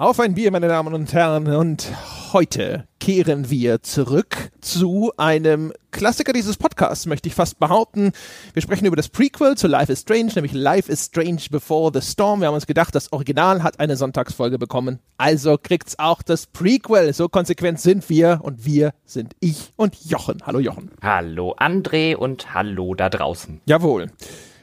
Auf ein Bier, meine Damen und Herren. Und heute kehren wir zurück zu einem Klassiker dieses Podcasts, möchte ich fast behaupten. Wir sprechen über das Prequel zu Life is Strange, nämlich Life is Strange Before the Storm. Wir haben uns gedacht, das Original hat eine Sonntagsfolge bekommen. Also kriegt's auch das Prequel. So konsequent sind wir und wir sind ich und Jochen. Hallo Jochen. Hallo André und hallo da draußen. Jawohl.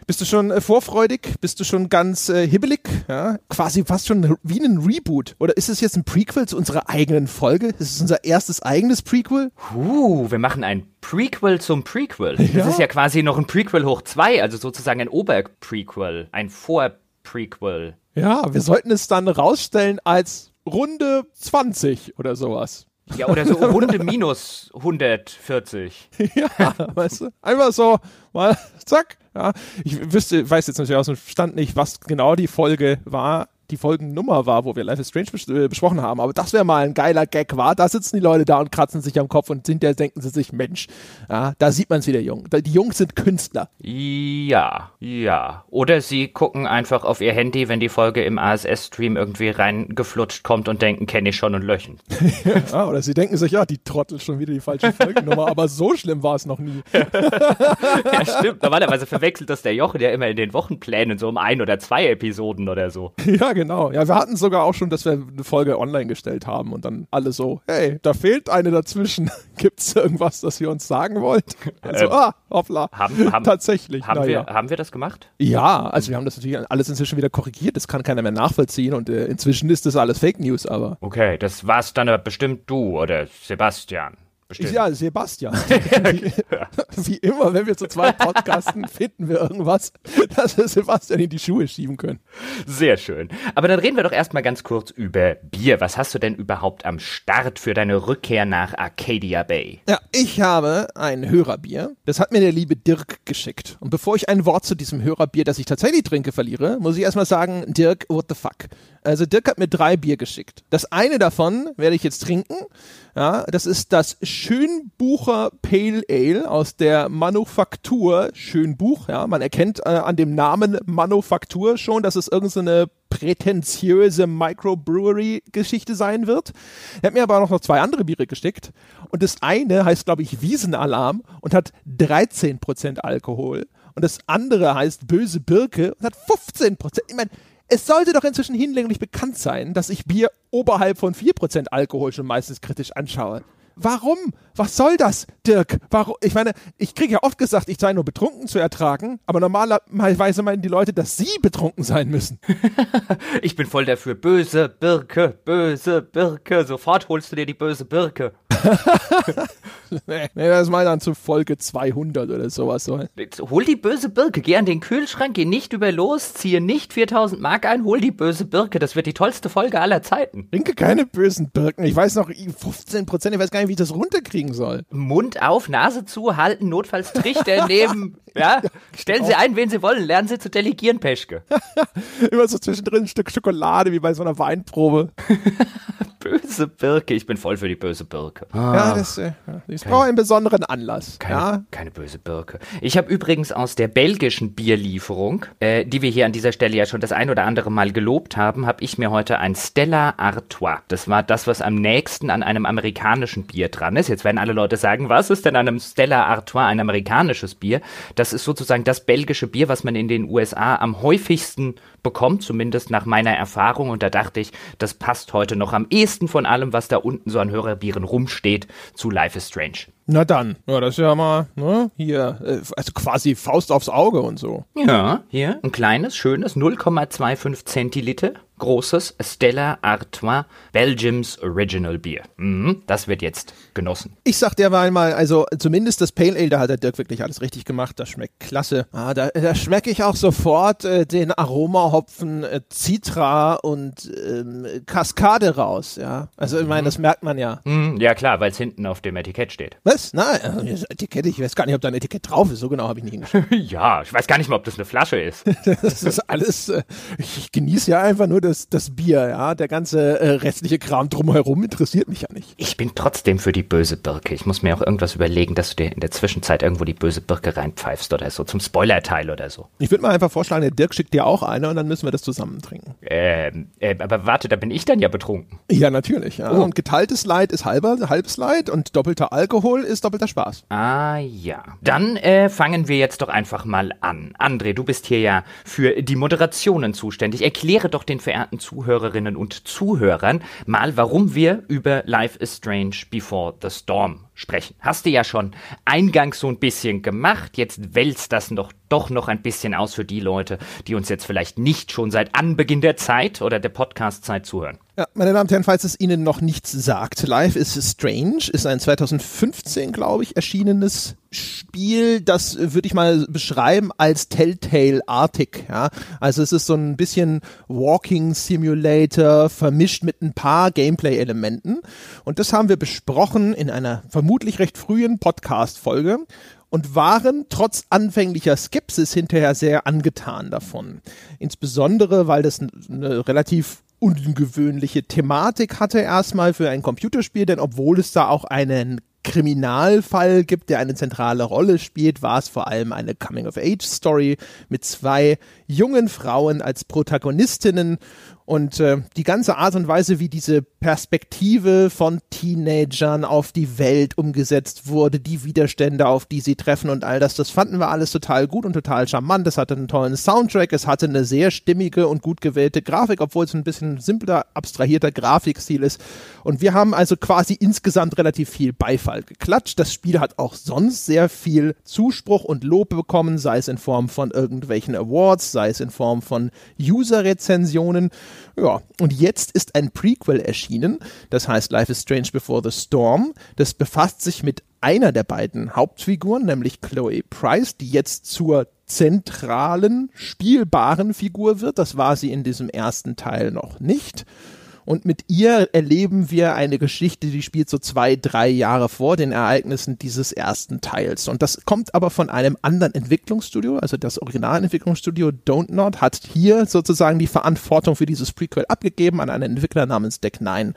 Bist du schon äh, vorfreudig? Bist du schon ganz äh, hibbelig? Ja? Quasi fast schon wie ein Reboot. Oder ist es jetzt ein Prequel zu unserer eigenen Folge? Ist es unser erstes eigenes Prequel? Uh, wir machen ein Prequel zum Prequel. Ja? Das ist ja quasi noch ein Prequel hoch zwei, also sozusagen ein Oberprequel, ein Vorprequel. Ja, wir sollten es dann rausstellen als Runde 20 oder sowas. Ja, oder so Runde minus 140. ja, weißt du, einfach so, mal, zack, ja, ich wüsste, weiß jetzt natürlich aus dem Stand nicht, was genau die Folge war, die Folgennummer war, wo wir Life is Strange bes äh, besprochen haben. Aber das wäre mal ein geiler Gag war. Da sitzen die Leute da und kratzen sich am Kopf und hinterher denken sie sich, Mensch, ja, da sieht man es wieder jung. Die Jungs sind Künstler. Ja, ja. Oder sie gucken einfach auf ihr Handy, wenn die Folge im ASS-Stream irgendwie reingeflutscht kommt und denken, kenne ich schon und löchen. ja, oder sie denken sich, ja, die Trottel schon wieder die falsche Folgennummer, aber so schlimm war es noch nie. ja, stimmt. Normalerweise verwechselt das der Jochen ja immer in den Wochenplänen so um ein oder zwei Episoden oder so. Ja, genau. Ja, wir hatten sogar auch schon, dass wir eine Folge online gestellt haben und dann alle so, hey, da fehlt eine dazwischen. Gibt es irgendwas, das ihr uns sagen wollt? Also, ähm, ah, hoppla. Haben, haben, Tatsächlich. Haben, wir, haben wir das gemacht? Ja, also wir haben das natürlich alles inzwischen wieder korrigiert. Das kann keiner mehr nachvollziehen und äh, inzwischen ist das alles Fake News, aber. Okay, das war's dann aber bestimmt du oder Sebastian. Bestimmt. Ja, Sebastian. wie, wie, immer, wenn wir zu zweit podcasten, finden wir irgendwas, dass wir Sebastian in die Schuhe schieben können. Sehr schön. Aber dann reden wir doch erstmal ganz kurz über Bier. Was hast du denn überhaupt am Start für deine Rückkehr nach Arcadia Bay? Ja, ich habe ein Hörerbier. Das hat mir der liebe Dirk geschickt. Und bevor ich ein Wort zu diesem Hörerbier, das ich tatsächlich trinke, verliere, muss ich erstmal sagen, Dirk, what the fuck? Also Dirk hat mir drei Bier geschickt. Das eine davon werde ich jetzt trinken. Ja, das ist das Schönbucher Pale Ale aus der Manufaktur Schönbuch. Ja, man erkennt äh, an dem Namen Manufaktur schon, dass es irgendeine prätentiöse Microbrewery-Geschichte sein wird. Er hat mir aber auch noch zwei andere Biere gesteckt. Und das eine heißt, glaube ich, Wiesenalarm und hat 13% Alkohol. Und das andere heißt Böse Birke und hat 15%. Ich meine, es sollte doch inzwischen hinlänglich bekannt sein, dass ich Bier oberhalb von 4% Alkohol schon meistens kritisch anschaue. Warum? Was soll das, Dirk? Warum? Ich meine, ich kriege ja oft gesagt, ich sei nur betrunken zu ertragen, aber normalerweise meinen die Leute, dass sie betrunken sein müssen. ich bin voll dafür. Böse Birke, böse Birke. Sofort holst du dir die böse Birke. nee, das mal dann zu Folge 200 oder sowas. So. Hol die böse Birke, geh an den Kühlschrank, geh nicht über los, ziehe nicht 4000 Mark ein, hol die böse Birke. Das wird die tollste Folge aller Zeiten. Trinke keine bösen Birken. Ich weiß noch 15 Prozent, ich weiß gar nicht, wie ich das runterkriegen soll. Mund auf, Nase zu, halten, notfalls Trichter neben. Ja? Stellen Sie ein, wen Sie wollen, lernen Sie zu delegieren, Peschke. Immer so zwischendrin ein Stück Schokolade, wie bei so einer Weinprobe. böse Birke, ich bin voll für die böse Birke. Ah, ja, das, äh, das braucht einen besonderen Anlass. Keine, ja? keine böse Birke. Ich habe übrigens aus der belgischen Bierlieferung, äh, die wir hier an dieser Stelle ja schon das ein oder andere Mal gelobt haben, habe ich mir heute ein Stella Artois. Das war das, was am nächsten an einem amerikanischen Bier dran ist. Jetzt werden alle Leute sagen, was ist denn an einem Stella Artois ein amerikanisches Bier? Das ist sozusagen das belgische Bier, was man in den USA am häufigsten bekommt, zumindest nach meiner Erfahrung. Und da dachte ich, das passt heute noch am ehesten von allem, was da unten so an Hörerbieren rumsteht, zu Life is Strange. Na dann, ja, das ist ja mal, ne, hier, äh, also quasi Faust aufs Auge und so. Ja, hier, ein kleines, schönes 0,25 Zentiliter großes Stella Artois Belgiums Original Beer. Mhm, das wird jetzt genossen. Ich sag dir mal, also zumindest das Pale Ale, da hat der Dirk wirklich alles richtig gemacht. Das schmeckt klasse. Ah, da, da schmecke ich auch sofort äh, den Aromahopfen äh, Citra und ähm, Kaskade raus. Ja, also ich meine, das merkt man ja. Mhm, ja klar, weil es hinten auf dem Etikett steht. Was? Nein, das Etikett, ich weiß gar nicht, ob da ein Etikett drauf ist. So genau habe ich nicht hingeschaut. ja, ich weiß gar nicht mal, ob das eine Flasche ist. das ist alles. Äh, ich genieße ja einfach nur das, das Bier, ja. Der ganze äh, restliche Kram drumherum interessiert mich ja nicht. Ich bin trotzdem für die böse Birke. Ich muss mir auch irgendwas überlegen, dass du dir in der Zwischenzeit irgendwo die böse Birke reinpfeifst oder so, zum Spoilerteil oder so. Ich würde mal einfach vorschlagen, der Dirk schickt dir auch eine und dann müssen wir das zusammen trinken. Ähm, äh, aber warte, da bin ich dann ja betrunken. Ja, natürlich. Ja. Oh. Und geteiltes Leid ist halber, halbes Leid und doppelter Alkohol ist doppelter Spaß. Ah ja. Dann äh, fangen wir jetzt doch einfach mal an. André, du bist hier ja für die Moderationen zuständig. Erkläre doch den verehrten Zuhörerinnen und Zuhörern mal, warum wir über Life is Strange Before the Storm sprechen. Hast du ja schon eingangs so ein bisschen gemacht. Jetzt wälzt das noch, doch noch ein bisschen aus für die Leute, die uns jetzt vielleicht nicht schon seit Anbeginn der Zeit oder der Podcast-Zeit zuhören. Ja, meine Damen und Herren, falls es Ihnen noch nichts sagt, Life is Strange ist ein 2015, glaube ich, erschienenes Spiel, das würde ich mal beschreiben als Telltale-artig. Ja? Also es ist so ein bisschen Walking Simulator vermischt mit ein paar Gameplay-Elementen. Und das haben wir besprochen in einer vermutlich recht frühen Podcast-Folge und waren trotz anfänglicher Skepsis hinterher sehr angetan davon. Insbesondere, weil das eine relativ ungewöhnliche Thematik hatte erstmal für ein Computerspiel, denn obwohl es da auch einen Kriminalfall gibt, der eine zentrale Rolle spielt, war es vor allem eine Coming-of-Age-Story mit zwei jungen Frauen als Protagonistinnen und äh, die ganze Art und Weise, wie diese Perspektive von Teenagern auf die Welt umgesetzt wurde, die Widerstände, auf die sie treffen und all das, das fanden wir alles total gut und total charmant. Es hatte einen tollen Soundtrack, es hatte eine sehr stimmige und gut gewählte Grafik, obwohl es ein bisschen simpler, abstrahierter Grafikstil ist. Und wir haben also quasi insgesamt relativ viel Beifall geklatscht. Das Spiel hat auch sonst sehr viel Zuspruch und Lob bekommen, sei es in Form von irgendwelchen Awards, sei es in Form von User-Rezensionen. Ja, und jetzt ist ein Prequel erschienen, das heißt Life is Strange Before the Storm. Das befasst sich mit einer der beiden Hauptfiguren, nämlich Chloe Price, die jetzt zur zentralen, spielbaren Figur wird. Das war sie in diesem ersten Teil noch nicht. Und mit ihr erleben wir eine Geschichte, die spielt so zwei, drei Jahre vor den Ereignissen dieses ersten Teils. Und das kommt aber von einem anderen Entwicklungsstudio, also das Originalentwicklungsstudio Don't Not hat hier sozusagen die Verantwortung für dieses Prequel abgegeben an einen Entwickler namens Deck 9.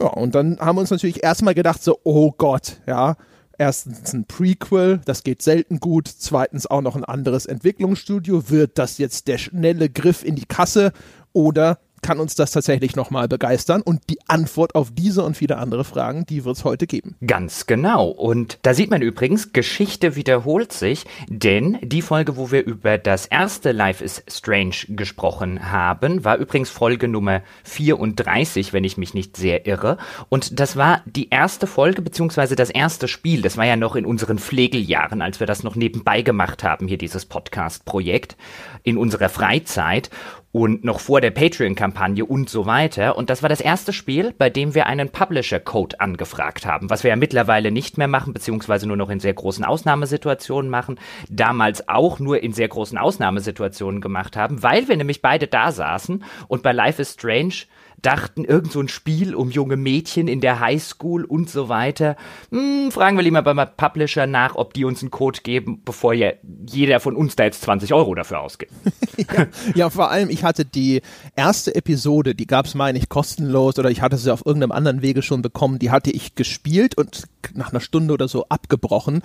Ja, und dann haben wir uns natürlich erstmal gedacht, so, oh Gott, ja, erstens ein Prequel, das geht selten gut, zweitens auch noch ein anderes Entwicklungsstudio, wird das jetzt der schnelle Griff in die Kasse oder kann uns das tatsächlich nochmal begeistern? Und die Antwort auf diese und viele andere Fragen, die wird es heute geben. Ganz genau. Und da sieht man übrigens, Geschichte wiederholt sich, denn die Folge, wo wir über das erste Life is Strange gesprochen haben, war übrigens Folge Nummer 34, wenn ich mich nicht sehr irre. Und das war die erste Folge, beziehungsweise das erste Spiel. Das war ja noch in unseren Pflegeljahren, als wir das noch nebenbei gemacht haben, hier dieses Podcast-Projekt, in unserer Freizeit und noch vor der Patreon-Kampagne und so weiter. Und das war das erste Spiel, bei dem wir einen Publisher-Code angefragt haben, was wir ja mittlerweile nicht mehr machen, beziehungsweise nur noch in sehr großen Ausnahmesituationen machen. Damals auch nur in sehr großen Ausnahmesituationen gemacht haben, weil wir nämlich beide da saßen und bei Life is Strange dachten, irgend so ein Spiel um junge Mädchen in der Highschool und so weiter. Hm, fragen wir lieber beim Publisher nach, ob die uns einen Code geben, bevor ja jeder von uns da jetzt 20 Euro dafür ausgibt. ja, ja, vor allem, ich hatte die erste Episode, die gab es, meine ich, kostenlos oder ich hatte sie auf irgendeinem anderen Wege schon bekommen, die hatte ich gespielt und nach einer Stunde oder so abgebrochen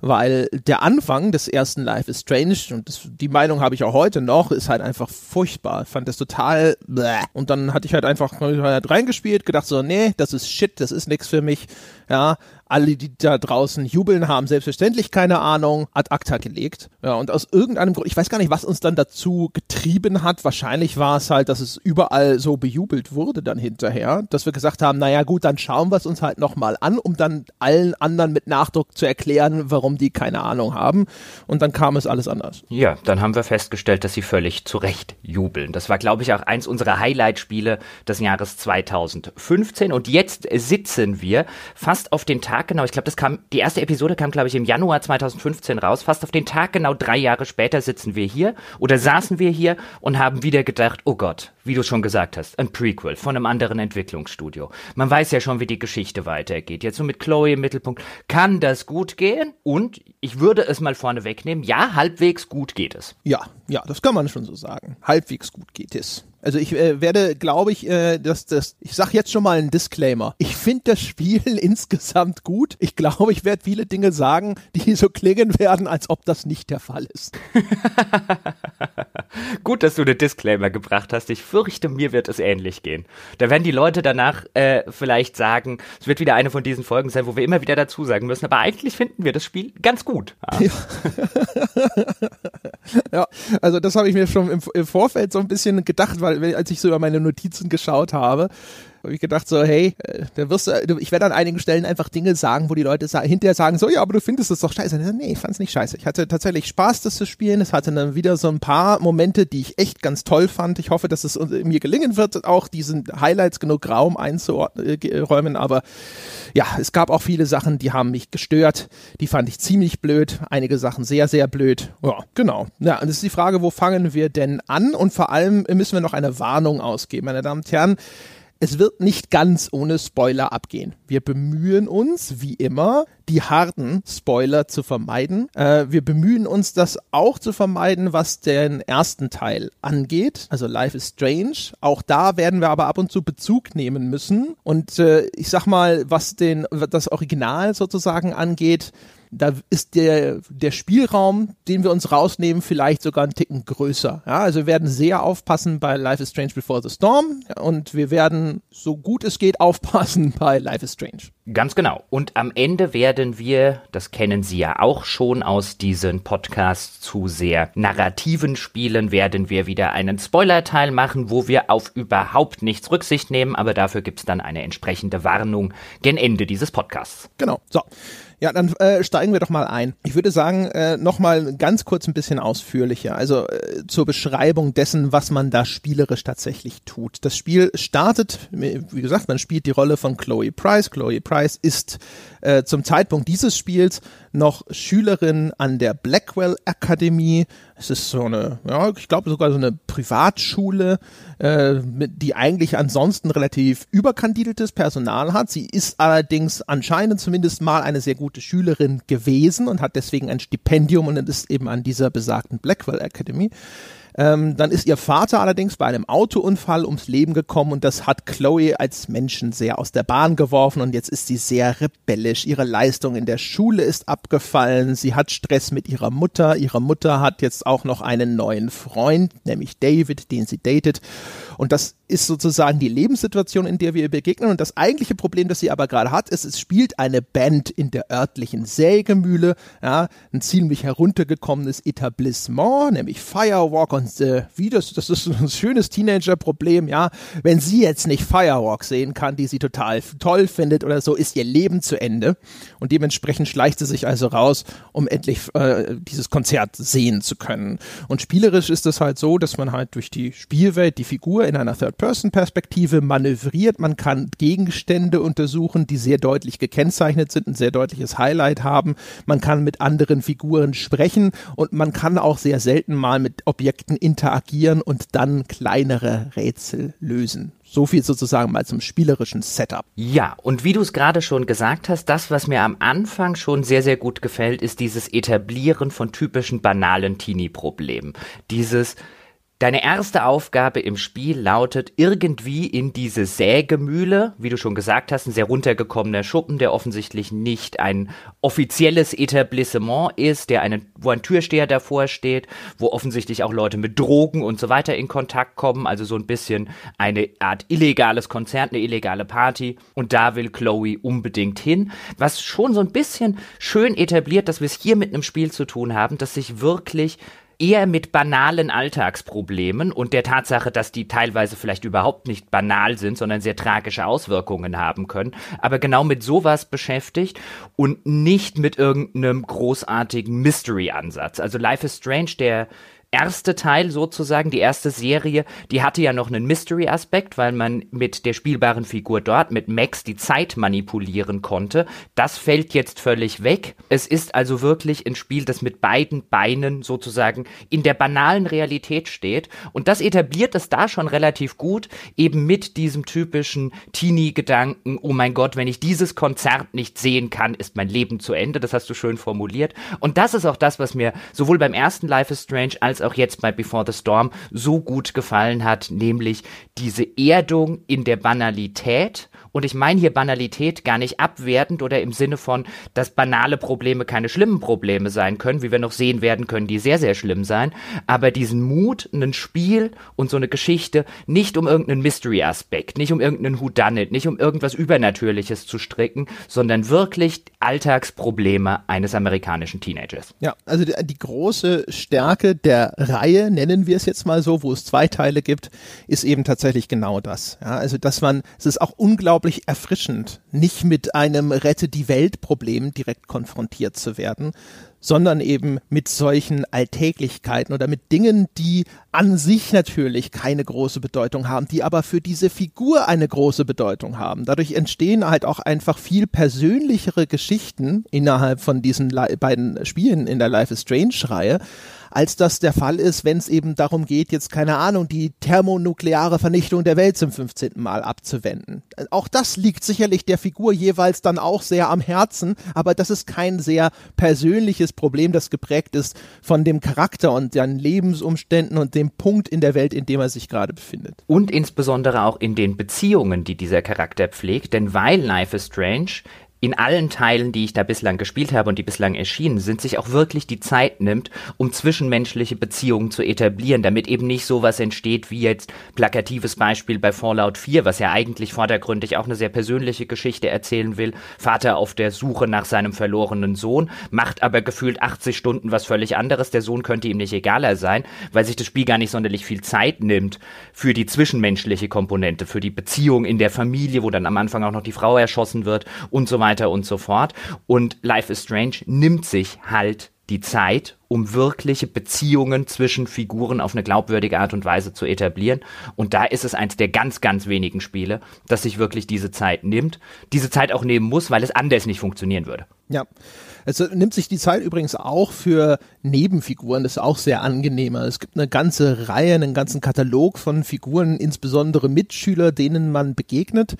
weil der Anfang des ersten Life is Strange, und das, die Meinung habe ich auch heute noch, ist halt einfach furchtbar. Ich fand das total bläh. Und dann hatte ich halt einfach halt reingespielt, gedacht so, nee, das ist Shit, das ist nichts für mich. Ja, alle, die da draußen jubeln, haben selbstverständlich keine Ahnung, ad acta gelegt. Ja, und aus irgendeinem Grund, ich weiß gar nicht, was uns dann dazu getrieben hat. Wahrscheinlich war es halt, dass es überall so bejubelt wurde dann hinterher, dass wir gesagt haben, naja gut, dann schauen wir es uns halt nochmal an, um dann allen anderen mit Nachdruck zu erklären, warum die keine Ahnung haben. Und dann kam es alles anders. Ja, dann haben wir festgestellt, dass sie völlig zu Recht jubeln. Das war, glaube ich, auch eins unserer Highlight-Spiele des Jahres 2015. Und jetzt sitzen wir fast auf den Tag Tag genau, ich glaube, das kam, die erste Episode kam, glaube ich, im Januar 2015 raus. Fast auf den Tag genau drei Jahre später sitzen wir hier oder saßen wir hier und haben wieder gedacht, oh Gott, wie du schon gesagt hast, ein Prequel von einem anderen Entwicklungsstudio. Man weiß ja schon, wie die Geschichte weitergeht. Jetzt so mit Chloe im Mittelpunkt. Kann das gut gehen? Und ich würde es mal vorne wegnehmen. Ja, halbwegs gut geht es. Ja, ja, das kann man schon so sagen. Halbwegs gut geht es. Also ich äh, werde, glaube ich, äh, dass das, ich sag jetzt schon mal einen Disclaimer. Ich finde das Spiel insgesamt gut. Ich glaube, ich werde viele Dinge sagen, die so klingen werden, als ob das nicht der Fall ist. gut, dass du den Disclaimer gebracht hast. Ich fürchte, mir wird es ähnlich gehen. Da werden die Leute danach äh, vielleicht sagen, es wird wieder eine von diesen Folgen sein, wo wir immer wieder dazu sagen müssen, aber eigentlich finden wir das Spiel ganz gut. Ja, ja also das habe ich mir schon im, im Vorfeld so ein bisschen gedacht, weil als ich so über meine Notizen geschaut habe, habe ich gedacht so, hey, äh, da wirst du, ich werde an einigen Stellen einfach Dinge sagen, wo die Leute sa hinterher sagen so, ja, aber du findest es doch scheiße. Nee, ich fand es nicht scheiße. Ich hatte tatsächlich Spaß, das zu spielen. Es hatte dann wieder so ein paar Momente, die ich echt ganz toll fand. Ich hoffe, dass es mir gelingen wird, auch diesen Highlights genug Raum einzuräumen. Aber ja, es gab auch viele Sachen, die haben mich gestört. Die fand ich ziemlich blöd. Einige Sachen sehr, sehr blöd. Ja, genau. Ja, und das ist die Frage, wo fangen wir denn an? Und vor allem müssen wir noch eine Warnung ausgeben, meine Damen und Herren es wird nicht ganz ohne Spoiler abgehen. Wir bemühen uns, wie immer, die harten Spoiler zu vermeiden. Äh, wir bemühen uns, das auch zu vermeiden, was den ersten Teil angeht, also Life is Strange. Auch da werden wir aber ab und zu Bezug nehmen müssen. Und äh, ich sag mal, was den, das Original sozusagen angeht, da ist der, der Spielraum, den wir uns rausnehmen, vielleicht sogar einen Ticken größer. Ja, also wir werden sehr aufpassen bei Life is Strange Before the Storm und wir werden, so gut es geht, aufpassen bei Life is Strange. Ganz genau. Und am Ende werden wir, das kennen Sie ja auch schon aus diesen Podcasts zu sehr narrativen Spielen, werden wir wieder einen Spoiler-Teil machen, wo wir auf überhaupt nichts Rücksicht nehmen, aber dafür gibt es dann eine entsprechende Warnung gen Ende dieses Podcasts. Genau. So. Ja, dann äh, steigen wir doch mal ein. Ich würde sagen, äh, nochmal ganz kurz ein bisschen ausführlicher, also äh, zur Beschreibung dessen, was man da spielerisch tatsächlich tut. Das Spiel startet, wie gesagt, man spielt die Rolle von Chloe Price. Chloe Price ist äh, zum Zeitpunkt dieses Spiels noch Schülerin an der Blackwell Akademie. Es ist so eine, ja, ich glaube sogar so eine Privatschule, äh, mit, die eigentlich ansonsten relativ überkandideltes Personal hat. Sie ist allerdings anscheinend zumindest mal eine sehr gute Schülerin gewesen und hat deswegen ein Stipendium und ist eben an dieser besagten Blackwell Academy. Ähm, dann ist ihr Vater allerdings bei einem Autounfall ums Leben gekommen und das hat Chloe als Menschen sehr aus der Bahn geworfen und jetzt ist sie sehr rebellisch. Ihre Leistung in der Schule ist abgefallen. Sie hat Stress mit ihrer Mutter. Ihre Mutter hat jetzt auch noch einen neuen Freund, nämlich David, den sie datet. Und das ist sozusagen die Lebenssituation, in der wir ihr begegnen. Und das eigentliche Problem, das sie aber gerade hat, ist, es spielt eine Band in der örtlichen Sägemühle, ja, ein ziemlich heruntergekommenes Etablissement, nämlich Firewalk und äh, wie das, das ist ein schönes Teenager-Problem, ja. Wenn sie jetzt nicht Firewalk sehen kann, die sie total toll findet oder so, ist ihr Leben zu Ende. Und dementsprechend schleicht sie sich also raus, um endlich äh, dieses Konzert sehen zu können. Und spielerisch ist es halt so, dass man halt durch die Spielwelt die Figur in einer Third-Person-Perspektive manövriert. Man kann Gegenstände untersuchen, die sehr deutlich gekennzeichnet sind, ein sehr deutliches Highlight haben. Man kann mit anderen Figuren sprechen und man kann auch sehr selten mal mit Objekten interagieren und dann kleinere Rätsel lösen. So viel sozusagen mal zum spielerischen Setup. Ja, und wie du es gerade schon gesagt hast, das, was mir am Anfang schon sehr, sehr gut gefällt, ist dieses Etablieren von typischen banalen Teenie-Problemen. Dieses Deine erste Aufgabe im Spiel lautet irgendwie in diese Sägemühle, wie du schon gesagt hast, ein sehr runtergekommener Schuppen, der offensichtlich nicht ein offizielles Etablissement ist, der einen, wo ein Türsteher davor steht, wo offensichtlich auch Leute mit Drogen und so weiter in Kontakt kommen, also so ein bisschen eine Art illegales Konzert, eine illegale Party. Und da will Chloe unbedingt hin, was schon so ein bisschen schön etabliert, dass wir es hier mit einem Spiel zu tun haben, das sich wirklich eher mit banalen Alltagsproblemen und der Tatsache, dass die teilweise vielleicht überhaupt nicht banal sind, sondern sehr tragische Auswirkungen haben können, aber genau mit sowas beschäftigt und nicht mit irgendeinem großartigen Mystery-Ansatz. Also Life is Strange, der erste Teil sozusagen, die erste Serie, die hatte ja noch einen Mystery-Aspekt, weil man mit der spielbaren Figur dort, mit Max, die Zeit manipulieren konnte. Das fällt jetzt völlig weg. Es ist also wirklich ein Spiel, das mit beiden Beinen sozusagen in der banalen Realität steht. Und das etabliert es da schon relativ gut, eben mit diesem typischen Teenie-Gedanken, oh mein Gott, wenn ich dieses Konzert nicht sehen kann, ist mein Leben zu Ende. Das hast du schön formuliert. Und das ist auch das, was mir sowohl beim ersten Life is Strange als jetzt bei Before the Storm so gut gefallen hat, nämlich diese Erdung in der Banalität und ich meine hier Banalität gar nicht abwertend oder im Sinne von, dass banale Probleme keine schlimmen Probleme sein können, wie wir noch sehen werden können, die sehr, sehr schlimm sein. Aber diesen Mut, ein Spiel und so eine Geschichte nicht um irgendeinen Mystery-Aspekt, nicht um irgendeinen Whodunit, nicht um irgendwas Übernatürliches zu stricken, sondern wirklich Alltagsprobleme eines amerikanischen Teenagers. Ja, also die, die große Stärke der Reihe, nennen wir es jetzt mal so, wo es zwei Teile gibt, ist eben tatsächlich genau das. Ja, also dass man, es ist auch unglaublich unglaublich erfrischend, nicht mit einem Rette die Welt Problem direkt konfrontiert zu werden, sondern eben mit solchen Alltäglichkeiten oder mit Dingen, die an sich natürlich keine große Bedeutung haben, die aber für diese Figur eine große Bedeutung haben. Dadurch entstehen halt auch einfach viel persönlichere Geschichten innerhalb von diesen beiden Spielen in der Life is Strange Reihe, als das der Fall ist, wenn es eben darum geht, jetzt keine Ahnung, die thermonukleare Vernichtung der Welt zum 15. Mal abzuwenden. Auch das liegt sicherlich der Figur jeweils dann auch sehr am Herzen, aber das ist kein sehr persönliches Problem, das geprägt ist von dem Charakter und den Lebensumständen und dem Punkt in der Welt, in dem er sich gerade befindet. Und insbesondere auch in den Beziehungen, die dieser Charakter pflegt, denn weil Life is Strange in allen Teilen, die ich da bislang gespielt habe und die bislang erschienen sind, sich auch wirklich die Zeit nimmt, um zwischenmenschliche Beziehungen zu etablieren, damit eben nicht sowas entsteht wie jetzt plakatives Beispiel bei Fallout 4, was ja eigentlich vordergründig auch eine sehr persönliche Geschichte erzählen will. Vater auf der Suche nach seinem verlorenen Sohn, macht aber gefühlt 80 Stunden was völlig anderes. Der Sohn könnte ihm nicht egaler sein, weil sich das Spiel gar nicht sonderlich viel Zeit nimmt für die zwischenmenschliche Komponente, für die Beziehung in der Familie, wo dann am Anfang auch noch die Frau erschossen wird und so weiter weiter und so fort. Und Life is Strange nimmt sich halt die Zeit, um wirkliche Beziehungen zwischen Figuren auf eine glaubwürdige Art und Weise zu etablieren. Und da ist es eins der ganz, ganz wenigen Spiele, das sich wirklich diese Zeit nimmt, diese Zeit auch nehmen muss, weil es anders nicht funktionieren würde. Ja. Es nimmt sich die Zeit übrigens auch für Nebenfiguren, das ist auch sehr angenehmer. Es gibt eine ganze Reihe, einen ganzen Katalog von Figuren, insbesondere Mitschüler, denen man begegnet.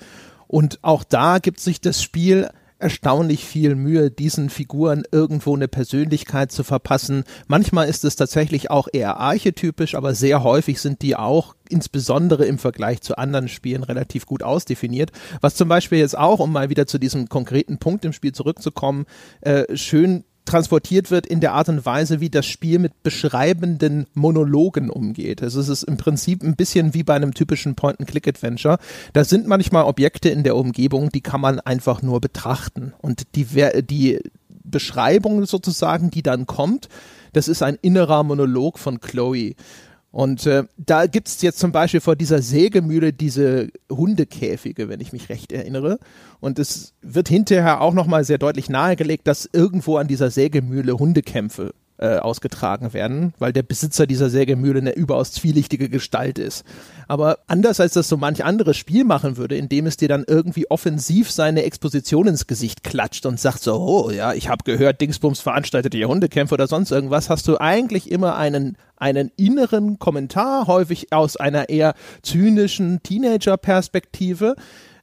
Und auch da gibt sich das Spiel erstaunlich viel Mühe, diesen Figuren irgendwo eine Persönlichkeit zu verpassen. Manchmal ist es tatsächlich auch eher archetypisch, aber sehr häufig sind die auch insbesondere im Vergleich zu anderen Spielen relativ gut ausdefiniert. Was zum Beispiel jetzt auch, um mal wieder zu diesem konkreten Punkt im Spiel zurückzukommen, äh, schön transportiert wird in der Art und Weise, wie das Spiel mit beschreibenden Monologen umgeht. Also es ist im Prinzip ein bisschen wie bei einem typischen Point-and-Click-Adventure. Da sind manchmal Objekte in der Umgebung, die kann man einfach nur betrachten. Und die, die Beschreibung sozusagen, die dann kommt, das ist ein innerer Monolog von Chloe. Und äh, da gibt's jetzt zum Beispiel vor dieser Sägemühle diese Hundekäfige, wenn ich mich recht erinnere. Und es wird hinterher auch nochmal sehr deutlich nahegelegt, dass irgendwo an dieser Sägemühle Hundekämpfe äh, ausgetragen werden, weil der Besitzer dieser Sägemühle eine überaus zwielichtige Gestalt ist. Aber anders als das so manch anderes Spiel machen würde, indem es dir dann irgendwie offensiv seine Exposition ins Gesicht klatscht und sagt so, oh ja, ich habe gehört, Dingsbums veranstaltet hier Hundekämpfe oder sonst irgendwas, hast du eigentlich immer einen einen inneren Kommentar, häufig aus einer eher zynischen Teenager-Perspektive,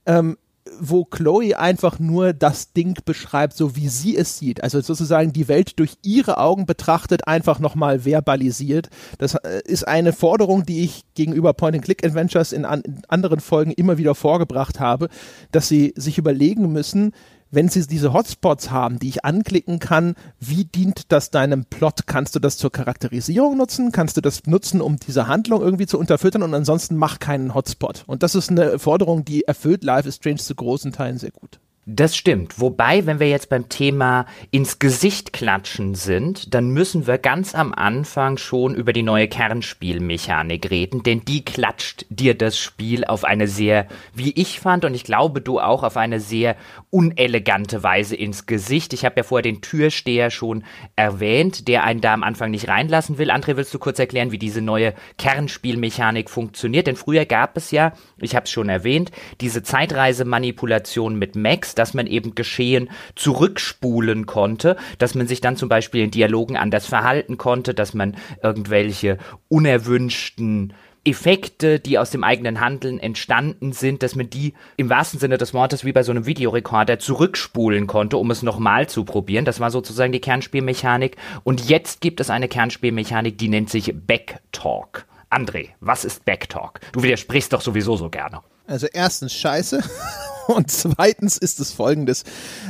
ähm, wo Chloe einfach nur das Ding beschreibt, so wie sie es sieht. Also sozusagen die Welt durch ihre Augen betrachtet, einfach nochmal verbalisiert. Das äh, ist eine Forderung, die ich gegenüber Point-and-Click-Adventures in, an, in anderen Folgen immer wieder vorgebracht habe, dass sie sich überlegen müssen, wenn sie diese Hotspots haben, die ich anklicken kann, wie dient das deinem Plot? Kannst du das zur Charakterisierung nutzen? Kannst du das nutzen, um diese Handlung irgendwie zu unterfüttern? Und ansonsten mach keinen Hotspot. Und das ist eine Forderung, die erfüllt Life is Strange zu großen Teilen sehr gut. Das stimmt. Wobei, wenn wir jetzt beim Thema ins Gesicht klatschen sind, dann müssen wir ganz am Anfang schon über die neue Kernspielmechanik reden, denn die klatscht dir das Spiel auf eine sehr, wie ich fand, und ich glaube du auch, auf eine sehr unelegante Weise ins Gesicht. Ich habe ja vorher den Türsteher schon erwähnt, der einen da am Anfang nicht reinlassen will. André, willst du kurz erklären, wie diese neue Kernspielmechanik funktioniert? Denn früher gab es ja, ich habe es schon erwähnt, diese Zeitreisemanipulation mit Max, dass man eben Geschehen zurückspulen konnte, dass man sich dann zum Beispiel in Dialogen anders verhalten konnte, dass man irgendwelche unerwünschten Effekte, die aus dem eigenen Handeln entstanden sind, dass man die im wahrsten Sinne des Wortes wie bei so einem Videorekorder zurückspulen konnte, um es nochmal zu probieren. Das war sozusagen die Kernspielmechanik. Und jetzt gibt es eine Kernspielmechanik, die nennt sich Backtalk. André, was ist Backtalk? Du widersprichst doch sowieso so gerne. Also erstens scheiße und zweitens ist es folgendes.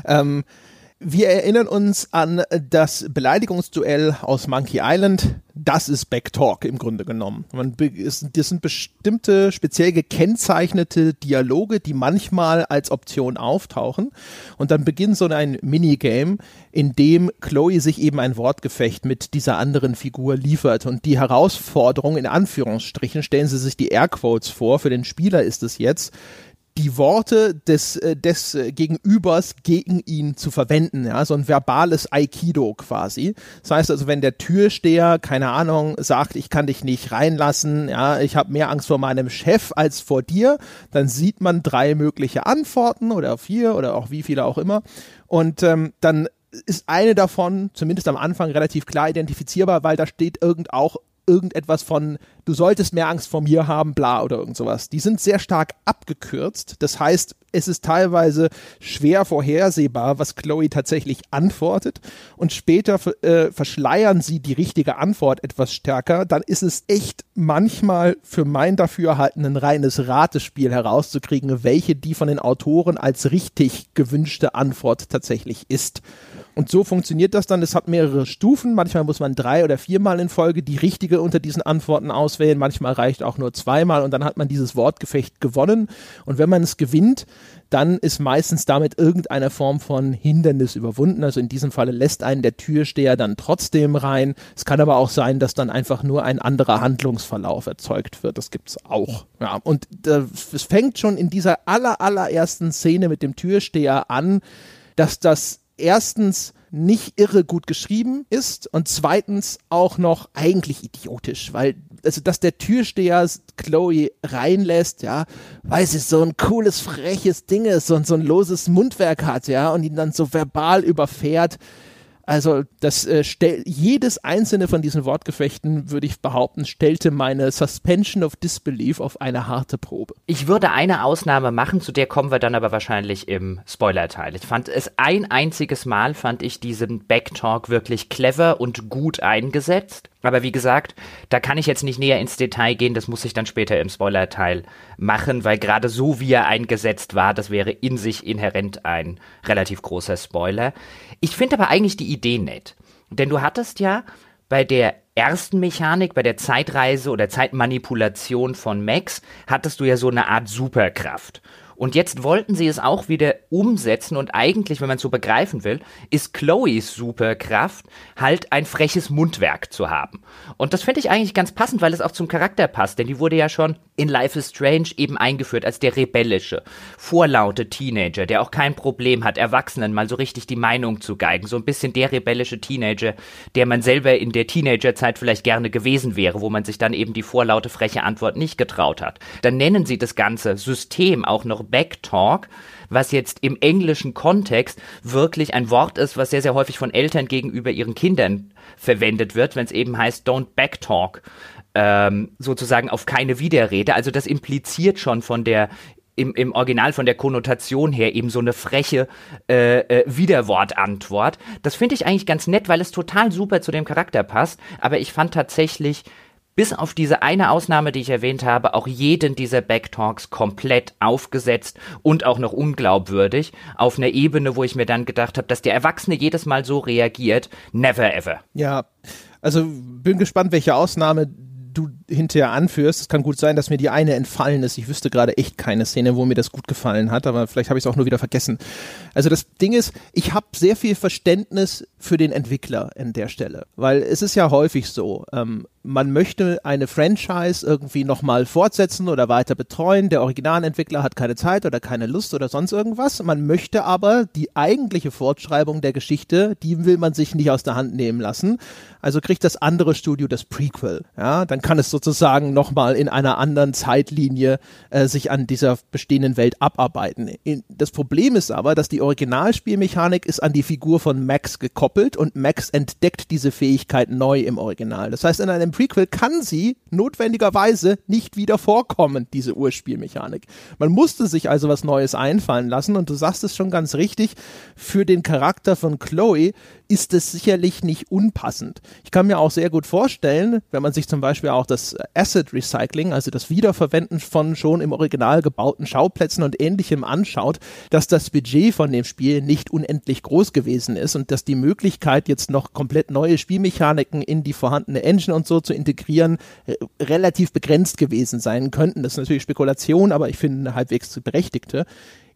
Ähm, wir erinnern uns an das Beleidigungsduell aus Monkey Island. Das ist Backtalk im Grunde genommen. Man, das sind bestimmte speziell gekennzeichnete Dialoge, die manchmal als Option auftauchen. Und dann beginnt so ein Minigame, in dem Chloe sich eben ein Wortgefecht mit dieser anderen Figur liefert. Und die Herausforderung, in Anführungsstrichen, stellen Sie sich die Airquotes vor, für den Spieler ist es jetzt, die Worte des, äh, des äh, Gegenübers gegen ihn zu verwenden, ja, so ein verbales Aikido quasi. Das heißt also, wenn der Türsteher, keine Ahnung, sagt, ich kann dich nicht reinlassen, ja, ich habe mehr Angst vor meinem Chef als vor dir, dann sieht man drei mögliche Antworten oder vier oder auch wie viele auch immer. Und ähm, dann ist eine davon, zumindest am Anfang, relativ klar identifizierbar, weil da steht irgend auch irgendetwas von, du solltest mehr Angst vor mir haben, bla oder irgend sowas. Die sind sehr stark abgekürzt. Das heißt, es ist teilweise schwer vorhersehbar, was Chloe tatsächlich antwortet. Und später äh, verschleiern sie die richtige Antwort etwas stärker. Dann ist es echt manchmal für mein Dafürhalten ein reines Ratespiel herauszukriegen, welche die von den Autoren als richtig gewünschte Antwort tatsächlich ist. Und so funktioniert das dann. Es hat mehrere Stufen. Manchmal muss man drei oder viermal in Folge die richtige unter diesen Antworten auswählen. Manchmal reicht auch nur zweimal und dann hat man dieses Wortgefecht gewonnen. Und wenn man es gewinnt, dann ist meistens damit irgendeine Form von Hindernis überwunden. Also in diesem Falle lässt einen der Türsteher dann trotzdem rein. Es kann aber auch sein, dass dann einfach nur ein anderer Handlungsverlauf erzeugt wird. Das gibt's auch. Ja, und es fängt schon in dieser aller, allerersten Szene mit dem Türsteher an, dass das erstens nicht irre gut geschrieben ist und zweitens auch noch eigentlich idiotisch, weil also dass der Türsteher Chloe reinlässt, ja, weil sie so ein cooles freches Ding ist und so ein loses Mundwerk hat, ja, und ihn dann so verbal überfährt, also das äh, stell, jedes einzelne von diesen Wortgefechten, würde ich behaupten, stellte meine Suspension of Disbelief auf eine harte Probe. Ich würde eine Ausnahme machen, zu der kommen wir dann aber wahrscheinlich im Spoiler-Teil. Ich fand es ein einziges Mal, fand ich diesen Backtalk wirklich clever und gut eingesetzt. Aber wie gesagt, da kann ich jetzt nicht näher ins Detail gehen, das muss ich dann später im Spoiler-Teil machen, weil gerade so wie er eingesetzt war, das wäre in sich inhärent ein relativ großer Spoiler. Ich finde aber eigentlich die Idee nett. Denn du hattest ja bei der ersten Mechanik, bei der Zeitreise oder Zeitmanipulation von Max, hattest du ja so eine Art Superkraft. Und jetzt wollten sie es auch wieder umsetzen und eigentlich, wenn man es so begreifen will, ist Chloes Superkraft halt ein freches Mundwerk zu haben. Und das finde ich eigentlich ganz passend, weil es auch zum Charakter passt, denn die wurde ja schon in Life is Strange eben eingeführt als der rebellische, vorlaute Teenager, der auch kein Problem hat, Erwachsenen mal so richtig die Meinung zu geigen. So ein bisschen der rebellische Teenager, der man selber in der Teenagerzeit vielleicht gerne gewesen wäre, wo man sich dann eben die vorlaute, freche Antwort nicht getraut hat. Dann nennen sie das ganze System auch noch Backtalk, was jetzt im englischen Kontext wirklich ein Wort ist, was sehr, sehr häufig von Eltern gegenüber ihren Kindern verwendet wird, wenn es eben heißt, don't backtalk. Ähm, sozusagen auf keine Widerrede. Also das impliziert schon von der im, im Original von der Konnotation her eben so eine freche äh, äh, Widerwortantwort. Das finde ich eigentlich ganz nett, weil es total super zu dem Charakter passt. Aber ich fand tatsächlich bis auf diese eine Ausnahme, die ich erwähnt habe, auch jeden dieser Backtalks komplett aufgesetzt und auch noch unglaubwürdig auf einer Ebene, wo ich mir dann gedacht habe, dass der Erwachsene jedes Mal so reagiert, never ever. Ja, also bin gespannt, welche Ausnahme du hinterher anführst. Es kann gut sein, dass mir die eine entfallen ist. Ich wüsste gerade echt keine Szene, wo mir das gut gefallen hat, aber vielleicht habe ich es auch nur wieder vergessen. Also das Ding ist, ich habe sehr viel Verständnis für den Entwickler an der Stelle, weil es ist ja häufig so, ähm, man möchte eine Franchise irgendwie nochmal fortsetzen oder weiter betreuen. Der Originalentwickler hat keine Zeit oder keine Lust oder sonst irgendwas. Man möchte aber die eigentliche Fortschreibung der Geschichte, die will man sich nicht aus der Hand nehmen lassen. Also kriegt das andere Studio das Prequel. Ja, dann kann es sozusagen nochmal in einer anderen Zeitlinie äh, sich an dieser bestehenden Welt abarbeiten. In, das Problem ist aber, dass die Originalspielmechanik ist an die Figur von Max gekoppelt und Max entdeckt diese Fähigkeit neu im Original. Das heißt, in einem Prequel kann sie notwendigerweise nicht wieder vorkommen, diese Urspielmechanik. Man musste sich also was Neues einfallen lassen und du sagst es schon ganz richtig, für den Charakter von Chloe ist es sicherlich nicht unpassend. Ich kann mir auch sehr gut vorstellen, wenn man sich zum Beispiel auch das Asset Recycling, also das Wiederverwenden von schon im Original gebauten Schauplätzen und ähnlichem anschaut, dass das Budget von dem Spiel nicht unendlich groß gewesen ist und dass die Möglichkeit, jetzt noch komplett neue Spielmechaniken in die vorhandene Engine und so zu integrieren, relativ begrenzt gewesen sein könnten. Das ist natürlich Spekulation, aber ich finde eine halbwegs berechtigte.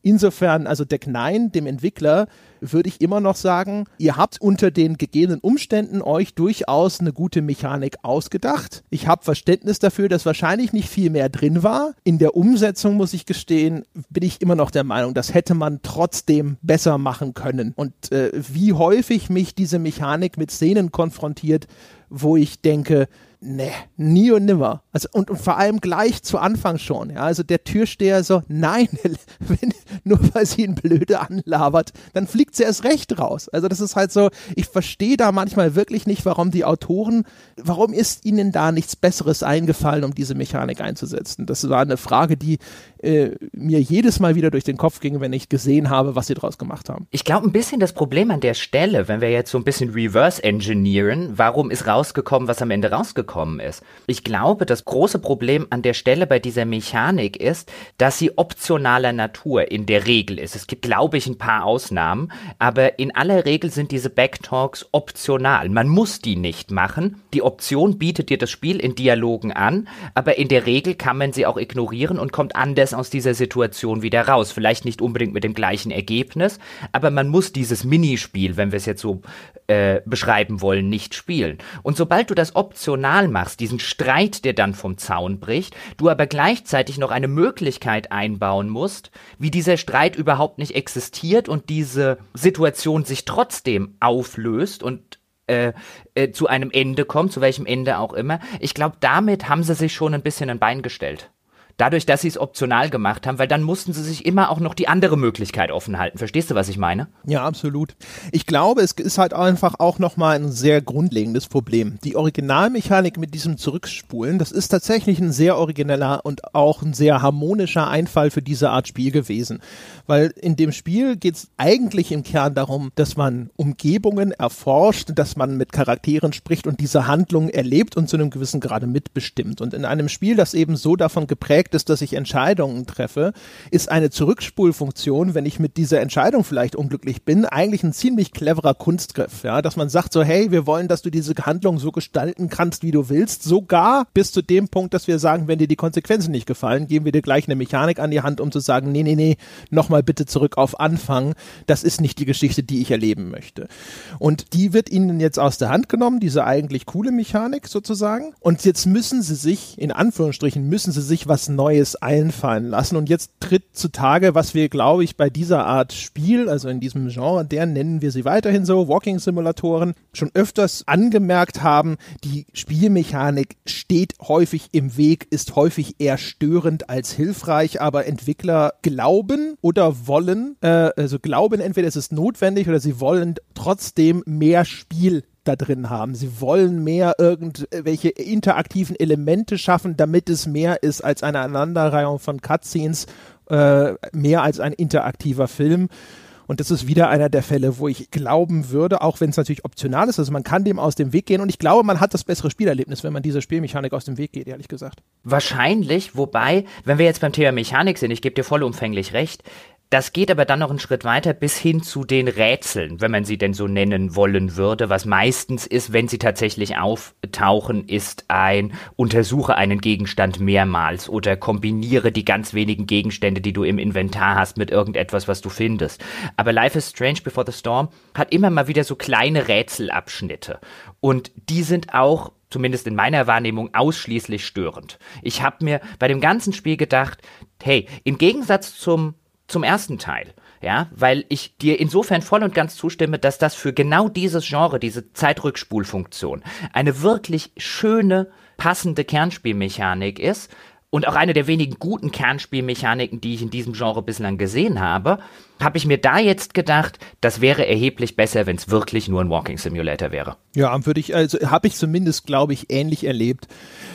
Insofern, also Deck 9, dem Entwickler, würde ich immer noch sagen, ihr habt unter den gegebenen Umständen euch durchaus eine gute Mechanik ausgedacht. Ich habe Verständnis dafür, dass wahrscheinlich nicht viel mehr drin war. In der Umsetzung, muss ich gestehen, bin ich immer noch der Meinung, das hätte man trotzdem besser machen können. Und äh, wie häufig mich diese Mechanik mit Szenen konfrontiert, wo ich denke, ne, nie und nimmer. Also und, und vor allem gleich zu Anfang schon. Ja, also der Türsteher so, nein, wenn, nur weil sie ihn blöde anlabert, dann fliegt sie erst recht raus. Also das ist halt so, ich verstehe da manchmal wirklich nicht, warum die Autoren, warum ist ihnen da nichts Besseres eingefallen, um diese Mechanik einzusetzen? Das war eine Frage, die äh, mir jedes Mal wieder durch den Kopf ging, wenn ich gesehen habe, was sie draus gemacht haben. Ich glaube, ein bisschen das Problem an der Stelle, wenn wir jetzt so ein bisschen reverse engineeren, warum ist rausgekommen, was am Ende rausgekommen ist? Ich glaube, das große Problem an der Stelle bei dieser Mechanik ist, dass sie optionaler Natur in der Regel ist. Es gibt, glaube ich, ein paar Ausnahmen, aber in aller Regel sind diese Backtalks optional. Man muss die nicht machen. Die Option bietet dir das Spiel in Dialogen an, aber in der Regel kann man sie auch ignorieren und kommt anders aus dieser Situation wieder raus. Vielleicht nicht unbedingt mit dem gleichen Ergebnis, aber man muss dieses Minispiel, wenn wir es jetzt so äh, beschreiben wollen, nicht spielen. Und sobald du das optional machst, diesen Streit, der dann vom Zaun bricht, du aber gleichzeitig noch eine Möglichkeit einbauen musst, wie dieser Streit überhaupt nicht existiert und diese Situation sich trotzdem auflöst und äh, äh, zu einem Ende kommt, zu welchem Ende auch immer. Ich glaube, damit haben sie sich schon ein bisschen ein Bein gestellt dadurch, dass sie es optional gemacht haben, weil dann mussten sie sich immer auch noch die andere Möglichkeit offen halten. Verstehst du, was ich meine? Ja, absolut. Ich glaube, es ist halt einfach auch nochmal ein sehr grundlegendes Problem. Die Originalmechanik mit diesem Zurückspulen, das ist tatsächlich ein sehr origineller und auch ein sehr harmonischer Einfall für diese Art Spiel gewesen. Weil in dem Spiel geht es eigentlich im Kern darum, dass man Umgebungen erforscht, dass man mit Charakteren spricht und diese Handlung erlebt und zu einem gewissen Grade mitbestimmt. Und in einem Spiel, das eben so davon geprägt Aspekt ist, dass ich Entscheidungen treffe, ist eine Zurückspulfunktion, wenn ich mit dieser Entscheidung vielleicht unglücklich bin, eigentlich ein ziemlich cleverer Kunstgriff, ja, dass man sagt so, hey, wir wollen, dass du diese Handlung so gestalten kannst, wie du willst, sogar bis zu dem Punkt, dass wir sagen, wenn dir die Konsequenzen nicht gefallen, geben wir dir gleich eine Mechanik an die Hand, um zu sagen, nee, nee, nee, nochmal bitte zurück auf Anfang, das ist nicht die Geschichte, die ich erleben möchte. Und die wird ihnen jetzt aus der Hand genommen, diese eigentlich coole Mechanik sozusagen. Und jetzt müssen sie sich, in Anführungsstrichen, müssen sie sich was Neues einfallen lassen. Und jetzt tritt zutage, was wir, glaube ich, bei dieser Art Spiel, also in diesem Genre, der nennen wir sie weiterhin so, Walking-Simulatoren, schon öfters angemerkt haben, die Spielmechanik steht häufig im Weg, ist häufig eher störend als hilfreich, aber Entwickler glauben oder wollen, äh, also glauben entweder es ist notwendig oder sie wollen trotzdem mehr Spiel da drin haben. Sie wollen mehr irgendwelche interaktiven Elemente schaffen, damit es mehr ist als eine Aneinanderreihung von Cutscenes, äh, mehr als ein interaktiver Film. Und das ist wieder einer der Fälle, wo ich glauben würde, auch wenn es natürlich optional ist, also man kann dem aus dem Weg gehen und ich glaube, man hat das bessere Spielerlebnis, wenn man dieser Spielmechanik aus dem Weg geht, ehrlich gesagt. Wahrscheinlich, wobei, wenn wir jetzt beim Thema Mechanik sind, ich gebe dir vollumfänglich recht, das geht aber dann noch einen Schritt weiter bis hin zu den Rätseln, wenn man sie denn so nennen wollen würde. Was meistens ist, wenn sie tatsächlich auftauchen, ist ein Untersuche einen Gegenstand mehrmals oder kombiniere die ganz wenigen Gegenstände, die du im Inventar hast, mit irgendetwas, was du findest. Aber Life is Strange Before the Storm hat immer mal wieder so kleine Rätselabschnitte. Und die sind auch zumindest in meiner Wahrnehmung, ausschließlich störend. Ich habe mir bei dem ganzen Spiel gedacht, hey, im Gegensatz zum zum ersten Teil Ja, weil ich dir insofern voll und ganz zustimme, dass das für genau dieses Genre, diese Zeitrückspulfunktion, eine wirklich schöne, passende Kernspielmechanik ist und auch eine der wenigen guten Kernspielmechaniken, die ich in diesem Genre bislang gesehen habe, habe ich mir da jetzt gedacht, das wäre erheblich besser, wenn es wirklich nur ein Walking Simulator wäre. Ja, würde ich, also habe ich zumindest, glaube ich, ähnlich erlebt.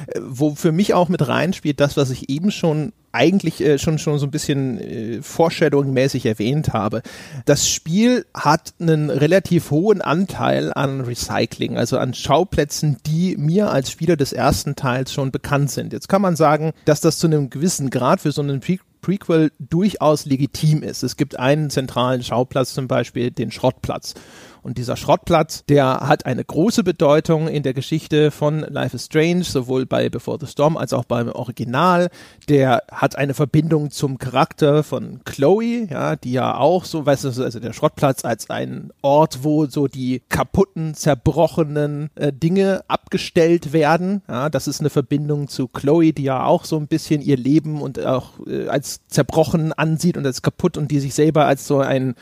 Äh, wo für mich auch mit reinspielt, das, was ich eben schon eigentlich äh, schon schon so ein bisschen äh, Foreshadowing-mäßig erwähnt habe. Das Spiel hat einen relativ hohen Anteil an Recycling, also an Schauplätzen, die mir als Spieler des ersten Teils schon bekannt sind. Jetzt kann man sagen, dass das zu einem gewissen Grad für so einen Pre Prequel durchaus legitim ist. Es gibt einen zentralen Schauplatz, zum Beispiel den Schrottplatz. Und dieser Schrottplatz, der hat eine große Bedeutung in der Geschichte von Life is Strange, sowohl bei Before the Storm als auch beim Original. Der hat eine Verbindung zum Charakter von Chloe, ja, die ja auch so, weißt du, also der Schrottplatz als ein Ort, wo so die kaputten, zerbrochenen äh, Dinge abgestellt werden. Ja, das ist eine Verbindung zu Chloe, die ja auch so ein bisschen ihr Leben und auch äh, als zerbrochen ansieht und als kaputt und die sich selber als so ein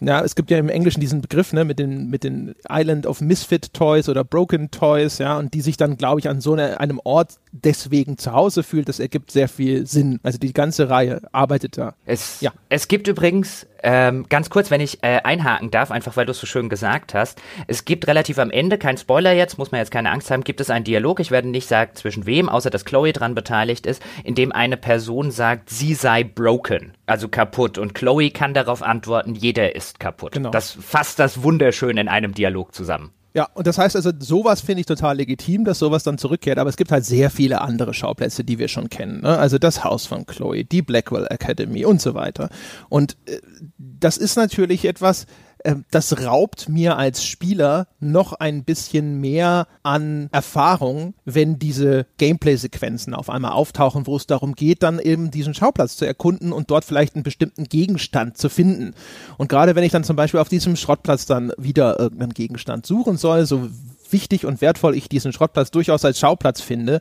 ja, es gibt ja im Englischen diesen Begriff, ne, mit den, mit den Island of Misfit Toys oder Broken Toys, ja, und die sich dann, glaube ich, an so eine, einem Ort deswegen zu Hause fühlt, das ergibt sehr viel Sinn. Also die ganze Reihe arbeitet da. Es, ja. es gibt übrigens, ähm, ganz kurz, wenn ich äh, einhaken darf, einfach weil du es so schön gesagt hast, es gibt relativ am Ende, kein Spoiler jetzt, muss man jetzt keine Angst haben, gibt es einen Dialog, ich werde nicht sagen zwischen wem, außer dass Chloe dran beteiligt ist, in dem eine Person sagt, sie sei broken, also kaputt. Und Chloe kann darauf antworten, jeder ist kaputt. Genau. Das fasst das wunderschön in einem Dialog zusammen. Ja, und das heißt also, sowas finde ich total legitim, dass sowas dann zurückkehrt, aber es gibt halt sehr viele andere Schauplätze, die wir schon kennen. Ne? Also das Haus von Chloe, die Blackwell Academy und so weiter. Und äh, das ist natürlich etwas, das raubt mir als Spieler noch ein bisschen mehr an Erfahrung, wenn diese Gameplay-Sequenzen auf einmal auftauchen, wo es darum geht, dann eben diesen Schauplatz zu erkunden und dort vielleicht einen bestimmten Gegenstand zu finden. Und gerade wenn ich dann zum Beispiel auf diesem Schrottplatz dann wieder irgendeinen Gegenstand suchen soll, so wichtig und wertvoll ich diesen Schrottplatz durchaus als Schauplatz finde,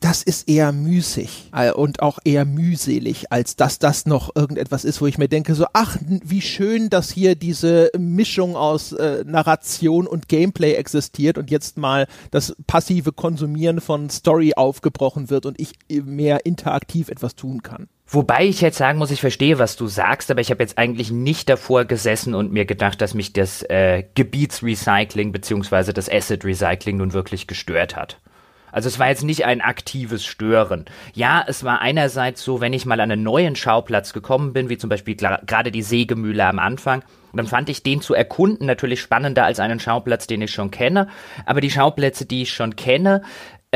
das ist eher müßig äh, und auch eher mühselig, als dass das noch irgendetwas ist, wo ich mir denke, so, ach, wie schön, dass hier diese Mischung aus äh, Narration und Gameplay existiert und jetzt mal das passive Konsumieren von Story aufgebrochen wird und ich mehr interaktiv etwas tun kann. Wobei ich jetzt sagen muss, ich verstehe, was du sagst, aber ich habe jetzt eigentlich nicht davor gesessen und mir gedacht, dass mich das äh, Gebietsrecycling beziehungsweise das Asset Recycling nun wirklich gestört hat. Also es war jetzt nicht ein aktives Stören. Ja, es war einerseits so, wenn ich mal an einen neuen Schauplatz gekommen bin, wie zum Beispiel gerade die Sägemühle am Anfang, dann fand ich den zu erkunden natürlich spannender als einen Schauplatz, den ich schon kenne. Aber die Schauplätze, die ich schon kenne,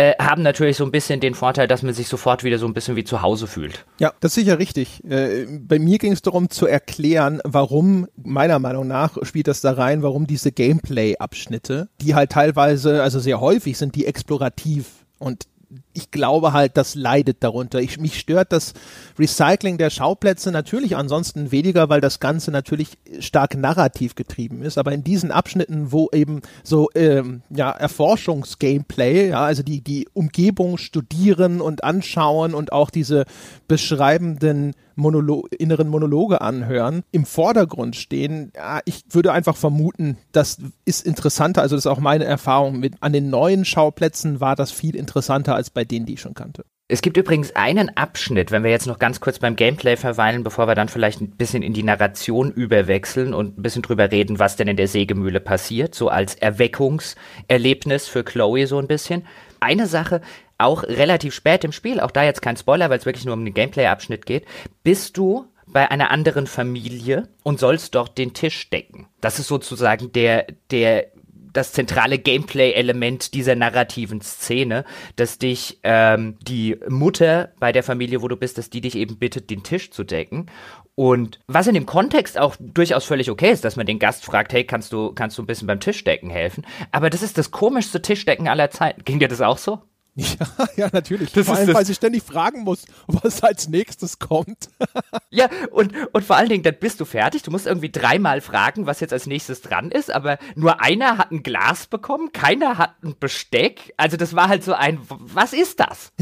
äh, haben natürlich so ein bisschen den Vorteil, dass man sich sofort wieder so ein bisschen wie zu Hause fühlt. Ja, das ist sicher richtig. Äh, bei mir ging es darum zu erklären, warum, meiner Meinung nach, spielt das da rein, warum diese Gameplay-Abschnitte, die halt teilweise, also sehr häufig sind die explorativ und ich glaube halt, das leidet darunter. Ich, mich stört das Recycling der Schauplätze natürlich ansonsten weniger, weil das Ganze natürlich stark narrativ getrieben ist. Aber in diesen Abschnitten, wo eben so ähm, ja, Erforschungsgameplay, ja, also die, die Umgebung studieren und anschauen und auch diese beschreibenden Monolo inneren Monologe anhören, im Vordergrund stehen. Ja, ich würde einfach vermuten, das ist interessanter, also das ist auch meine Erfahrung mit an den neuen Schauplätzen war das viel interessanter als bei denen, die ich schon kannte. Es gibt übrigens einen Abschnitt, wenn wir jetzt noch ganz kurz beim Gameplay verweilen, bevor wir dann vielleicht ein bisschen in die Narration überwechseln und ein bisschen drüber reden, was denn in der Sägemühle passiert, so als Erweckungserlebnis für Chloe so ein bisschen. Eine Sache, auch relativ spät im Spiel, auch da jetzt kein Spoiler, weil es wirklich nur um den Gameplay-Abschnitt geht, bist du bei einer anderen Familie und sollst dort den Tisch decken. Das ist sozusagen der, der das zentrale Gameplay-Element dieser narrativen Szene, dass dich ähm, die Mutter bei der Familie, wo du bist, dass die dich eben bittet, den Tisch zu decken. Und was in dem Kontext auch durchaus völlig okay ist, dass man den Gast fragt, hey, kannst du, kannst du ein bisschen beim Tischdecken helfen? Aber das ist das komischste Tischdecken aller Zeiten. Ging dir das auch so? Ja, ja, natürlich. Das vor allem, weil sie ständig fragen muss, was als nächstes kommt. ja, und, und vor allen Dingen, dann bist du fertig. Du musst irgendwie dreimal fragen, was jetzt als nächstes dran ist, aber nur einer hat ein Glas bekommen, keiner hat ein Besteck. Also das war halt so ein, was ist das?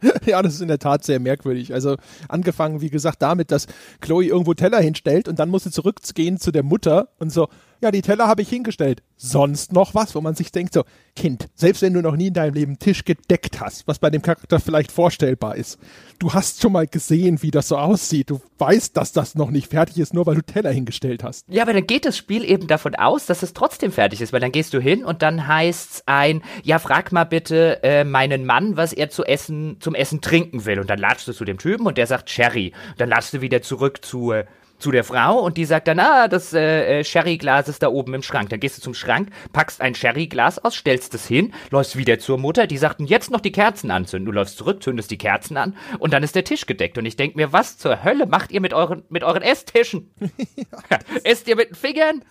Ja, Ja, das ist in der Tat sehr merkwürdig. Also angefangen, wie gesagt, damit, dass Chloe irgendwo Teller hinstellt und dann muss sie zurückgehen zu der Mutter und so, ja, die Teller habe ich hingestellt. Sonst noch was, wo man sich denkt, so, Kind, selbst wenn du noch nie in deinem Leben Tisch gedeckt hast, was bei dem Charakter vielleicht vorstellbar ist, du hast schon mal gesehen, wie das so aussieht. Du weißt, dass das noch nicht fertig ist, nur weil du Teller hingestellt hast. Ja, aber dann geht das Spiel eben davon aus, dass es trotzdem fertig ist, weil dann gehst du hin und dann heißt's ein, ja, frag mal bitte äh, meinen Mann, was er zu essen, zum Essen trinken will. Und dann latschst du zu dem Typen und der sagt Sherry. Und dann latschst du wieder zurück zu äh, zu der Frau und die sagt dann, ah, das äh, äh, Sherryglas ist da oben im Schrank. Dann gehst du zum Schrank, packst ein Sherryglas aus, stellst es hin, läufst wieder zur Mutter, die sagt, jetzt noch die Kerzen anzünden. Du läufst zurück, zündest die Kerzen an und dann ist der Tisch gedeckt. Und ich denke mir, was zur Hölle macht ihr mit euren, mit euren Esstischen? ja, Esst ihr mit den Fingern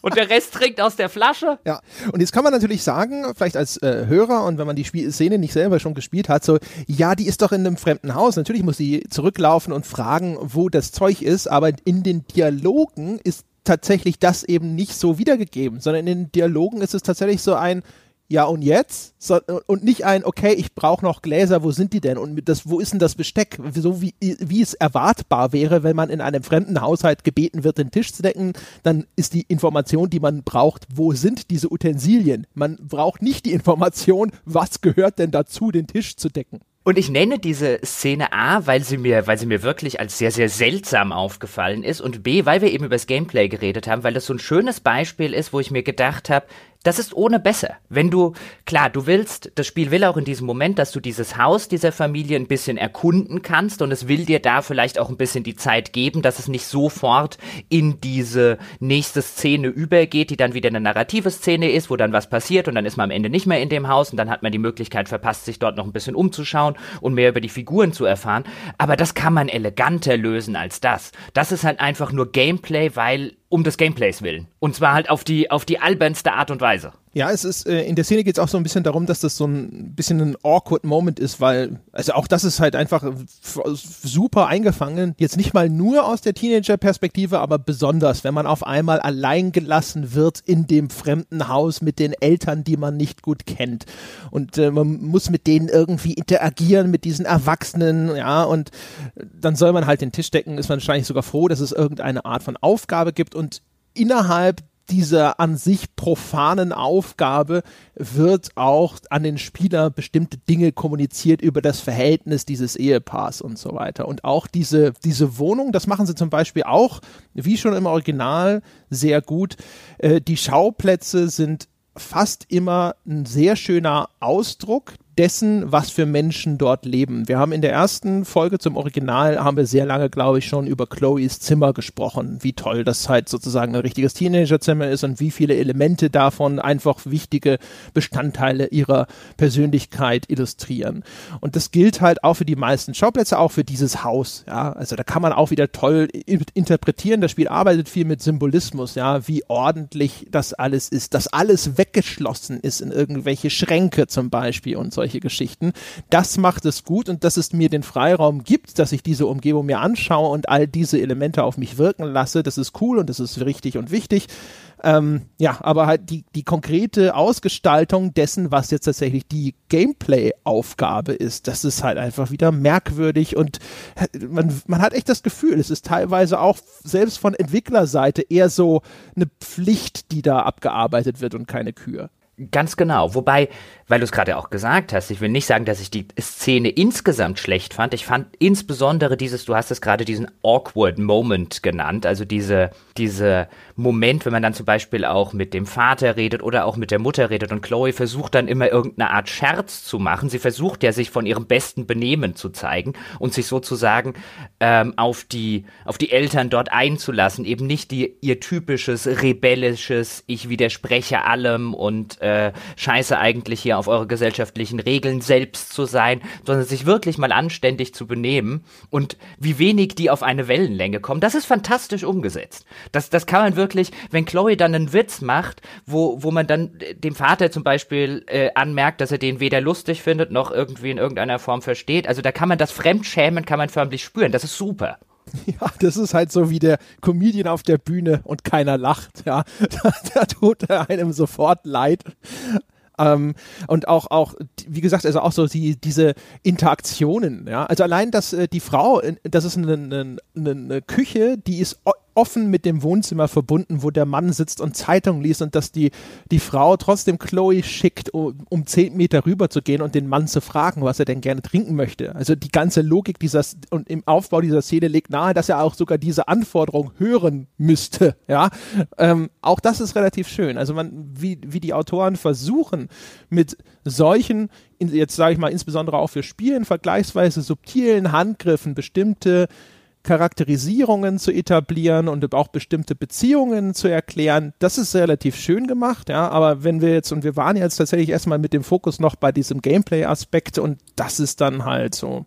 und der Rest trinkt aus der Flasche? Ja, und jetzt kann man natürlich sagen, vielleicht als äh, Hörer und wenn man die Spiel Szene nicht selber schon gespielt hat, so, ja, die ist doch in einem fremden Haus. Natürlich muss sie zurücklaufen und fragen, wo das Zeug ist, aber in den Dialogen ist tatsächlich das eben nicht so wiedergegeben, sondern in den Dialogen ist es tatsächlich so ein ja und jetzt? So, und nicht ein okay ich brauche noch Gläser wo sind die denn? Und das wo ist denn das Besteck? So wie wie es erwartbar wäre wenn man in einem fremden Haushalt gebeten wird den Tisch zu decken dann ist die Information die man braucht wo sind diese Utensilien? Man braucht nicht die Information was gehört denn dazu den Tisch zu decken und ich nenne diese Szene A, weil sie mir, weil sie mir wirklich als sehr, sehr seltsam aufgefallen ist und B, weil wir eben über das Gameplay geredet haben, weil das so ein schönes Beispiel ist, wo ich mir gedacht habe, das ist ohne besser. Wenn du, klar, du willst, das Spiel will auch in diesem Moment, dass du dieses Haus dieser Familie ein bisschen erkunden kannst und es will dir da vielleicht auch ein bisschen die Zeit geben, dass es nicht sofort in diese nächste Szene übergeht, die dann wieder eine narrative Szene ist, wo dann was passiert und dann ist man am Ende nicht mehr in dem Haus und dann hat man die Möglichkeit verpasst, sich dort noch ein bisschen umzuschauen und mehr über die Figuren zu erfahren. Aber das kann man eleganter lösen als das. Das ist halt einfach nur Gameplay, weil um des Gameplays willen. Und zwar halt auf die, auf die albernste Art und Weise. Ja, es ist, äh, in der Szene geht es auch so ein bisschen darum, dass das so ein bisschen ein awkward Moment ist, weil, also auch das ist halt einfach super eingefangen. Jetzt nicht mal nur aus der Teenager-Perspektive, aber besonders, wenn man auf einmal allein gelassen wird in dem fremden Haus mit den Eltern, die man nicht gut kennt. Und äh, man muss mit denen irgendwie interagieren, mit diesen Erwachsenen, ja, und dann soll man halt den Tisch decken, ist man wahrscheinlich sogar froh, dass es irgendeine Art von Aufgabe gibt und innerhalb dieser an sich profanen Aufgabe wird auch an den Spieler bestimmte Dinge kommuniziert über das Verhältnis dieses Ehepaars und so weiter. Und auch diese, diese Wohnung, das machen sie zum Beispiel auch, wie schon im Original, sehr gut. Äh, die Schauplätze sind fast immer ein sehr schöner Ausdruck dessen, was für Menschen dort leben. Wir haben in der ersten Folge zum Original haben wir sehr lange, glaube ich, schon über Chloes Zimmer gesprochen, wie toll das halt sozusagen ein richtiges Teenagerzimmer ist und wie viele Elemente davon einfach wichtige Bestandteile ihrer Persönlichkeit illustrieren. Und das gilt halt auch für die meisten Schauplätze, auch für dieses Haus. Ja, also da kann man auch wieder toll interpretieren. Das Spiel arbeitet viel mit Symbolismus, ja, wie ordentlich das alles ist, dass alles weggeschlossen ist in irgendwelche Schränke zum Beispiel und solche solche Geschichten. Das macht es gut und dass es mir den Freiraum gibt, dass ich diese Umgebung mir anschaue und all diese Elemente auf mich wirken lasse. Das ist cool und das ist richtig und wichtig. Ähm, ja, aber halt die, die konkrete Ausgestaltung dessen, was jetzt tatsächlich die Gameplay-Aufgabe ist, das ist halt einfach wieder merkwürdig und man, man hat echt das Gefühl, es ist teilweise auch selbst von Entwicklerseite eher so eine Pflicht, die da abgearbeitet wird und keine Kür. Ganz genau. Wobei, weil du es gerade auch gesagt hast, ich will nicht sagen, dass ich die Szene insgesamt schlecht fand. Ich fand insbesondere dieses, du hast es gerade diesen awkward Moment genannt, also diese, diese Moment, wenn man dann zum Beispiel auch mit dem Vater redet oder auch mit der Mutter redet und Chloe versucht dann immer irgendeine Art Scherz zu machen. Sie versucht ja, sich von ihrem besten Benehmen zu zeigen und sich sozusagen ähm, auf die, auf die Eltern dort einzulassen. Eben nicht die, ihr typisches rebellisches, ich widerspreche allem und äh, äh, scheiße eigentlich hier auf eure gesellschaftlichen Regeln selbst zu sein, sondern sich wirklich mal anständig zu benehmen und wie wenig die auf eine Wellenlänge kommen. Das ist fantastisch umgesetzt. Das, das kann man wirklich, wenn Chloe dann einen Witz macht, wo, wo man dann dem Vater zum Beispiel äh, anmerkt, dass er den weder lustig findet noch irgendwie in irgendeiner Form versteht. Also da kann man das Fremdschämen, kann man förmlich spüren. Das ist super. Ja, das ist halt so wie der Comedian auf der Bühne und keiner lacht, ja. Da, da tut er einem sofort leid. Ähm, und auch, auch, wie gesagt, also auch so die, diese Interaktionen, ja. Also allein, dass äh, die Frau, das ist eine, eine, eine Küche, die ist offen mit dem Wohnzimmer verbunden, wo der Mann sitzt und Zeitung liest und dass die, die Frau trotzdem Chloe schickt, um, um zehn Meter rüber zu gehen und den Mann zu fragen, was er denn gerne trinken möchte. Also die ganze Logik dieser und im Aufbau dieser Szene legt nahe, dass er auch sogar diese Anforderung hören müsste. Ja, ähm, auch das ist relativ schön. Also man, wie, wie die Autoren versuchen, mit solchen, jetzt sage ich mal insbesondere auch für Spielen, vergleichsweise subtilen Handgriffen bestimmte Charakterisierungen zu etablieren und auch bestimmte Beziehungen zu erklären. Das ist relativ schön gemacht, ja, aber wenn wir jetzt, und wir waren jetzt tatsächlich erstmal mit dem Fokus noch bei diesem Gameplay-Aspekt und das ist dann halt so.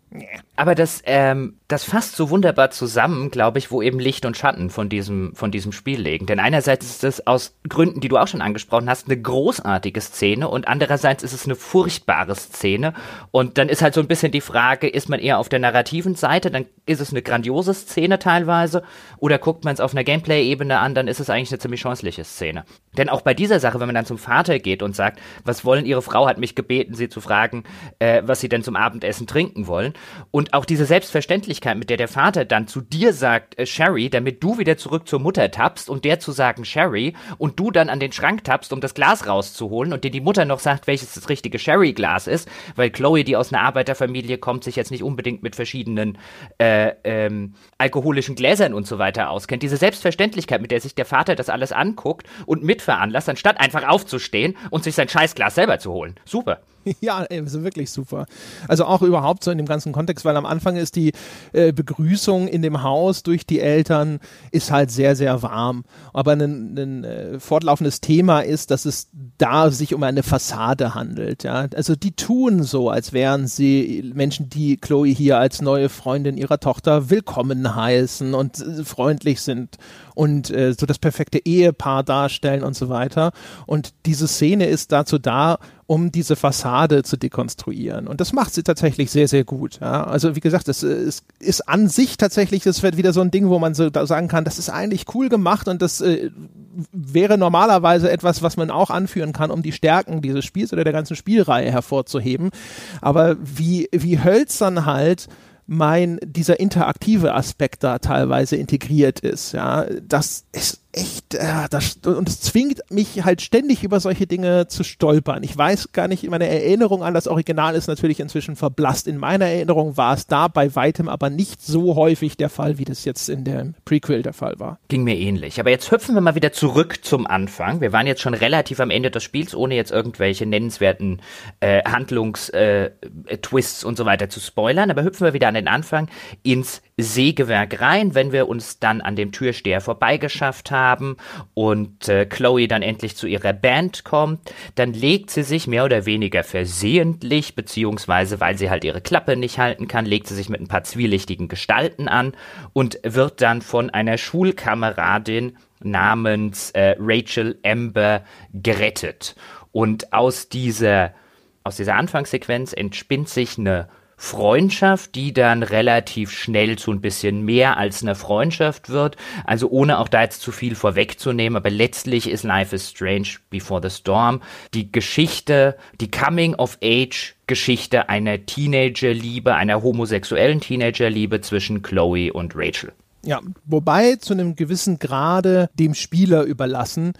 Aber das, ähm, das fasst so wunderbar zusammen, glaube ich, wo eben Licht und Schatten von diesem, von diesem Spiel liegen. Denn einerseits ist es aus Gründen, die du auch schon angesprochen hast, eine großartige Szene und andererseits ist es eine furchtbare Szene. Und dann ist halt so ein bisschen die Frage, ist man eher auf der narrativen Seite, dann ist es eine grandiose Szene teilweise, oder guckt man es auf einer Gameplay-Ebene an, dann ist es eigentlich eine ziemlich scheußliche Szene. Denn auch bei dieser Sache, wenn man dann zum Vater geht und sagt, was wollen ihre Frau hat mich gebeten, sie zu fragen, äh, was sie denn zum Abendessen trinken wollen. Und auch diese Selbstverständlichkeit, mit der der Vater dann zu dir sagt, äh, Sherry, damit du wieder zurück zur Mutter tappst und der zu sagen Sherry und du dann an den Schrank tappst, um das Glas rauszuholen und dir die Mutter noch sagt, welches das richtige Sherry-Glas ist, weil Chloe, die aus einer Arbeiterfamilie kommt, sich jetzt nicht unbedingt mit verschiedenen äh, ähm, alkoholischen Gläsern und so weiter auskennt. Diese Selbstverständlichkeit, mit der sich der Vater das alles anguckt und mitveranlasst, anstatt einfach aufzustehen und sich sein Scheißglas selber zu holen. Super. Ja, also wirklich super. Also auch überhaupt so in dem ganzen Kontext, weil am Anfang ist die äh, Begrüßung in dem Haus durch die Eltern ist halt sehr, sehr warm. Aber ein, ein äh, fortlaufendes Thema ist, dass es da sich um eine Fassade handelt. Ja? Also die tun so, als wären sie Menschen, die Chloe hier als neue Freundin ihrer Tochter willkommen heißen und äh, freundlich sind und äh, so das perfekte Ehepaar darstellen und so weiter. Und diese Szene ist dazu da, um diese Fassade zu dekonstruieren. Und das macht sie tatsächlich sehr, sehr gut. Ja? Also wie gesagt, es ist, ist an sich tatsächlich, das wird wieder so ein Ding, wo man so sagen kann, das ist eigentlich cool gemacht und das äh, wäre normalerweise etwas, was man auch anführen kann, um die Stärken dieses Spiels oder der ganzen Spielreihe hervorzuheben. Aber wie, wie hölzern halt mein, dieser interaktive Aspekt da teilweise integriert ist. Ja, das ist echt, äh, das, und es zwingt mich halt ständig über solche Dinge zu stolpern. Ich weiß gar nicht, meine Erinnerung an das Original ist natürlich inzwischen verblasst. In meiner Erinnerung war es da bei weitem aber nicht so häufig der Fall, wie das jetzt in der Prequel der Fall war. Ging mir ähnlich. Aber jetzt hüpfen wir mal wieder zurück zum Anfang. Wir waren jetzt schon relativ am Ende des Spiels, ohne jetzt irgendwelche nennenswerten äh, Handlungstwists äh, und so weiter zu spoilern. Aber hüpfen wir wieder an den Anfang ins Sägewerk rein, wenn wir uns dann an dem Türsteher vorbeigeschafft haben und äh, Chloe dann endlich zu ihrer Band kommt, dann legt sie sich mehr oder weniger versehentlich, beziehungsweise weil sie halt ihre Klappe nicht halten kann, legt sie sich mit ein paar zwielichtigen Gestalten an und wird dann von einer Schulkameradin namens äh, Rachel Amber gerettet. Und aus dieser, aus dieser Anfangssequenz entspinnt sich eine Freundschaft, die dann relativ schnell zu ein bisschen mehr als eine Freundschaft wird. Also ohne auch da jetzt zu viel vorwegzunehmen, aber letztlich ist Life is Strange Before the Storm die Geschichte, die Coming of Age Geschichte einer Teenagerliebe, einer homosexuellen Teenagerliebe zwischen Chloe und Rachel. Ja, wobei zu einem gewissen Grade dem Spieler überlassen,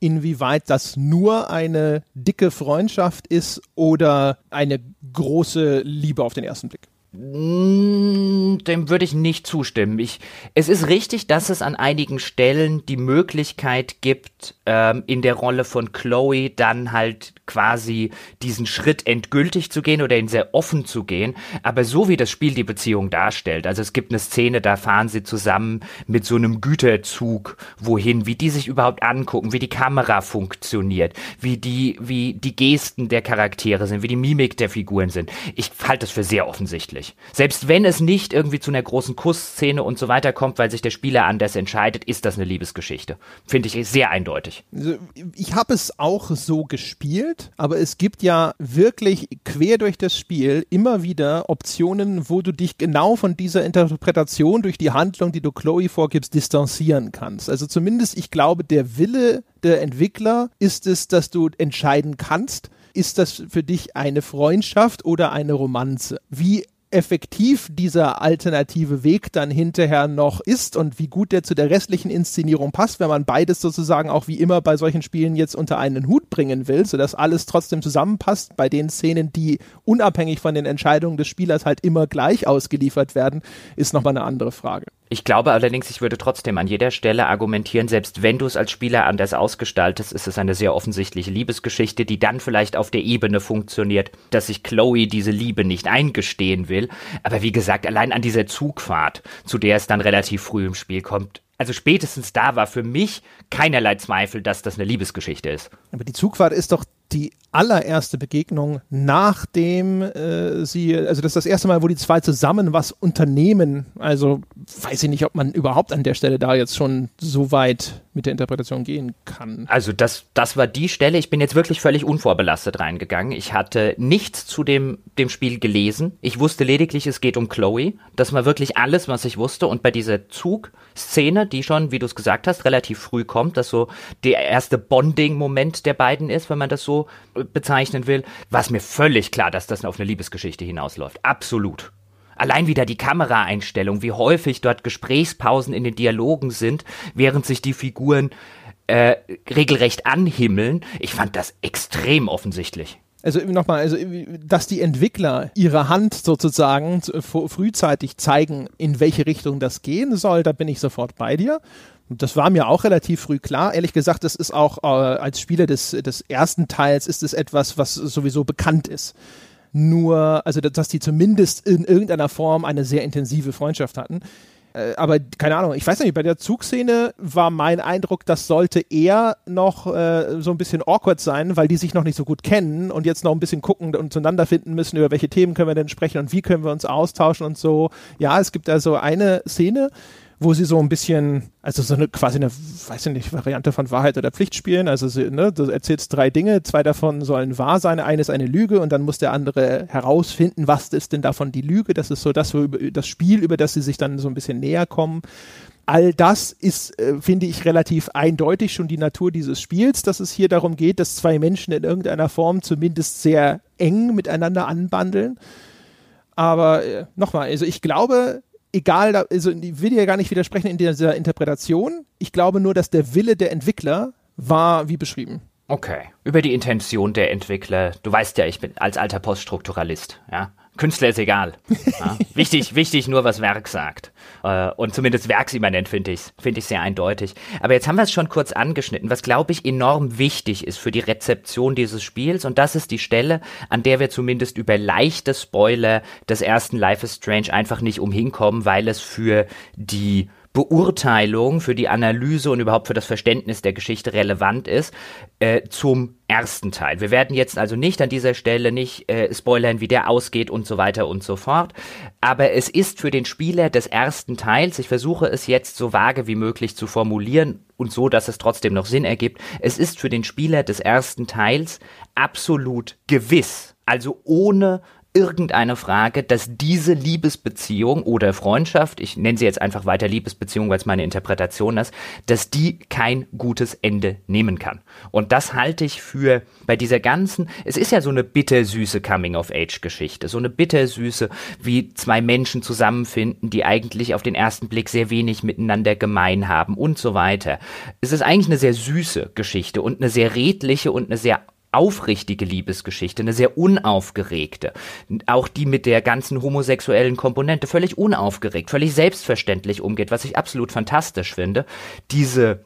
inwieweit das nur eine dicke Freundschaft ist oder eine große Liebe auf den ersten Blick. Mm, dem würde ich nicht zustimmen. Ich, es ist richtig, dass es an einigen Stellen die Möglichkeit gibt, ähm, in der Rolle von Chloe dann halt quasi diesen Schritt endgültig zu gehen oder ihn sehr offen zu gehen. Aber so wie das Spiel die Beziehung darstellt, also es gibt eine Szene, da fahren sie zusammen mit so einem Güterzug wohin, wie die sich überhaupt angucken, wie die Kamera funktioniert, wie die, wie die Gesten der Charaktere sind, wie die Mimik der Figuren sind. Ich halte das für sehr offensichtlich. Selbst wenn es nicht irgendwie zu einer großen Kussszene und so weiter kommt, weil sich der Spieler anders entscheidet, ist das eine Liebesgeschichte. Finde ich sehr eindeutig. Ich habe es auch so gespielt, aber es gibt ja wirklich quer durch das Spiel immer wieder Optionen, wo du dich genau von dieser Interpretation durch die Handlung, die du Chloe vorgibst, distanzieren kannst. Also zumindest, ich glaube, der Wille der Entwickler ist es, dass du entscheiden kannst, ist das für dich eine Freundschaft oder eine Romanze? Wie effektiv dieser alternative Weg dann hinterher noch ist und wie gut der zu der restlichen Inszenierung passt, wenn man beides sozusagen auch wie immer bei solchen Spielen jetzt unter einen Hut bringen will, sodass alles trotzdem zusammenpasst bei den Szenen, die unabhängig von den Entscheidungen des Spielers halt immer gleich ausgeliefert werden, ist nochmal eine andere Frage. Ich glaube allerdings, ich würde trotzdem an jeder Stelle argumentieren, selbst wenn du es als Spieler anders ausgestaltest, ist es eine sehr offensichtliche Liebesgeschichte, die dann vielleicht auf der Ebene funktioniert, dass sich Chloe diese Liebe nicht eingestehen will. Aber wie gesagt, allein an dieser Zugfahrt, zu der es dann relativ früh im Spiel kommt, also spätestens da war für mich keinerlei Zweifel, dass das eine Liebesgeschichte ist. Aber die Zugfahrt ist doch die allererste Begegnung, nachdem äh, sie, also das ist das erste Mal, wo die zwei zusammen was unternehmen. Also weiß ich nicht, ob man überhaupt an der Stelle da jetzt schon so weit mit der Interpretation gehen kann. Also das, das war die Stelle. Ich bin jetzt wirklich völlig unvorbelastet reingegangen. Ich hatte nichts zu dem, dem Spiel gelesen. Ich wusste lediglich, es geht um Chloe. Das war wirklich alles, was ich wusste. Und bei dieser Zugszene, die schon, wie du es gesagt hast, relativ früh kommt, dass so der erste Bonding-Moment der beiden ist, wenn man das so bezeichnen will, war es mir völlig klar, dass das auf eine Liebesgeschichte hinausläuft. Absolut. Allein wieder die Kameraeinstellung, wie häufig dort Gesprächspausen in den Dialogen sind, während sich die Figuren äh, regelrecht anhimmeln. Ich fand das extrem offensichtlich. Also nochmal, also dass die Entwickler ihre Hand sozusagen frühzeitig zeigen, in welche Richtung das gehen soll, da bin ich sofort bei dir. Das war mir auch relativ früh klar. Ehrlich gesagt, das ist auch äh, als Spieler des, des ersten Teils ist es etwas, was sowieso bekannt ist. Nur, also dass die zumindest in irgendeiner Form eine sehr intensive Freundschaft hatten. Äh, aber keine Ahnung, ich weiß nicht, bei der Zugszene war mein Eindruck, das sollte eher noch äh, so ein bisschen awkward sein, weil die sich noch nicht so gut kennen und jetzt noch ein bisschen gucken und zueinander finden müssen, über welche Themen können wir denn sprechen und wie können wir uns austauschen und so. Ja, es gibt also eine Szene, wo sie so ein bisschen, also so eine quasi eine, weiß ich nicht, Variante von Wahrheit oder Pflicht spielen. Also sie, ne, du erzählst drei Dinge, zwei davon sollen wahr sein, eine ist eine Lüge und dann muss der andere herausfinden, was ist denn davon die Lüge. Das ist so das, das Spiel, über das sie sich dann so ein bisschen näher kommen all das ist, äh, finde ich, relativ eindeutig schon die Natur dieses Spiels, dass es hier darum geht, dass zwei Menschen in irgendeiner Form zumindest sehr eng miteinander anbandeln. Aber äh, nochmal, also ich glaube, egal, also ich will dir ja gar nicht widersprechen in dieser Interpretation. Ich glaube nur, dass der Wille der Entwickler war wie beschrieben. Okay. Über die Intention der Entwickler. Du weißt ja, ich bin als alter Poststrukturalist, ja. Künstler ist egal. Ja. wichtig, wichtig nur, was Werk sagt. Äh, und zumindest werksimmanent finde ich finde ich sehr eindeutig. Aber jetzt haben wir es schon kurz angeschnitten, was glaube ich enorm wichtig ist für die Rezeption dieses Spiels. Und das ist die Stelle, an der wir zumindest über leichte Spoiler des ersten Life is Strange einfach nicht umhinkommen, weil es für die Beurteilung, für die Analyse und überhaupt für das Verständnis der Geschichte relevant ist, äh, zum ersten Teil. Wir werden jetzt also nicht an dieser Stelle nicht äh, spoilern, wie der ausgeht und so weiter und so fort. Aber es ist für den Spieler des ersten Teils, ich versuche es jetzt so vage wie möglich zu formulieren und so, dass es trotzdem noch Sinn ergibt, es ist für den Spieler des ersten Teils absolut gewiss, also ohne irgendeine Frage, dass diese Liebesbeziehung oder Freundschaft, ich nenne sie jetzt einfach weiter Liebesbeziehung, weil es meine Interpretation ist, dass die kein gutes Ende nehmen kann. Und das halte ich für bei dieser ganzen, es ist ja so eine bittersüße Coming-of-Age-Geschichte, so eine bittersüße, wie zwei Menschen zusammenfinden, die eigentlich auf den ersten Blick sehr wenig miteinander gemein haben und so weiter. Es ist eigentlich eine sehr süße Geschichte und eine sehr redliche und eine sehr aufrichtige Liebesgeschichte, eine sehr unaufgeregte. Auch die mit der ganzen homosexuellen Komponente völlig unaufgeregt, völlig selbstverständlich umgeht, was ich absolut fantastisch finde. Diese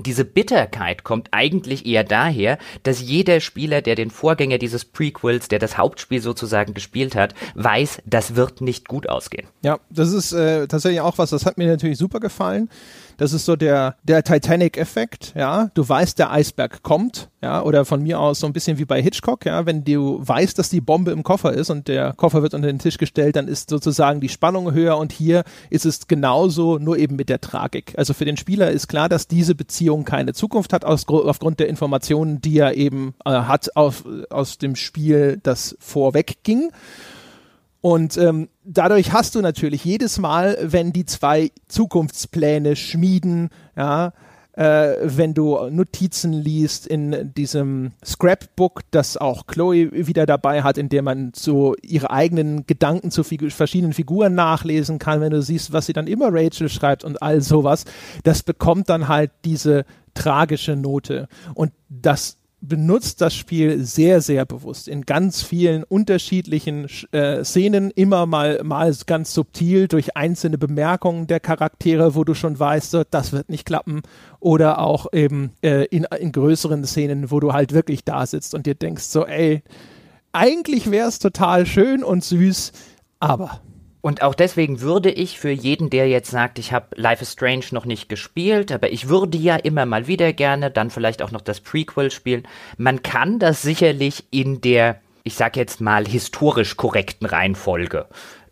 diese Bitterkeit kommt eigentlich eher daher, dass jeder Spieler, der den Vorgänger dieses Prequels, der das Hauptspiel sozusagen gespielt hat, weiß, das wird nicht gut ausgehen. Ja, das ist äh, tatsächlich auch was, das hat mir natürlich super gefallen. Das ist so der, der Titanic-Effekt, ja. Du weißt, der Eisberg kommt, ja, oder von mir aus so ein bisschen wie bei Hitchcock, ja. Wenn du weißt, dass die Bombe im Koffer ist und der Koffer wird unter den Tisch gestellt, dann ist sozusagen die Spannung höher und hier ist es genauso, nur eben mit der Tragik. Also für den Spieler ist klar, dass diese Beziehung keine Zukunft hat, aus, aufgrund der Informationen, die er eben äh, hat auf, aus dem Spiel, das vorweg ging. Und ähm, dadurch hast du natürlich jedes Mal, wenn die zwei Zukunftspläne schmieden, ja, äh, wenn du Notizen liest in diesem Scrapbook, das auch Chloe wieder dabei hat, in dem man so ihre eigenen Gedanken zu Figu verschiedenen Figuren nachlesen kann, wenn du siehst, was sie dann immer Rachel schreibt und all sowas, das bekommt dann halt diese tragische Note. Und das benutzt das Spiel sehr, sehr bewusst in ganz vielen unterschiedlichen äh, Szenen, immer mal, mal ganz subtil durch einzelne Bemerkungen der Charaktere, wo du schon weißt, so, das wird nicht klappen. Oder auch eben äh, in, in größeren Szenen, wo du halt wirklich da sitzt und dir denkst, so, ey, eigentlich wäre es total schön und süß, aber und auch deswegen würde ich für jeden, der jetzt sagt, ich habe Life is Strange noch nicht gespielt, aber ich würde ja immer mal wieder gerne dann vielleicht auch noch das Prequel spielen. Man kann das sicherlich in der, ich sag jetzt mal, historisch korrekten Reihenfolge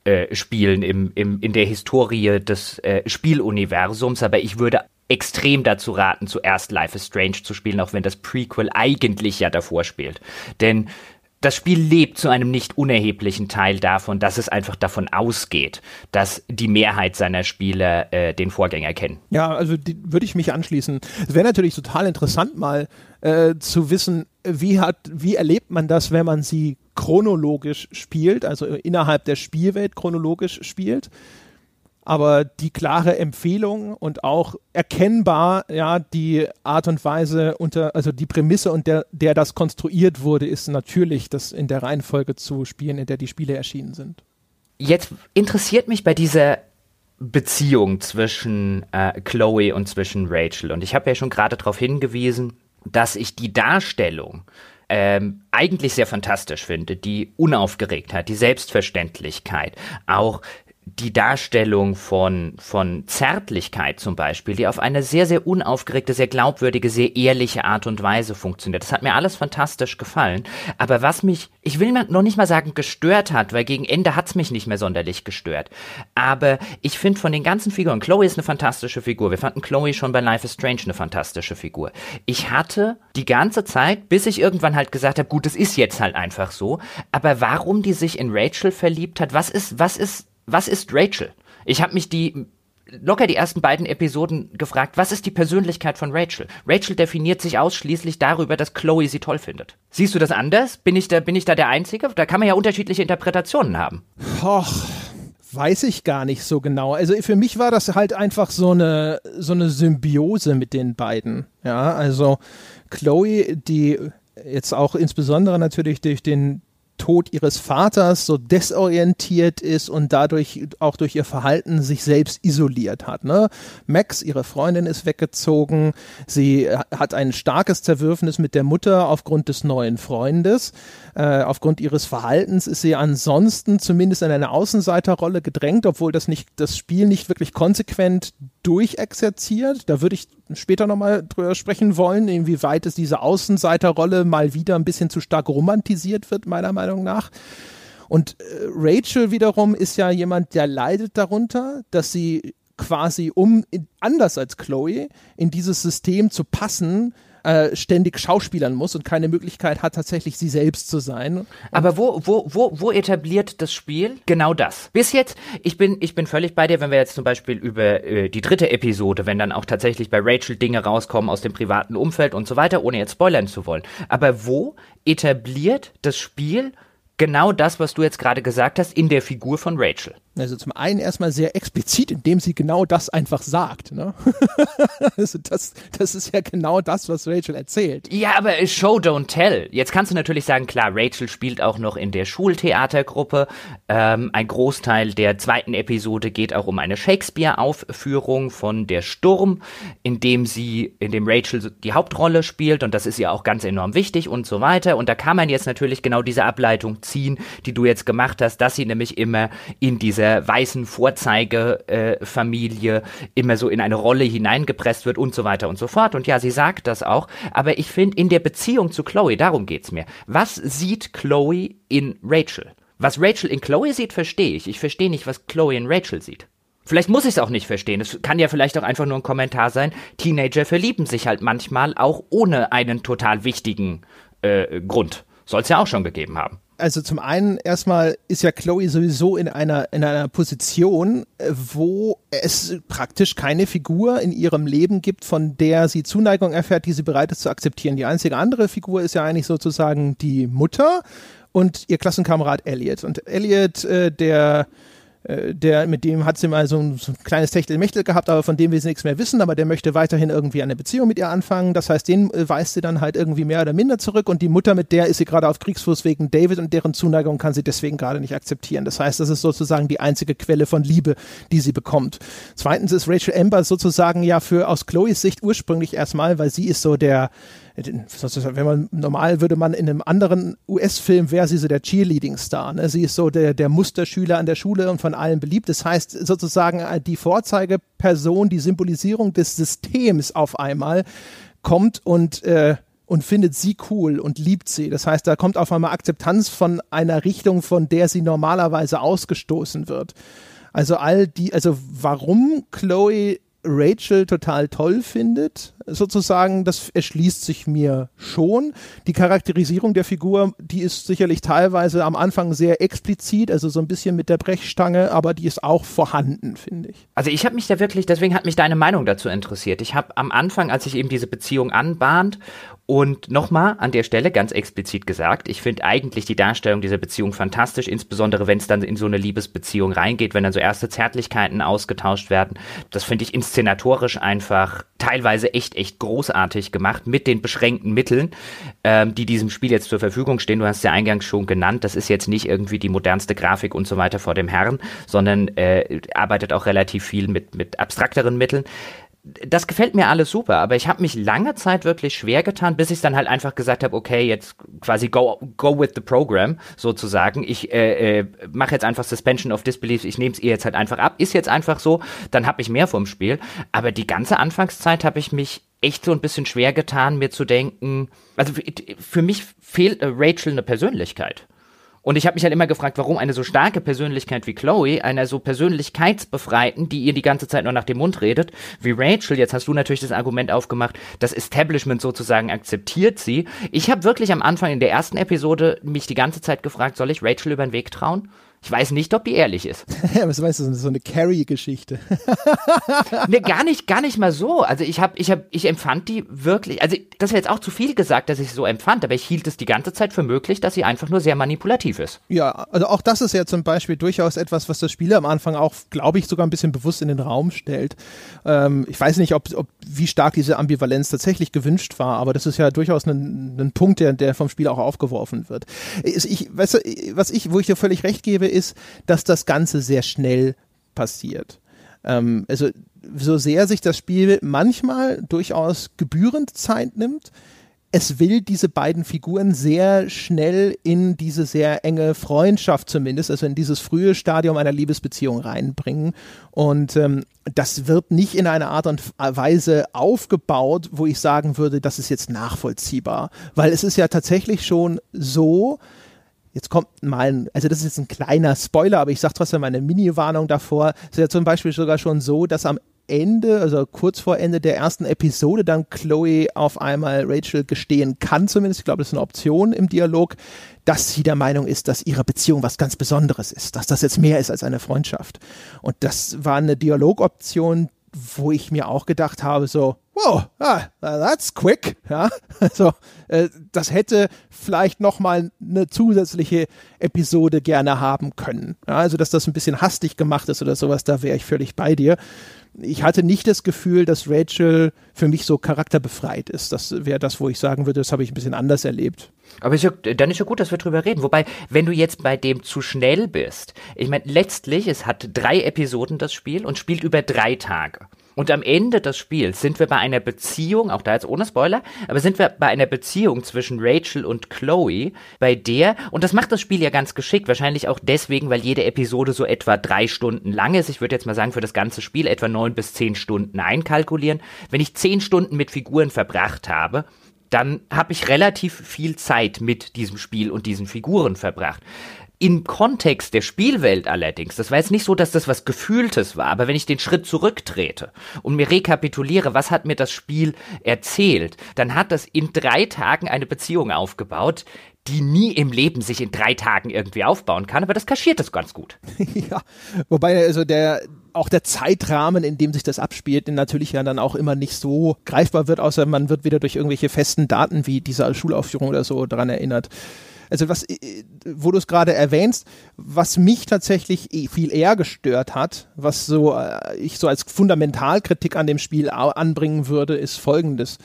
äh, spielen im, im, in der Historie des äh, Spieluniversums, aber ich würde extrem dazu raten, zuerst Life is Strange zu spielen, auch wenn das Prequel eigentlich ja davor spielt. Denn das Spiel lebt zu einem nicht unerheblichen Teil davon, dass es einfach davon ausgeht, dass die Mehrheit seiner Spieler äh, den Vorgänger kennen. Ja, also würde ich mich anschließen. Es wäre natürlich total interessant, mal äh, zu wissen, wie hat, wie erlebt man das, wenn man sie chronologisch spielt, also innerhalb der Spielwelt chronologisch spielt aber die klare Empfehlung und auch erkennbar, ja, die Art und Weise unter, also die Prämisse und der, der das konstruiert wurde, ist natürlich, das in der Reihenfolge zu spielen, in der die Spiele erschienen sind. Jetzt interessiert mich bei dieser Beziehung zwischen äh, Chloe und zwischen Rachel und ich habe ja schon gerade darauf hingewiesen, dass ich die Darstellung ähm, eigentlich sehr fantastisch finde. Die Unaufgeregtheit, die Selbstverständlichkeit, auch die Darstellung von, von Zärtlichkeit zum Beispiel, die auf eine sehr, sehr unaufgeregte, sehr glaubwürdige, sehr ehrliche Art und Weise funktioniert. Das hat mir alles fantastisch gefallen. Aber was mich, ich will noch nicht mal sagen gestört hat, weil gegen Ende hat's mich nicht mehr sonderlich gestört. Aber ich finde von den ganzen Figuren, Chloe ist eine fantastische Figur. Wir fanden Chloe schon bei Life is Strange eine fantastische Figur. Ich hatte die ganze Zeit, bis ich irgendwann halt gesagt habe, gut, es ist jetzt halt einfach so. Aber warum die sich in Rachel verliebt hat, was ist, was ist was ist Rachel? Ich habe mich die locker die ersten beiden Episoden gefragt, was ist die Persönlichkeit von Rachel? Rachel definiert sich ausschließlich darüber, dass Chloe sie toll findet. Siehst du das anders? Bin ich da, bin ich da der Einzige? Da kann man ja unterschiedliche Interpretationen haben. Och, weiß ich gar nicht so genau. Also für mich war das halt einfach so eine, so eine Symbiose mit den beiden. Ja, also Chloe, die jetzt auch insbesondere natürlich durch den Tod ihres Vaters so desorientiert ist und dadurch auch durch ihr Verhalten sich selbst isoliert hat. Ne? Max, ihre Freundin, ist weggezogen. Sie hat ein starkes Zerwürfnis mit der Mutter aufgrund des neuen Freundes. Äh, aufgrund ihres Verhaltens ist sie ansonsten zumindest in eine Außenseiterrolle gedrängt, obwohl das nicht das Spiel nicht wirklich konsequent durchexerziert. Da würde ich später nochmal drüber sprechen wollen, inwieweit es diese Außenseiterrolle mal wieder ein bisschen zu stark romantisiert wird, meiner Meinung nach. Und äh, Rachel wiederum ist ja jemand, der leidet darunter, dass sie quasi, um anders als Chloe in dieses System zu passen, äh, ständig schauspielern muss und keine Möglichkeit hat, tatsächlich sie selbst zu sein. Aber wo, wo, wo, wo etabliert das Spiel genau das? Bis jetzt, ich bin, ich bin völlig bei dir, wenn wir jetzt zum Beispiel über äh, die dritte Episode, wenn dann auch tatsächlich bei Rachel Dinge rauskommen aus dem privaten Umfeld und so weiter, ohne jetzt spoilern zu wollen. Aber wo etabliert das Spiel genau das, was du jetzt gerade gesagt hast, in der Figur von Rachel. Also zum einen erstmal sehr explizit, indem sie genau das einfach sagt. Ne? also das, das ist ja genau das, was Rachel erzählt. Ja, aber Show don't tell. Jetzt kannst du natürlich sagen, klar, Rachel spielt auch noch in der Schultheatergruppe. Ähm, ein Großteil der zweiten Episode geht auch um eine Shakespeare-Aufführung von Der Sturm, in dem sie, in dem Rachel die Hauptrolle spielt und das ist ihr auch ganz enorm wichtig und so weiter. Und da kann man jetzt natürlich genau diese Ableitung ziehen, die du jetzt gemacht hast, dass sie nämlich immer in dieser weißen Vorzeigefamilie immer so in eine Rolle hineingepresst wird und so weiter und so fort. Und ja, sie sagt das auch. Aber ich finde, in der Beziehung zu Chloe, darum geht's mir. Was sieht Chloe in Rachel? Was Rachel in Chloe sieht, verstehe ich. Ich verstehe nicht, was Chloe in Rachel sieht. Vielleicht muss ich es auch nicht verstehen. Es kann ja vielleicht auch einfach nur ein Kommentar sein. Teenager verlieben sich halt manchmal auch ohne einen total wichtigen äh, Grund. Soll es ja auch schon gegeben haben. Also zum einen erstmal ist ja Chloe sowieso in einer, in einer Position, äh, wo es praktisch keine Figur in ihrem Leben gibt, von der sie Zuneigung erfährt, die sie bereit ist zu akzeptieren. Die einzige andere Figur ist ja eigentlich sozusagen die Mutter und ihr Klassenkamerad Elliot. Und Elliot, äh, der äh, der, mit dem hat sie mal so ein, so ein kleines Techtelmechtel gehabt, aber von dem will sie nichts mehr wissen, aber der möchte weiterhin irgendwie eine Beziehung mit ihr anfangen. Das heißt, den äh, weist sie dann halt irgendwie mehr oder minder zurück und die Mutter, mit der ist sie gerade auf Kriegsfuß wegen David und deren Zuneigung kann sie deswegen gerade nicht akzeptieren. Das heißt, das ist sozusagen die einzige Quelle von Liebe, die sie bekommt. Zweitens ist Rachel Amber sozusagen ja für aus Chloes Sicht ursprünglich erstmal, weil sie ist so der, wenn man normal würde man in einem anderen US-Film wäre sie so der Cheerleading-Star. Ne? Sie ist so der, der Musterschüler an der Schule und von allen beliebt. Das heißt sozusagen äh, die Vorzeigeperson, die Symbolisierung des Systems auf einmal kommt und äh, und findet sie cool und liebt sie. Das heißt, da kommt auf einmal Akzeptanz von einer Richtung, von der sie normalerweise ausgestoßen wird. Also all die, also warum Chloe Rachel total toll findet, sozusagen, das erschließt sich mir schon. Die Charakterisierung der Figur, die ist sicherlich teilweise am Anfang sehr explizit, also so ein bisschen mit der Brechstange, aber die ist auch vorhanden, finde ich. Also ich habe mich da wirklich, deswegen hat mich deine Meinung dazu interessiert. Ich habe am Anfang, als sich eben diese Beziehung anbahnt und nochmal an der Stelle ganz explizit gesagt, ich finde eigentlich die Darstellung dieser Beziehung fantastisch, insbesondere wenn es dann in so eine Liebesbeziehung reingeht, wenn dann so erste Zärtlichkeiten ausgetauscht werden. Das finde ich inszenatorisch einfach teilweise echt, echt großartig gemacht mit den beschränkten Mitteln, ähm, die diesem Spiel jetzt zur Verfügung stehen. Du hast ja eingangs schon genannt, das ist jetzt nicht irgendwie die modernste Grafik und so weiter vor dem Herrn, sondern äh, arbeitet auch relativ viel mit, mit abstrakteren Mitteln das gefällt mir alles super, aber ich habe mich lange Zeit wirklich schwer getan, bis ich dann halt einfach gesagt habe, okay, jetzt quasi go, go with the program sozusagen. Ich äh, äh, mache jetzt einfach Suspension of Disbelief, ich nehme es ihr jetzt halt einfach ab, ist jetzt einfach so, dann habe ich mehr vom Spiel. Aber die ganze Anfangszeit habe ich mich echt so ein bisschen schwer getan, mir zu denken, also für mich fehlt äh, Rachel eine Persönlichkeit. Und ich habe mich halt immer gefragt, warum eine so starke Persönlichkeit wie Chloe, einer so persönlichkeitsbefreiten, die ihr die ganze Zeit nur nach dem Mund redet, wie Rachel, jetzt hast du natürlich das Argument aufgemacht, das Establishment sozusagen akzeptiert sie. Ich habe wirklich am Anfang in der ersten Episode mich die ganze Zeit gefragt, soll ich Rachel über den Weg trauen? Ich weiß nicht, ob die ehrlich ist. Was weißt du, so eine Carrie-Geschichte. ne, gar nicht, gar nicht mal so. Also ich habe, ich habe, ich empfand die wirklich, also das wäre jetzt auch zu viel gesagt, dass ich so empfand, aber ich hielt es die ganze Zeit für möglich, dass sie einfach nur sehr manipulativ ist. Ja, also auch das ist ja zum Beispiel durchaus etwas, was das Spiel am Anfang auch, glaube ich, sogar ein bisschen bewusst in den Raum stellt. Ähm, ich weiß nicht, ob, ob, wie stark diese Ambivalenz tatsächlich gewünscht war, aber das ist ja durchaus ein, ein Punkt, der, der vom Spiel auch aufgeworfen wird. Ich, weißt du, was ich, wo ich dir völlig recht gebe, ist, dass das Ganze sehr schnell passiert. Ähm, also so sehr sich das Spiel manchmal durchaus gebührend Zeit nimmt, es will diese beiden Figuren sehr schnell in diese sehr enge Freundschaft zumindest, also in dieses frühe Stadium einer Liebesbeziehung reinbringen. Und ähm, das wird nicht in einer Art und Weise aufgebaut, wo ich sagen würde, das ist jetzt nachvollziehbar. Weil es ist ja tatsächlich schon so, Jetzt kommt mal ein, also das ist jetzt ein kleiner Spoiler, aber ich sage trotzdem meine Mini-Warnung davor. Es ist ja zum Beispiel sogar schon so, dass am Ende, also kurz vor Ende der ersten Episode, dann Chloe auf einmal Rachel gestehen kann, zumindest. Ich glaube, das ist eine Option im Dialog, dass sie der Meinung ist, dass ihre Beziehung was ganz Besonderes ist, dass das jetzt mehr ist als eine Freundschaft. Und das war eine Dialogoption, wo ich mir auch gedacht habe, so, wow, ah, that's quick, ja, also äh, das hätte vielleicht nochmal eine zusätzliche Episode gerne haben können, ja? also dass das ein bisschen hastig gemacht ist oder sowas, da wäre ich völlig bei dir. Ich hatte nicht das Gefühl, dass Rachel für mich so charakterbefreit ist. Das wäre das, wo ich sagen würde, das habe ich ein bisschen anders erlebt. Aber ist ja, dann ist ja gut, dass wir drüber reden. Wobei, wenn du jetzt bei dem zu schnell bist, ich meine, letztlich, es hat drei Episoden das Spiel und spielt über drei Tage. Und am Ende des Spiels sind wir bei einer Beziehung, auch da jetzt ohne Spoiler, aber sind wir bei einer Beziehung zwischen Rachel und Chloe, bei der, und das macht das Spiel ja ganz geschickt, wahrscheinlich auch deswegen, weil jede Episode so etwa drei Stunden lang ist. Ich würde jetzt mal sagen, für das ganze Spiel etwa neun bis zehn Stunden einkalkulieren. Wenn ich zehn Stunden mit Figuren verbracht habe, dann habe ich relativ viel Zeit mit diesem Spiel und diesen Figuren verbracht. Im Kontext der Spielwelt allerdings, das war jetzt nicht so, dass das was Gefühltes war, aber wenn ich den Schritt zurücktrete und mir rekapituliere, was hat mir das Spiel erzählt, dann hat das in drei Tagen eine Beziehung aufgebaut, die nie im Leben sich in drei Tagen irgendwie aufbauen kann, aber das kaschiert es ganz gut. ja, wobei also der auch der Zeitrahmen, in dem sich das abspielt, natürlich ja dann auch immer nicht so greifbar wird, außer man wird wieder durch irgendwelche festen Daten wie diese Schulaufführung oder so daran erinnert. Also was, äh, wo du es gerade erwähnst, was mich tatsächlich eh viel eher gestört hat, was so äh, ich so als Fundamentalkritik an dem Spiel anbringen würde, ist folgendes.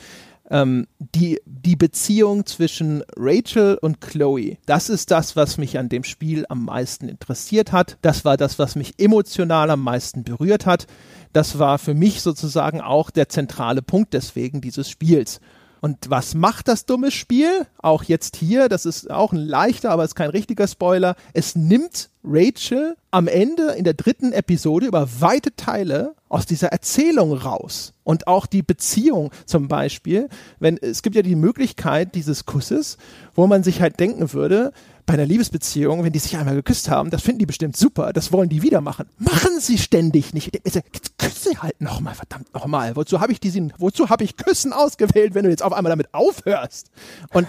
Ähm, die, die Beziehung zwischen Rachel und Chloe, das ist das, was mich an dem Spiel am meisten interessiert hat. Das war das, was mich emotional am meisten berührt hat. Das war für mich sozusagen auch der zentrale Punkt deswegen dieses Spiels. Und was macht das dumme Spiel? Auch jetzt hier, das ist auch ein leichter, aber es ist kein richtiger Spoiler. Es nimmt Rachel am Ende in der dritten Episode über weite Teile aus dieser Erzählung raus. Und auch die Beziehung zum Beispiel, wenn es gibt ja die Möglichkeit dieses Kusses, wo man sich halt denken würde, bei einer Liebesbeziehung, wenn die sich einmal geküsst haben, das finden die bestimmt super, das wollen die wieder machen. Machen sie ständig nicht. Jetzt küsse halt nochmal, verdammt nochmal. Wozu habe ich diesen, wozu habe ich Küssen ausgewählt, wenn du jetzt auf einmal damit aufhörst? Und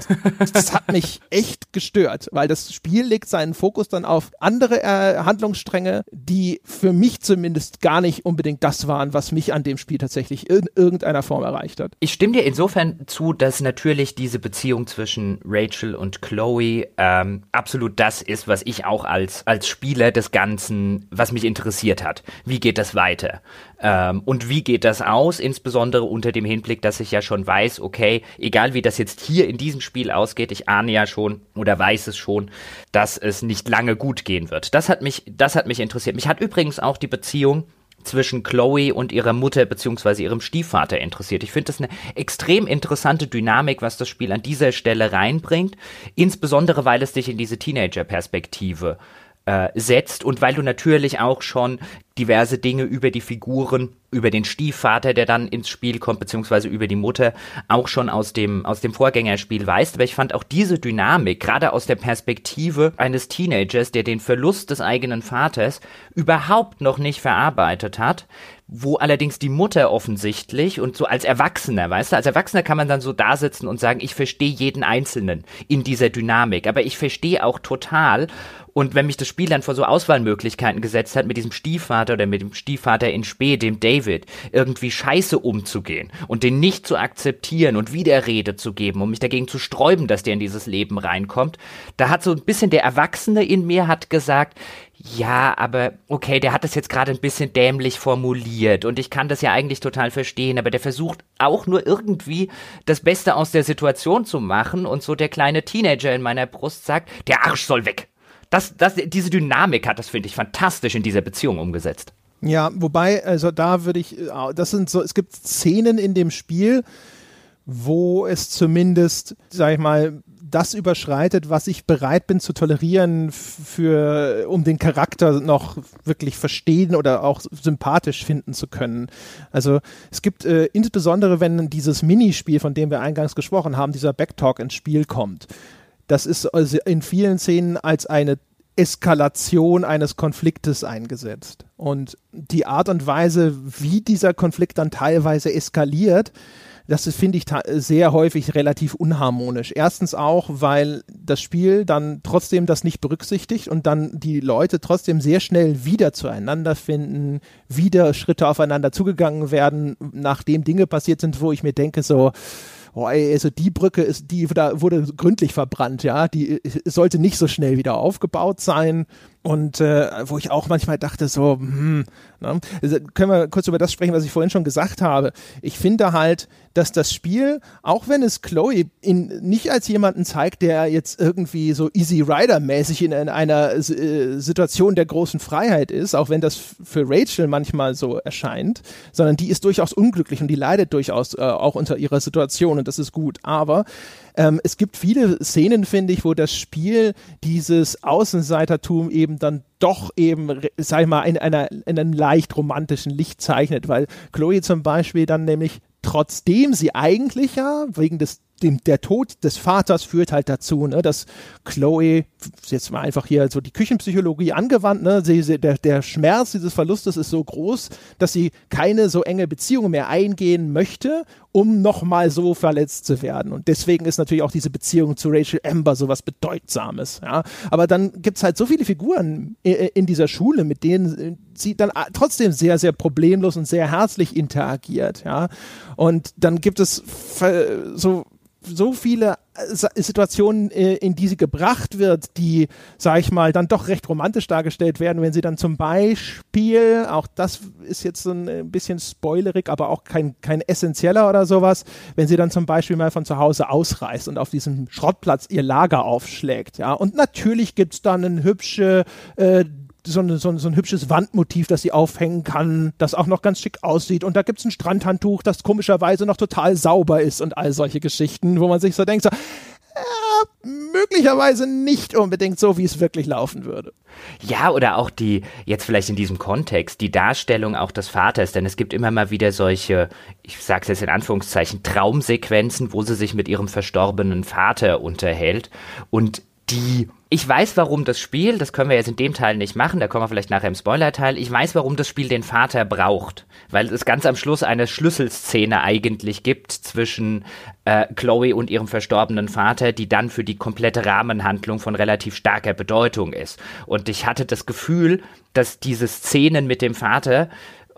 das hat mich echt gestört, weil das Spiel legt seinen Fokus dann auf andere äh, Handlungsstränge, die für mich zumindest gar nicht unbedingt das waren, was mich an dem Spiel tatsächlich in irgendeiner Form erreicht hat. Ich stimme dir insofern zu, dass natürlich diese Beziehung zwischen Rachel und Chloe ähm, absolut das ist, was ich auch als, als Spieler des Ganzen, was mich interessiert hat. Wie geht das weiter? Ähm, und wie geht das aus? Insbesondere unter dem Hinblick, dass ich ja schon weiß, okay, egal wie das jetzt hier in diesem Spiel ausgeht, ich ahne ja schon oder weiß es schon, dass es nicht lange gut gehen wird. Das hat mich, das hat mich interessiert. Mich hat übrigens auch die Beziehung zwischen Chloe und ihrer Mutter bzw. ihrem Stiefvater interessiert. Ich finde das eine extrem interessante Dynamik, was das Spiel an dieser Stelle reinbringt, insbesondere weil es dich in diese Teenager-Perspektive äh, setzt und weil du natürlich auch schon diverse Dinge über die Figuren, über den Stiefvater, der dann ins Spiel kommt, beziehungsweise über die Mutter, auch schon aus dem, aus dem Vorgängerspiel weißt. Aber ich fand auch diese Dynamik, gerade aus der Perspektive eines Teenagers, der den Verlust des eigenen Vaters überhaupt noch nicht verarbeitet hat, wo allerdings die Mutter offensichtlich und so als Erwachsener, weißt du, als Erwachsener kann man dann so da sitzen und sagen, ich verstehe jeden Einzelnen in dieser Dynamik, aber ich verstehe auch total. Und wenn mich das Spiel dann vor so Auswahlmöglichkeiten gesetzt hat, mit diesem Stiefvater oder mit dem Stiefvater in Spee, dem David, irgendwie scheiße umzugehen und den nicht zu akzeptieren und Widerrede zu geben, um mich dagegen zu sträuben, dass der in dieses Leben reinkommt, da hat so ein bisschen der Erwachsene in mir hat gesagt, ja, aber okay, der hat das jetzt gerade ein bisschen dämlich formuliert und ich kann das ja eigentlich total verstehen, aber der versucht auch nur irgendwie das Beste aus der Situation zu machen und so der kleine Teenager in meiner Brust sagt, der Arsch soll weg. Das, das, diese Dynamik hat das, finde ich, fantastisch in dieser Beziehung umgesetzt. Ja, wobei, also da würde ich, das sind so, es gibt Szenen in dem Spiel, wo es zumindest, sag ich mal, das überschreitet, was ich bereit bin zu tolerieren, für, um den Charakter noch wirklich verstehen oder auch sympathisch finden zu können. Also es gibt äh, insbesondere, wenn dieses Minispiel, von dem wir eingangs gesprochen haben, dieser Backtalk ins Spiel kommt. Das ist also in vielen Szenen als eine Eskalation eines Konfliktes eingesetzt. Und die Art und Weise, wie dieser Konflikt dann teilweise eskaliert, das finde ich sehr häufig relativ unharmonisch. Erstens auch, weil das Spiel dann trotzdem das nicht berücksichtigt und dann die Leute trotzdem sehr schnell wieder zueinander finden, wieder Schritte aufeinander zugegangen werden, nachdem Dinge passiert sind, wo ich mir denke, so, oh, ey, also die Brücke ist, die da wurde gründlich verbrannt, ja, die sollte nicht so schnell wieder aufgebaut sein. Und äh, wo ich auch manchmal dachte, so, hm, ne? also können wir kurz über das sprechen, was ich vorhin schon gesagt habe. Ich finde halt, dass das Spiel, auch wenn es Chloe in, nicht als jemanden zeigt, der jetzt irgendwie so Easy Rider-mäßig in, in, einer äh, Situation der großen Freiheit ist, auch wenn das für Rachel manchmal so erscheint, sondern die ist durchaus unglücklich und die leidet durchaus äh, auch unter ihrer Situation und das ist gut. Aber ähm, es gibt viele Szenen, finde ich, wo das Spiel dieses Außenseitertum eben dann doch eben, sag ich mal, in, einer, in einem leicht romantischen Licht zeichnet, weil Chloe zum Beispiel dann nämlich trotzdem sie eigentlich ja wegen des dem, der Tod des Vaters führt halt dazu, ne, dass Chloe, jetzt mal einfach hier so die Küchenpsychologie angewandt, ne, sie, sie, der, der Schmerz dieses Verlustes ist so groß, dass sie keine so enge Beziehung mehr eingehen möchte um nochmal so verletzt zu werden. Und deswegen ist natürlich auch diese Beziehung zu Rachel Amber so was Bedeutsames. Ja? Aber dann gibt es halt so viele Figuren in dieser Schule, mit denen sie dann trotzdem sehr, sehr problemlos und sehr herzlich interagiert. Ja? Und dann gibt es so so viele äh, Situationen, äh, in die sie gebracht wird, die, sag ich mal, dann doch recht romantisch dargestellt werden, wenn sie dann zum Beispiel, auch das ist jetzt so ein äh, bisschen spoilerig, aber auch kein, kein essentieller oder sowas, wenn sie dann zum Beispiel mal von zu Hause ausreist und auf diesem Schrottplatz ihr Lager aufschlägt, ja. Und natürlich gibt's dann eine hübsche äh, so, eine, so, so, ein hübsches Wandmotiv, das sie aufhängen kann, das auch noch ganz schick aussieht. Und da gibt es ein Strandhandtuch, das komischerweise noch total sauber ist und all solche Geschichten, wo man sich so denkt, so, ja, möglicherweise nicht unbedingt so, wie es wirklich laufen würde. Ja, oder auch die, jetzt vielleicht in diesem Kontext, die Darstellung auch des Vaters, denn es gibt immer mal wieder solche, ich sag's jetzt in Anführungszeichen, Traumsequenzen, wo sie sich mit ihrem verstorbenen Vater unterhält und die ich weiß, warum das Spiel, das können wir jetzt in dem Teil nicht machen, da kommen wir vielleicht nachher im Spoiler-Teil, ich weiß, warum das Spiel den Vater braucht, weil es ganz am Schluss eine Schlüsselszene eigentlich gibt zwischen äh, Chloe und ihrem verstorbenen Vater, die dann für die komplette Rahmenhandlung von relativ starker Bedeutung ist. Und ich hatte das Gefühl, dass diese Szenen mit dem Vater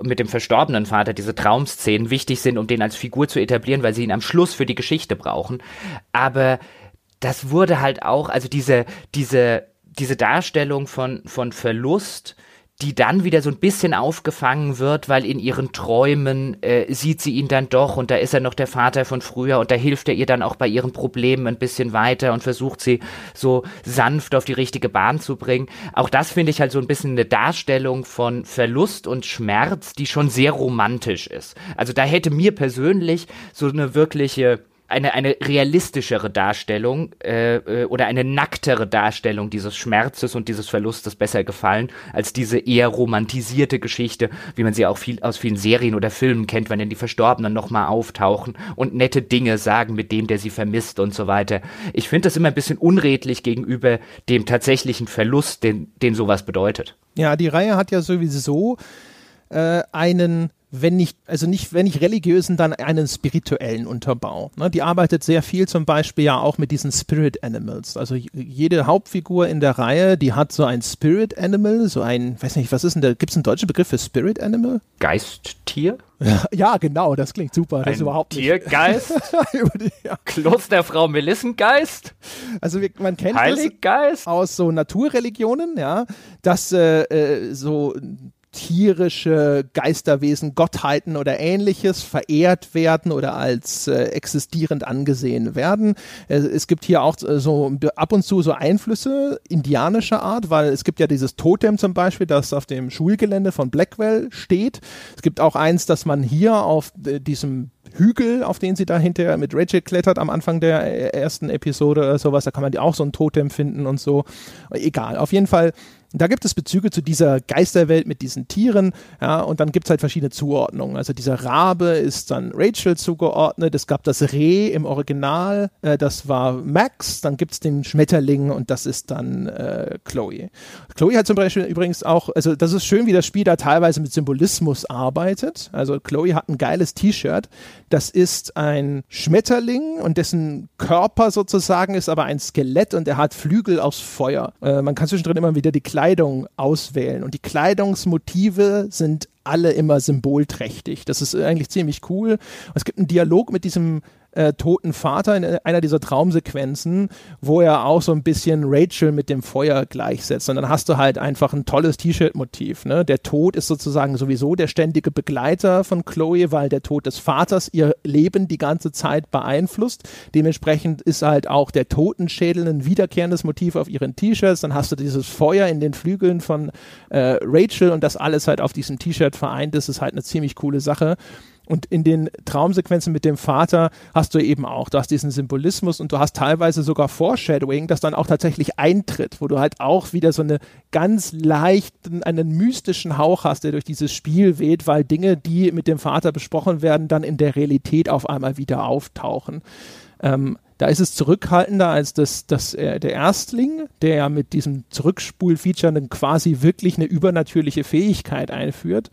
mit dem verstorbenen Vater, diese Traumszenen wichtig sind, um den als Figur zu etablieren, weil sie ihn am Schluss für die Geschichte brauchen. Aber das wurde halt auch, also diese, diese, diese Darstellung von, von Verlust, die dann wieder so ein bisschen aufgefangen wird, weil in ihren Träumen äh, sieht sie ihn dann doch und da ist er noch der Vater von früher und da hilft er ihr dann auch bei ihren Problemen ein bisschen weiter und versucht sie so sanft auf die richtige Bahn zu bringen. Auch das finde ich halt so ein bisschen eine Darstellung von Verlust und Schmerz, die schon sehr romantisch ist. Also da hätte mir persönlich so eine wirkliche eine, eine realistischere Darstellung äh, äh, oder eine nacktere Darstellung dieses Schmerzes und dieses Verlustes besser gefallen, als diese eher romantisierte Geschichte, wie man sie auch viel aus vielen Serien oder Filmen kennt, wenn dann die Verstorbenen nochmal auftauchen und nette Dinge sagen mit dem, der sie vermisst und so weiter. Ich finde das immer ein bisschen unredlich gegenüber dem tatsächlichen Verlust, den, den sowas bedeutet. Ja, die Reihe hat ja sowieso äh, einen wenn nicht, also nicht, wenn nicht religiösen, dann einen spirituellen Unterbau. Ne? Die arbeitet sehr viel zum Beispiel ja auch mit diesen Spirit Animals. Also jede Hauptfigur in der Reihe, die hat so ein Spirit Animal, so ein, weiß nicht, was ist denn da, gibt es einen deutschen Begriff für Spirit Animal? Geisttier? Ja, ja, genau, das klingt super. Das ein ist überhaupt nicht. Tiergeist? ja. Klosterfrau Melissengeist? Also man kennt Heiliggeist? das aus so Naturreligionen, ja, dass äh, äh so tierische Geisterwesen, Gottheiten oder ähnliches verehrt werden oder als äh, existierend angesehen werden. Äh, es gibt hier auch äh, so ab und zu so Einflüsse indianischer Art, weil es gibt ja dieses Totem zum Beispiel, das auf dem Schulgelände von Blackwell steht. Es gibt auch eins, das man hier auf äh, diesem Hügel, auf den sie da hinterher mit Rachel klettert am Anfang der äh, ersten Episode oder sowas, da kann man die auch so ein Totem finden und so. Egal, auf jeden Fall da gibt es Bezüge zu dieser Geisterwelt mit diesen Tieren, ja, und dann gibt es halt verschiedene Zuordnungen. Also dieser Rabe ist dann Rachel zugeordnet, es gab das Reh im Original, äh, das war Max, dann gibt es den Schmetterling und das ist dann äh, Chloe. Chloe hat zum Beispiel übrigens auch, also das ist schön, wie das Spiel da teilweise mit Symbolismus arbeitet. Also Chloe hat ein geiles T-Shirt, das ist ein Schmetterling und dessen Körper sozusagen ist aber ein Skelett und er hat Flügel aus Feuer. Äh, man kann zwischendrin immer wieder die Kleidung auswählen. Und die Kleidungsmotive sind alle immer symbolträchtig. Das ist eigentlich ziemlich cool. Es gibt einen Dialog mit diesem äh, toten Vater in einer dieser Traumsequenzen, wo er auch so ein bisschen Rachel mit dem Feuer gleichsetzt. Und dann hast du halt einfach ein tolles T-Shirt-Motiv. Ne? Der Tod ist sozusagen sowieso der ständige Begleiter von Chloe, weil der Tod des Vaters ihr Leben die ganze Zeit beeinflusst. Dementsprechend ist halt auch der Totenschädel ein wiederkehrendes Motiv auf ihren T-Shirts. Dann hast du dieses Feuer in den Flügeln von äh, Rachel und das alles halt auf diesem T-Shirt vereint. Das ist halt eine ziemlich coole Sache. Und in den Traumsequenzen mit dem Vater hast du eben auch, du hast diesen Symbolismus und du hast teilweise sogar Foreshadowing, das dann auch tatsächlich eintritt, wo du halt auch wieder so eine ganz leichten, einen mystischen Hauch hast, der durch dieses Spiel weht, weil Dinge, die mit dem Vater besprochen werden, dann in der Realität auf einmal wieder auftauchen. Ähm, da ist es zurückhaltender als das, das, äh, der Erstling, der ja mit diesem Zurückspul-Feature quasi wirklich eine übernatürliche Fähigkeit einführt.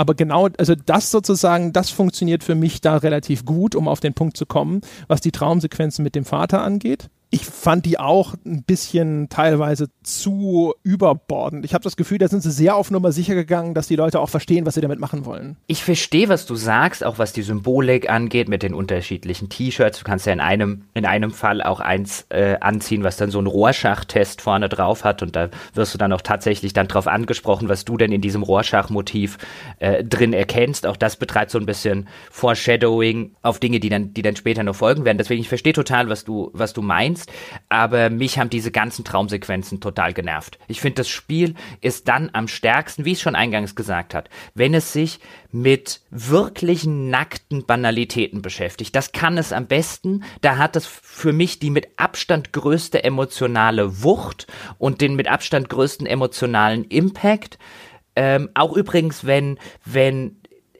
Aber genau, also das sozusagen, das funktioniert für mich da relativ gut, um auf den Punkt zu kommen, was die Traumsequenzen mit dem Vater angeht ich fand die auch ein bisschen teilweise zu überbordend. Ich habe das Gefühl, da sind sie sehr auf Nummer sicher gegangen, dass die Leute auch verstehen, was sie damit machen wollen. Ich verstehe, was du sagst, auch was die Symbolik angeht mit den unterschiedlichen T-Shirts. Du kannst ja in einem, in einem Fall auch eins äh, anziehen, was dann so einen Rorschach-Test vorne drauf hat und da wirst du dann auch tatsächlich dann drauf angesprochen, was du denn in diesem Rorschach-Motiv äh, drin erkennst. Auch das betreibt so ein bisschen Foreshadowing auf Dinge, die dann, die dann später noch folgen werden. Deswegen, ich verstehe total, was du, was du meinst meinst, aber mich haben diese ganzen Traumsequenzen total genervt. Ich finde, das Spiel ist dann am stärksten, wie ich schon eingangs gesagt hat, wenn es sich mit wirklichen nackten Banalitäten beschäftigt. Das kann es am besten. Da hat es für mich die mit Abstand größte emotionale Wucht und den mit Abstand größten emotionalen Impact. Ähm, auch übrigens, wenn, wenn,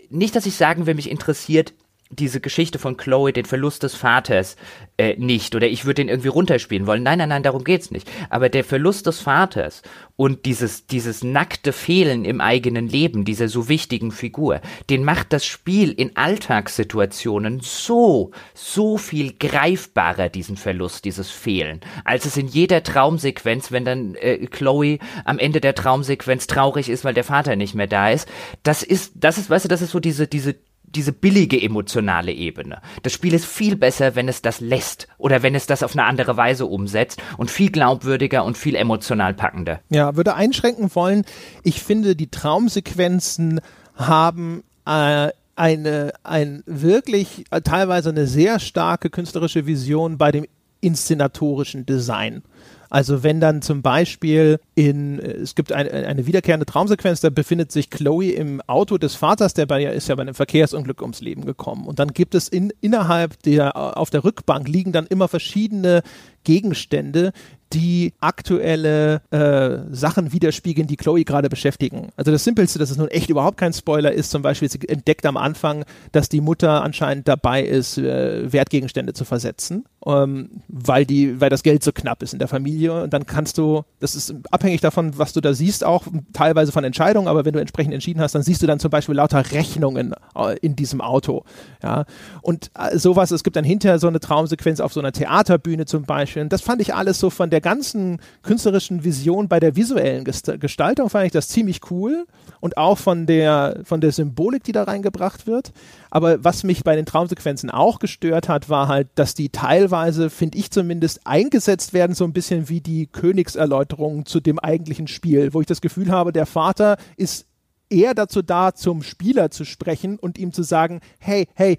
nicht, dass ich sagen will, mich interessiert diese Geschichte von Chloe, den Verlust des Vaters, äh, nicht. Oder ich würde den irgendwie runterspielen wollen. Nein, nein, nein, darum geht's nicht. Aber der Verlust des Vaters und dieses, dieses nackte Fehlen im eigenen Leben, dieser so wichtigen Figur, den macht das Spiel in Alltagssituationen so, so viel greifbarer, diesen Verlust, dieses Fehlen, als es in jeder Traumsequenz, wenn dann äh, Chloe am Ende der Traumsequenz traurig ist, weil der Vater nicht mehr da ist. Das ist, das ist, weißt du, das ist so diese, diese diese billige emotionale Ebene. Das Spiel ist viel besser, wenn es das lässt oder wenn es das auf eine andere Weise umsetzt und viel glaubwürdiger und viel emotional packender. Ja, würde einschränken wollen. Ich finde, die Traumsequenzen haben äh, eine, ein wirklich äh, teilweise eine sehr starke künstlerische Vision bei dem inszenatorischen Design. Also wenn dann zum Beispiel in, äh, es gibt eine, eine wiederkehrende Traumsequenz, da befindet sich Chloe im Auto des Vaters, der bei, ist ja bei einem Verkehrsunglück ums Leben gekommen. Und dann gibt es in, innerhalb der, auf der Rückbank liegen dann immer verschiedene Gegenstände, die aktuelle äh, Sachen widerspiegeln, die Chloe gerade beschäftigen. Also das Simpelste, dass es nun echt überhaupt kein Spoiler ist, zum Beispiel, sie entdeckt am Anfang, dass die Mutter anscheinend dabei ist, äh, Wertgegenstände zu versetzen, ähm, weil die, weil das Geld so knapp ist in der Familie. Und dann kannst du, das ist abhängig davon, was du da siehst, auch teilweise von Entscheidungen, aber wenn du entsprechend entschieden hast, dann siehst du dann zum Beispiel lauter Rechnungen äh, in diesem Auto. Ja. Und äh, sowas, es gibt dann hinterher so eine Traumsequenz auf so einer Theaterbühne zum Beispiel. Und das fand ich alles so von der ganzen künstlerischen Vision bei der visuellen Gestaltung fand ich das ziemlich cool und auch von der, von der Symbolik, die da reingebracht wird. Aber was mich bei den Traumsequenzen auch gestört hat, war halt, dass die teilweise, finde ich zumindest, eingesetzt werden, so ein bisschen wie die Königserläuterungen zu dem eigentlichen Spiel, wo ich das Gefühl habe, der Vater ist eher dazu da, zum Spieler zu sprechen und ihm zu sagen, hey, hey,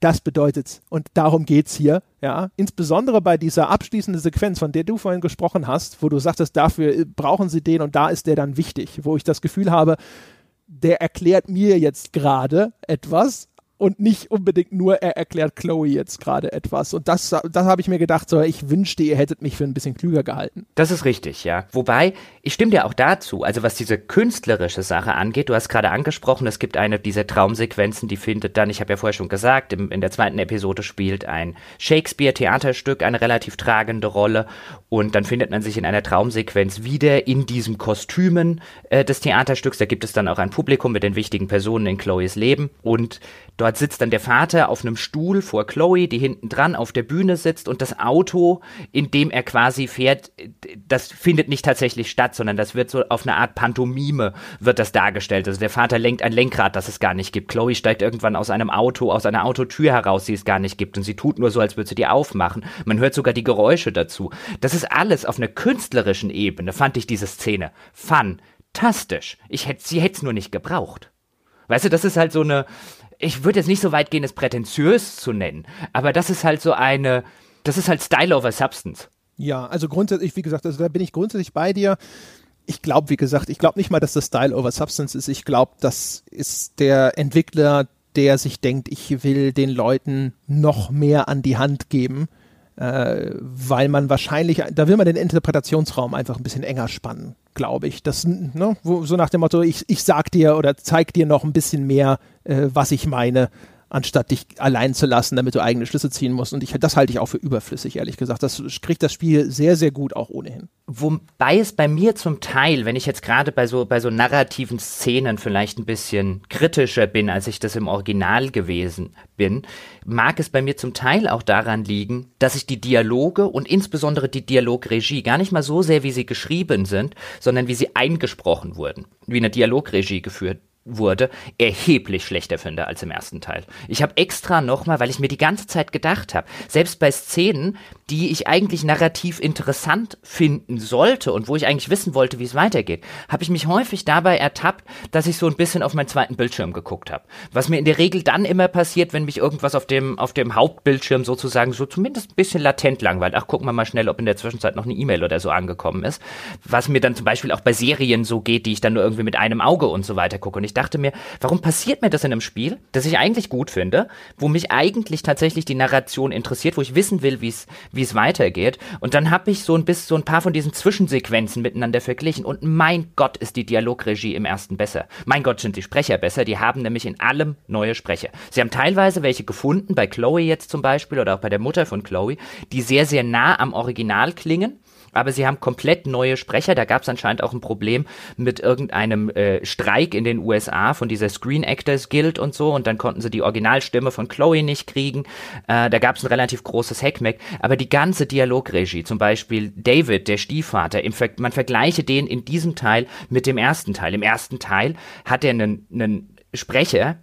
das bedeutet's. Und darum geht's hier. Ja, insbesondere bei dieser abschließenden Sequenz, von der du vorhin gesprochen hast, wo du sagtest, dafür äh, brauchen sie den und da ist der dann wichtig, wo ich das Gefühl habe, der erklärt mir jetzt gerade etwas, und nicht unbedingt nur, er erklärt Chloe jetzt gerade etwas. Und das, das habe ich mir gedacht, so, ich wünschte, ihr hättet mich für ein bisschen klüger gehalten. Das ist richtig, ja. Wobei, ich stimme dir auch dazu, also was diese künstlerische Sache angeht, du hast gerade angesprochen, es gibt eine dieser Traumsequenzen, die findet dann, ich habe ja vorher schon gesagt, im, in der zweiten Episode spielt ein Shakespeare-Theaterstück eine relativ tragende Rolle und dann findet man sich in einer Traumsequenz wieder in diesen Kostümen äh, des Theaterstücks. Da gibt es dann auch ein Publikum mit den wichtigen Personen in Chloes Leben und Dort sitzt dann der Vater auf einem Stuhl vor Chloe, die hinten dran auf der Bühne sitzt und das Auto, in dem er quasi fährt, das findet nicht tatsächlich statt, sondern das wird so auf eine Art Pantomime wird das dargestellt. Also der Vater lenkt ein Lenkrad, das es gar nicht gibt. Chloe steigt irgendwann aus einem Auto, aus einer Autotür heraus, die es gar nicht gibt und sie tut nur so, als würde sie die aufmachen. Man hört sogar die Geräusche dazu. Das ist alles auf einer künstlerischen Ebene, fand ich diese Szene fantastisch. Ich hätte, sie hätte es nur nicht gebraucht. Weißt du, das ist halt so eine, ich würde jetzt nicht so weit gehen, es prätentiös zu nennen, aber das ist halt so eine, das ist halt Style over Substance. Ja, also grundsätzlich, wie gesagt, also da bin ich grundsätzlich bei dir. Ich glaube, wie gesagt, ich glaube nicht mal, dass das Style over Substance ist. Ich glaube, das ist der Entwickler, der sich denkt, ich will den Leuten noch mehr an die Hand geben, äh, weil man wahrscheinlich, da will man den Interpretationsraum einfach ein bisschen enger spannen glaube ich. Das, ne, so nach dem Motto, ich, ich sag dir oder zeig dir noch ein bisschen mehr, äh, was ich meine, anstatt dich allein zu lassen, damit du eigene Schlüsse ziehen musst. Und ich, das halte ich auch für überflüssig, ehrlich gesagt. Das kriegt das Spiel sehr, sehr gut auch ohnehin. Wobei es bei mir zum Teil, wenn ich jetzt gerade bei so, bei so narrativen Szenen vielleicht ein bisschen kritischer bin, als ich das im Original gewesen bin, mag es bei mir zum Teil auch daran liegen, dass ich die Dialoge und insbesondere die Dialogregie gar nicht mal so sehr, wie sie geschrieben sind, sondern wie sie eingesprochen wurden, wie eine Dialogregie geführt wurde, erheblich schlechter finde als im ersten Teil. Ich habe extra nochmal, weil ich mir die ganze Zeit gedacht habe, selbst bei Szenen, die ich eigentlich narrativ interessant finden sollte und wo ich eigentlich wissen wollte, wie es weitergeht, habe ich mich häufig dabei ertappt, dass ich so ein bisschen auf meinen zweiten Bildschirm geguckt habe. Was mir in der Regel dann immer passiert, wenn mich irgendwas auf dem, auf dem Hauptbildschirm sozusagen so zumindest ein bisschen latent langweilt. Ach, gucken wir mal schnell, ob in der Zwischenzeit noch eine E-Mail oder so angekommen ist. Was mir dann zum Beispiel auch bei Serien so geht, die ich dann nur irgendwie mit einem Auge und so weiter gucke. Und ich dachte mir, warum passiert mir das in einem Spiel, das ich eigentlich gut finde, wo mich eigentlich tatsächlich die Narration interessiert, wo ich wissen will, wie es wie es weitergeht. Und dann habe ich so ein bisschen so ein paar von diesen Zwischensequenzen miteinander verglichen. Und mein Gott, ist die Dialogregie im ersten besser. Mein Gott, sind die Sprecher besser. Die haben nämlich in allem neue Sprecher. Sie haben teilweise welche gefunden, bei Chloe jetzt zum Beispiel oder auch bei der Mutter von Chloe, die sehr, sehr nah am Original klingen aber sie haben komplett neue Sprecher. Da gab es anscheinend auch ein Problem mit irgendeinem äh, Streik in den USA von dieser Screen Actors Guild und so. Und dann konnten sie die Originalstimme von Chloe nicht kriegen. Äh, da gab es ein relativ großes Hackmack. Aber die ganze Dialogregie, zum Beispiel David, der Stiefvater, im Ver man vergleiche den in diesem Teil mit dem ersten Teil. Im ersten Teil hat er einen, einen Sprecher,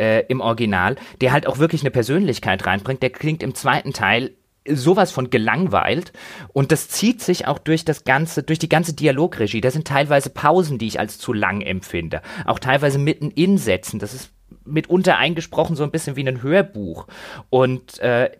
äh, im Original, der halt auch wirklich eine Persönlichkeit reinbringt. Der klingt im zweiten Teil sowas von gelangweilt und das zieht sich auch durch das ganze durch die ganze Dialogregie. Da sind teilweise Pausen, die ich als zu lang empfinde, auch teilweise mitten in Sätzen. Das ist mitunter eingesprochen so ein bisschen wie ein Hörbuch und äh,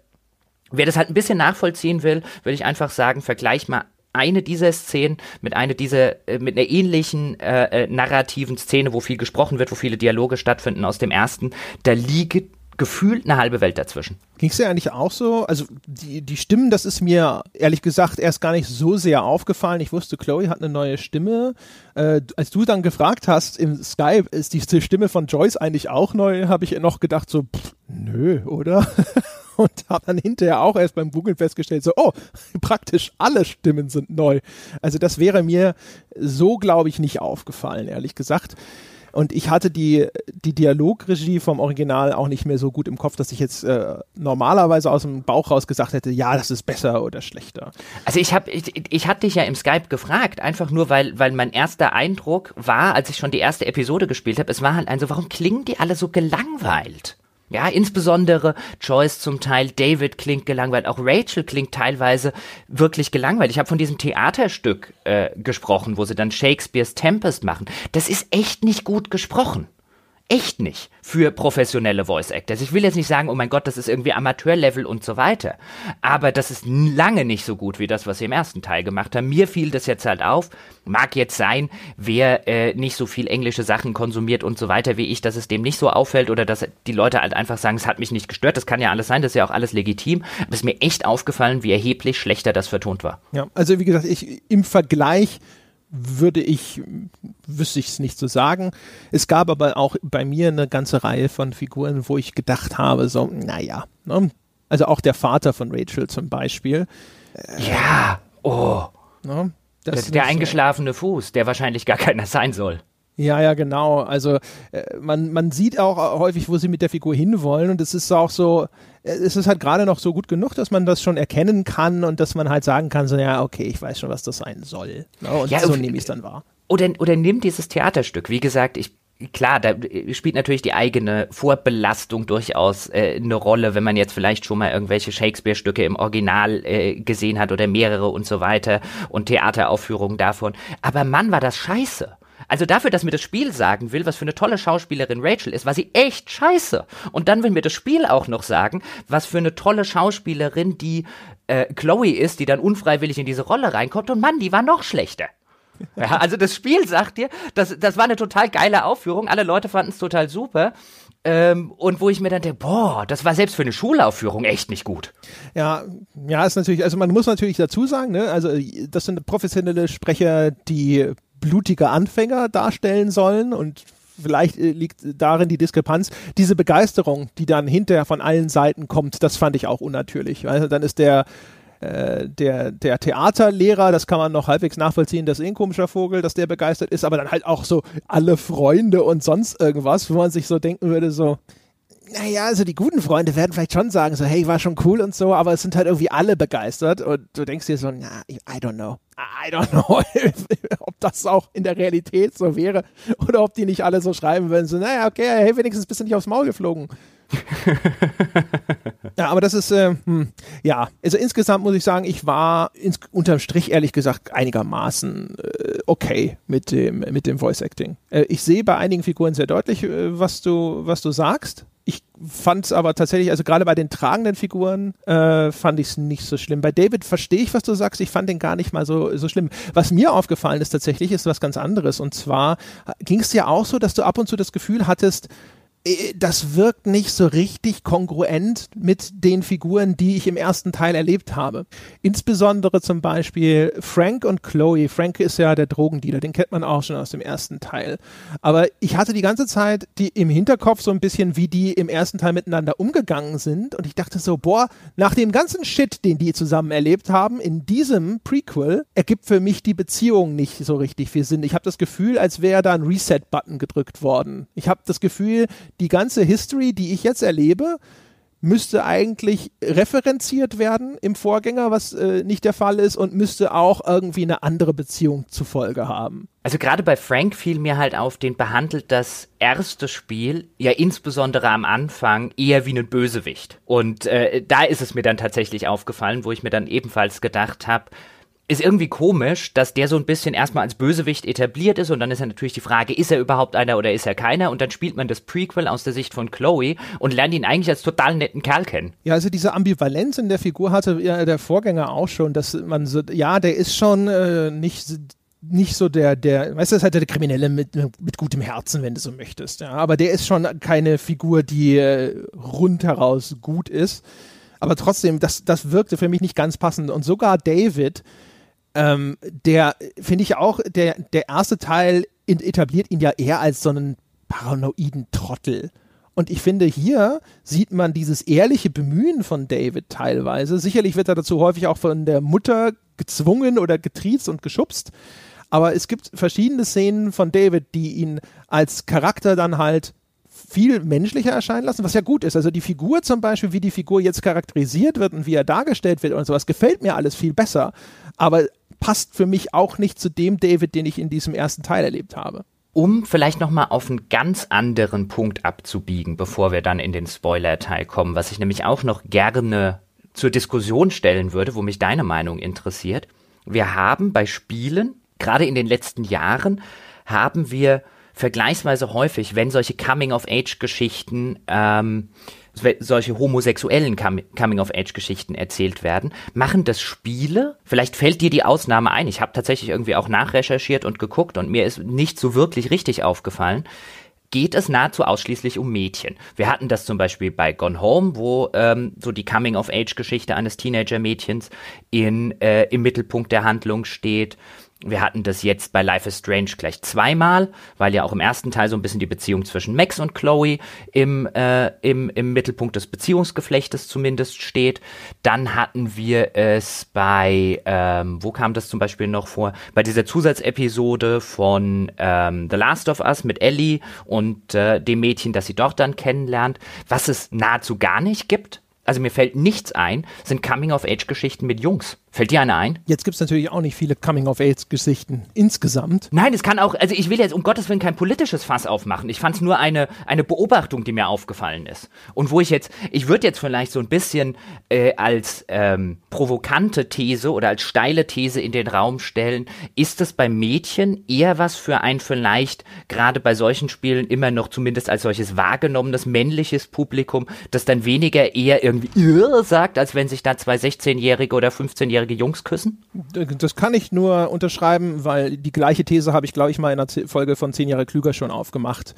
wer das halt ein bisschen nachvollziehen will, würde ich einfach sagen, vergleich mal eine dieser Szenen mit einer dieser äh, mit einer ähnlichen äh, äh, narrativen Szene, wo viel gesprochen wird, wo viele Dialoge stattfinden aus dem ersten, da liegt gefühlt eine halbe Welt dazwischen. Ging es dir eigentlich auch so? Also die, die Stimmen, das ist mir ehrlich gesagt erst gar nicht so sehr aufgefallen. Ich wusste, Chloe hat eine neue Stimme. Äh, als du dann gefragt hast im Skype, ist die Stimme von Joyce eigentlich auch neu, habe ich noch gedacht so, pff, nö, oder? Und habe dann hinterher auch erst beim Googlen festgestellt, so, oh, praktisch alle Stimmen sind neu. Also das wäre mir so, glaube ich, nicht aufgefallen, ehrlich gesagt. Und ich hatte die, die Dialogregie vom Original auch nicht mehr so gut im Kopf, dass ich jetzt äh, normalerweise aus dem Bauch raus gesagt hätte, ja, das ist besser oder schlechter. Also ich habe, ich, ich hatte dich ja im Skype gefragt, einfach nur, weil, weil mein erster Eindruck war, als ich schon die erste Episode gespielt habe, es war halt ein so, warum klingen die alle so gelangweilt? Ja, insbesondere Joyce zum Teil, David klingt gelangweilt, auch Rachel klingt teilweise wirklich gelangweilt. Ich habe von diesem Theaterstück äh, gesprochen, wo sie dann Shakespeares Tempest machen. Das ist echt nicht gut gesprochen echt nicht für professionelle Voice Actors. Ich will jetzt nicht sagen, oh mein Gott, das ist irgendwie Amateurlevel und so weiter. Aber das ist lange nicht so gut wie das, was sie im ersten Teil gemacht haben. Mir fiel das jetzt halt auf. Mag jetzt sein, wer äh, nicht so viel englische Sachen konsumiert und so weiter wie ich, dass es dem nicht so auffällt oder dass die Leute halt einfach sagen, es hat mich nicht gestört. Das kann ja alles sein, das ist ja auch alles legitim. Aber es ist mir echt aufgefallen, wie erheblich schlechter das vertont war. Ja, also wie gesagt, ich im Vergleich würde ich, wüsste ich es nicht zu sagen. Es gab aber auch bei mir eine ganze Reihe von Figuren, wo ich gedacht habe, so, naja, ne? also auch der Vater von Rachel zum Beispiel. Ja, oh. Ne? der, der eingeschlafene Fuß, der wahrscheinlich gar keiner sein soll. Ja, ja, genau. Also äh, man, man sieht auch häufig, wo sie mit der Figur hinwollen und es ist auch so, äh, es ist halt gerade noch so gut genug, dass man das schon erkennen kann und dass man halt sagen kann, so ja, okay, ich weiß schon, was das sein soll. Ne? Und ja, so nehme ich es dann wahr. Oder, oder nimm dieses Theaterstück. Wie gesagt, ich klar, da spielt natürlich die eigene Vorbelastung durchaus äh, eine Rolle, wenn man jetzt vielleicht schon mal irgendwelche Shakespeare-Stücke im Original äh, gesehen hat oder mehrere und so weiter und Theateraufführungen davon. Aber Mann, war das scheiße. Also dafür, dass mir das Spiel sagen will, was für eine tolle Schauspielerin Rachel ist, war sie echt scheiße. Und dann will mir das Spiel auch noch sagen, was für eine tolle Schauspielerin die äh, Chloe ist, die dann unfreiwillig in diese Rolle reinkommt. Und Mann, die war noch schlechter. Ja, also das Spiel sagt dir, das, das war eine total geile Aufführung. Alle Leute fanden es total super. Ähm, und wo ich mir dann denke, boah, das war selbst für eine Schulaufführung echt nicht gut. Ja, ja, ist natürlich, also man muss natürlich dazu sagen, ne, also das sind professionelle Sprecher, die blutige Anfänger darstellen sollen und vielleicht äh, liegt darin die Diskrepanz. Diese Begeisterung, die dann hinterher von allen Seiten kommt, das fand ich auch unnatürlich. Also dann ist der äh, der, der Theaterlehrer, das kann man noch halbwegs nachvollziehen, das ist eh ein komischer Vogel, dass der begeistert ist, aber dann halt auch so alle Freunde und sonst irgendwas, wo man sich so denken würde, so, naja, also die guten Freunde werden vielleicht schon sagen, so, hey, war schon cool und so, aber es sind halt irgendwie alle begeistert und du denkst dir so, na, I don't know. I don't know, ob das auch in der Realität so wäre oder ob die nicht alle so schreiben würden, so, naja, okay, hey, wenigstens bist du nicht aufs Maul geflogen. ja, aber das ist, äh, hm, ja, also insgesamt muss ich sagen, ich war ins, unterm Strich ehrlich gesagt einigermaßen äh, okay mit dem, mit dem Voice Acting. Äh, ich sehe bei einigen Figuren sehr deutlich, äh, was du, was du sagst. Fand es aber tatsächlich, also gerade bei den tragenden Figuren äh, fand ich es nicht so schlimm. Bei David verstehe ich, was du sagst. Ich fand den gar nicht mal so, so schlimm. Was mir aufgefallen ist tatsächlich, ist was ganz anderes. Und zwar ging es dir auch so, dass du ab und zu das Gefühl hattest, äh, das wirkt nicht so richtig kongruent mit den Figuren, die ich im ersten Teil erlebt habe. Insbesondere zum Beispiel Frank und Chloe. Frank ist ja der Drogendealer, den kennt man auch schon aus dem ersten Teil. Aber ich hatte die ganze Zeit die im Hinterkopf so ein bisschen, wie die im ersten Teil miteinander umgegangen sind. Und ich dachte so, boah, nach dem ganzen Shit, den die zusammen erlebt haben, in diesem Prequel ergibt für mich die Beziehung nicht so richtig viel Sinn. Ich habe das Gefühl, als wäre da ein Reset-Button gedrückt worden. Ich habe das Gefühl, die ganze History, die ich jetzt erlebe, müsste eigentlich referenziert werden im Vorgänger, was äh, nicht der Fall ist, und müsste auch irgendwie eine andere Beziehung zufolge haben. Also gerade bei Frank fiel mir halt auf, den behandelt das erste Spiel ja insbesondere am Anfang eher wie ein Bösewicht. Und äh, da ist es mir dann tatsächlich aufgefallen, wo ich mir dann ebenfalls gedacht habe, ist irgendwie komisch, dass der so ein bisschen erstmal als Bösewicht etabliert ist und dann ist ja natürlich die Frage, ist er überhaupt einer oder ist er keiner? Und dann spielt man das Prequel aus der Sicht von Chloe und lernt ihn eigentlich als total netten Kerl kennen. Ja, also diese Ambivalenz in der Figur hatte ja der Vorgänger auch schon, dass man so, ja, der ist schon äh, nicht nicht so der, der, weißt du, das ist halt der Kriminelle mit, mit gutem Herzen, wenn du so möchtest. Ja, aber der ist schon keine Figur, die äh, rundheraus gut ist. Aber trotzdem, das, das wirkte für mich nicht ganz passend. Und sogar David, ähm, der finde ich auch, der, der erste Teil etabliert ihn ja eher als so einen paranoiden Trottel. Und ich finde, hier sieht man dieses ehrliche Bemühen von David teilweise. Sicherlich wird er dazu häufig auch von der Mutter gezwungen oder getriezt und geschubst. Aber es gibt verschiedene Szenen von David, die ihn als Charakter dann halt viel menschlicher erscheinen lassen, was ja gut ist. Also die Figur zum Beispiel, wie die Figur jetzt charakterisiert wird und wie er dargestellt wird und sowas, gefällt mir alles viel besser. Aber passt für mich auch nicht zu dem David, den ich in diesem ersten Teil erlebt habe. Um vielleicht nochmal auf einen ganz anderen Punkt abzubiegen, bevor wir dann in den Spoiler-Teil kommen, was ich nämlich auch noch gerne zur Diskussion stellen würde, wo mich deine Meinung interessiert. Wir haben bei Spielen, gerade in den letzten Jahren, haben wir vergleichsweise häufig, wenn solche Coming-of-Age-Geschichten ähm, solche homosexuellen Coming-of-Age-Geschichten erzählt werden, machen das Spiele, vielleicht fällt dir die Ausnahme ein, ich habe tatsächlich irgendwie auch nachrecherchiert und geguckt und mir ist nicht so wirklich richtig aufgefallen, geht es nahezu ausschließlich um Mädchen. Wir hatten das zum Beispiel bei Gone Home, wo ähm, so die Coming-of-Age-Geschichte eines Teenager-Mädchens in, äh, im Mittelpunkt der Handlung steht. Wir hatten das jetzt bei Life is Strange gleich zweimal, weil ja auch im ersten Teil so ein bisschen die Beziehung zwischen Max und Chloe im, äh, im, im Mittelpunkt des Beziehungsgeflechtes zumindest steht. Dann hatten wir es bei, ähm, wo kam das zum Beispiel noch vor? Bei dieser Zusatzepisode von ähm, The Last of Us mit Ellie und äh, dem Mädchen, das sie dort dann kennenlernt, was es nahezu gar nicht gibt. Also mir fällt nichts ein, sind Coming-of-Age-Geschichten mit Jungs. Fällt dir eine ein? Jetzt gibt es natürlich auch nicht viele Coming-of-Age-Geschichten insgesamt. Nein, es kann auch, also ich will jetzt um Gottes Willen kein politisches Fass aufmachen. Ich fand es nur eine, eine Beobachtung, die mir aufgefallen ist. Und wo ich jetzt, ich würde jetzt vielleicht so ein bisschen äh, als ähm, provokante These oder als steile These in den Raum stellen, ist es bei Mädchen eher was für ein vielleicht gerade bei solchen Spielen immer noch zumindest als solches wahrgenommenes männliches Publikum, das dann weniger eher irgendwie sagt, als wenn sich da zwei 16-Jährige oder 15-Jährige 15-jährige Jungs küssen? Das kann ich nur unterschreiben, weil die gleiche These habe ich, glaube ich, mal in einer Folge von 10 Jahre klüger schon aufgemacht.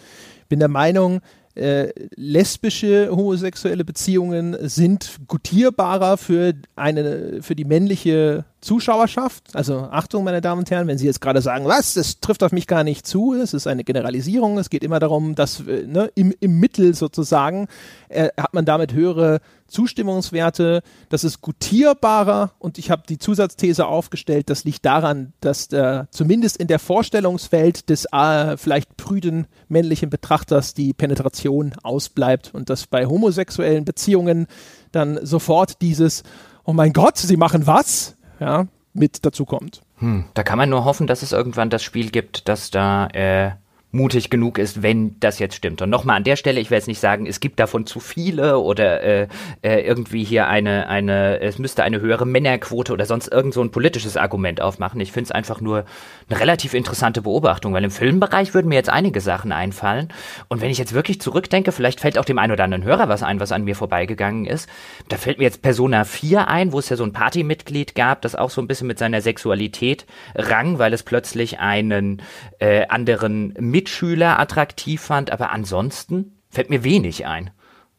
Bin der Meinung, äh, lesbische homosexuelle Beziehungen sind gutierbarer für eine für die männliche Zuschauerschaft. Also Achtung, meine Damen und Herren, wenn Sie jetzt gerade sagen, was, das trifft auf mich gar nicht zu, es ist eine Generalisierung, es geht immer darum, dass äh, ne, im, im Mittel sozusagen äh, hat man damit höhere Zustimmungswerte, das ist gutierbarer und ich habe die Zusatzthese aufgestellt, das liegt daran, dass der, zumindest in der Vorstellungswelt des äh, vielleicht prüden männlichen Betrachters die Penetration ausbleibt und dass bei homosexuellen Beziehungen dann sofort dieses, oh mein Gott, sie machen was? Ja, mit dazu kommt. Hm, da kann man nur hoffen, dass es irgendwann das Spiel gibt, das da äh, mutig genug ist, wenn das jetzt stimmt. Und nochmal an der Stelle, ich werde jetzt nicht sagen, es gibt davon zu viele oder äh, äh, irgendwie hier eine, eine, es müsste eine höhere Männerquote oder sonst irgend so ein politisches Argument aufmachen. Ich finde es einfach nur eine relativ interessante Beobachtung, weil im Filmbereich würden mir jetzt einige Sachen einfallen. Und wenn ich jetzt wirklich zurückdenke, vielleicht fällt auch dem einen oder anderen Hörer was ein, was an mir vorbeigegangen ist. Da fällt mir jetzt Persona 4 ein, wo es ja so ein Partymitglied gab, das auch so ein bisschen mit seiner Sexualität rang, weil es plötzlich einen äh, anderen mit Mitschüler attraktiv fand, aber ansonsten fällt mir wenig ein.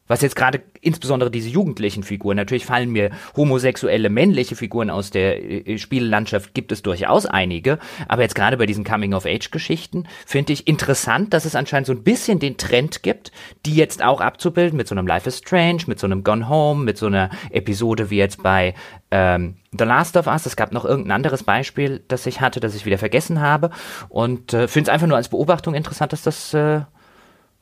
Was jetzt gerade insbesondere diese jugendlichen Figuren, natürlich fallen mir homosexuelle männliche Figuren aus der äh, Spiellandschaft, gibt es durchaus einige, aber jetzt gerade bei diesen Coming-of-Age-Geschichten finde ich interessant, dass es anscheinend so ein bisschen den Trend gibt, die jetzt auch abzubilden mit so einem Life is Strange, mit so einem Gone Home, mit so einer Episode wie jetzt bei ähm, The Last of Us. Es gab noch irgendein anderes Beispiel, das ich hatte, das ich wieder vergessen habe und äh, finde es einfach nur als Beobachtung interessant, dass das äh,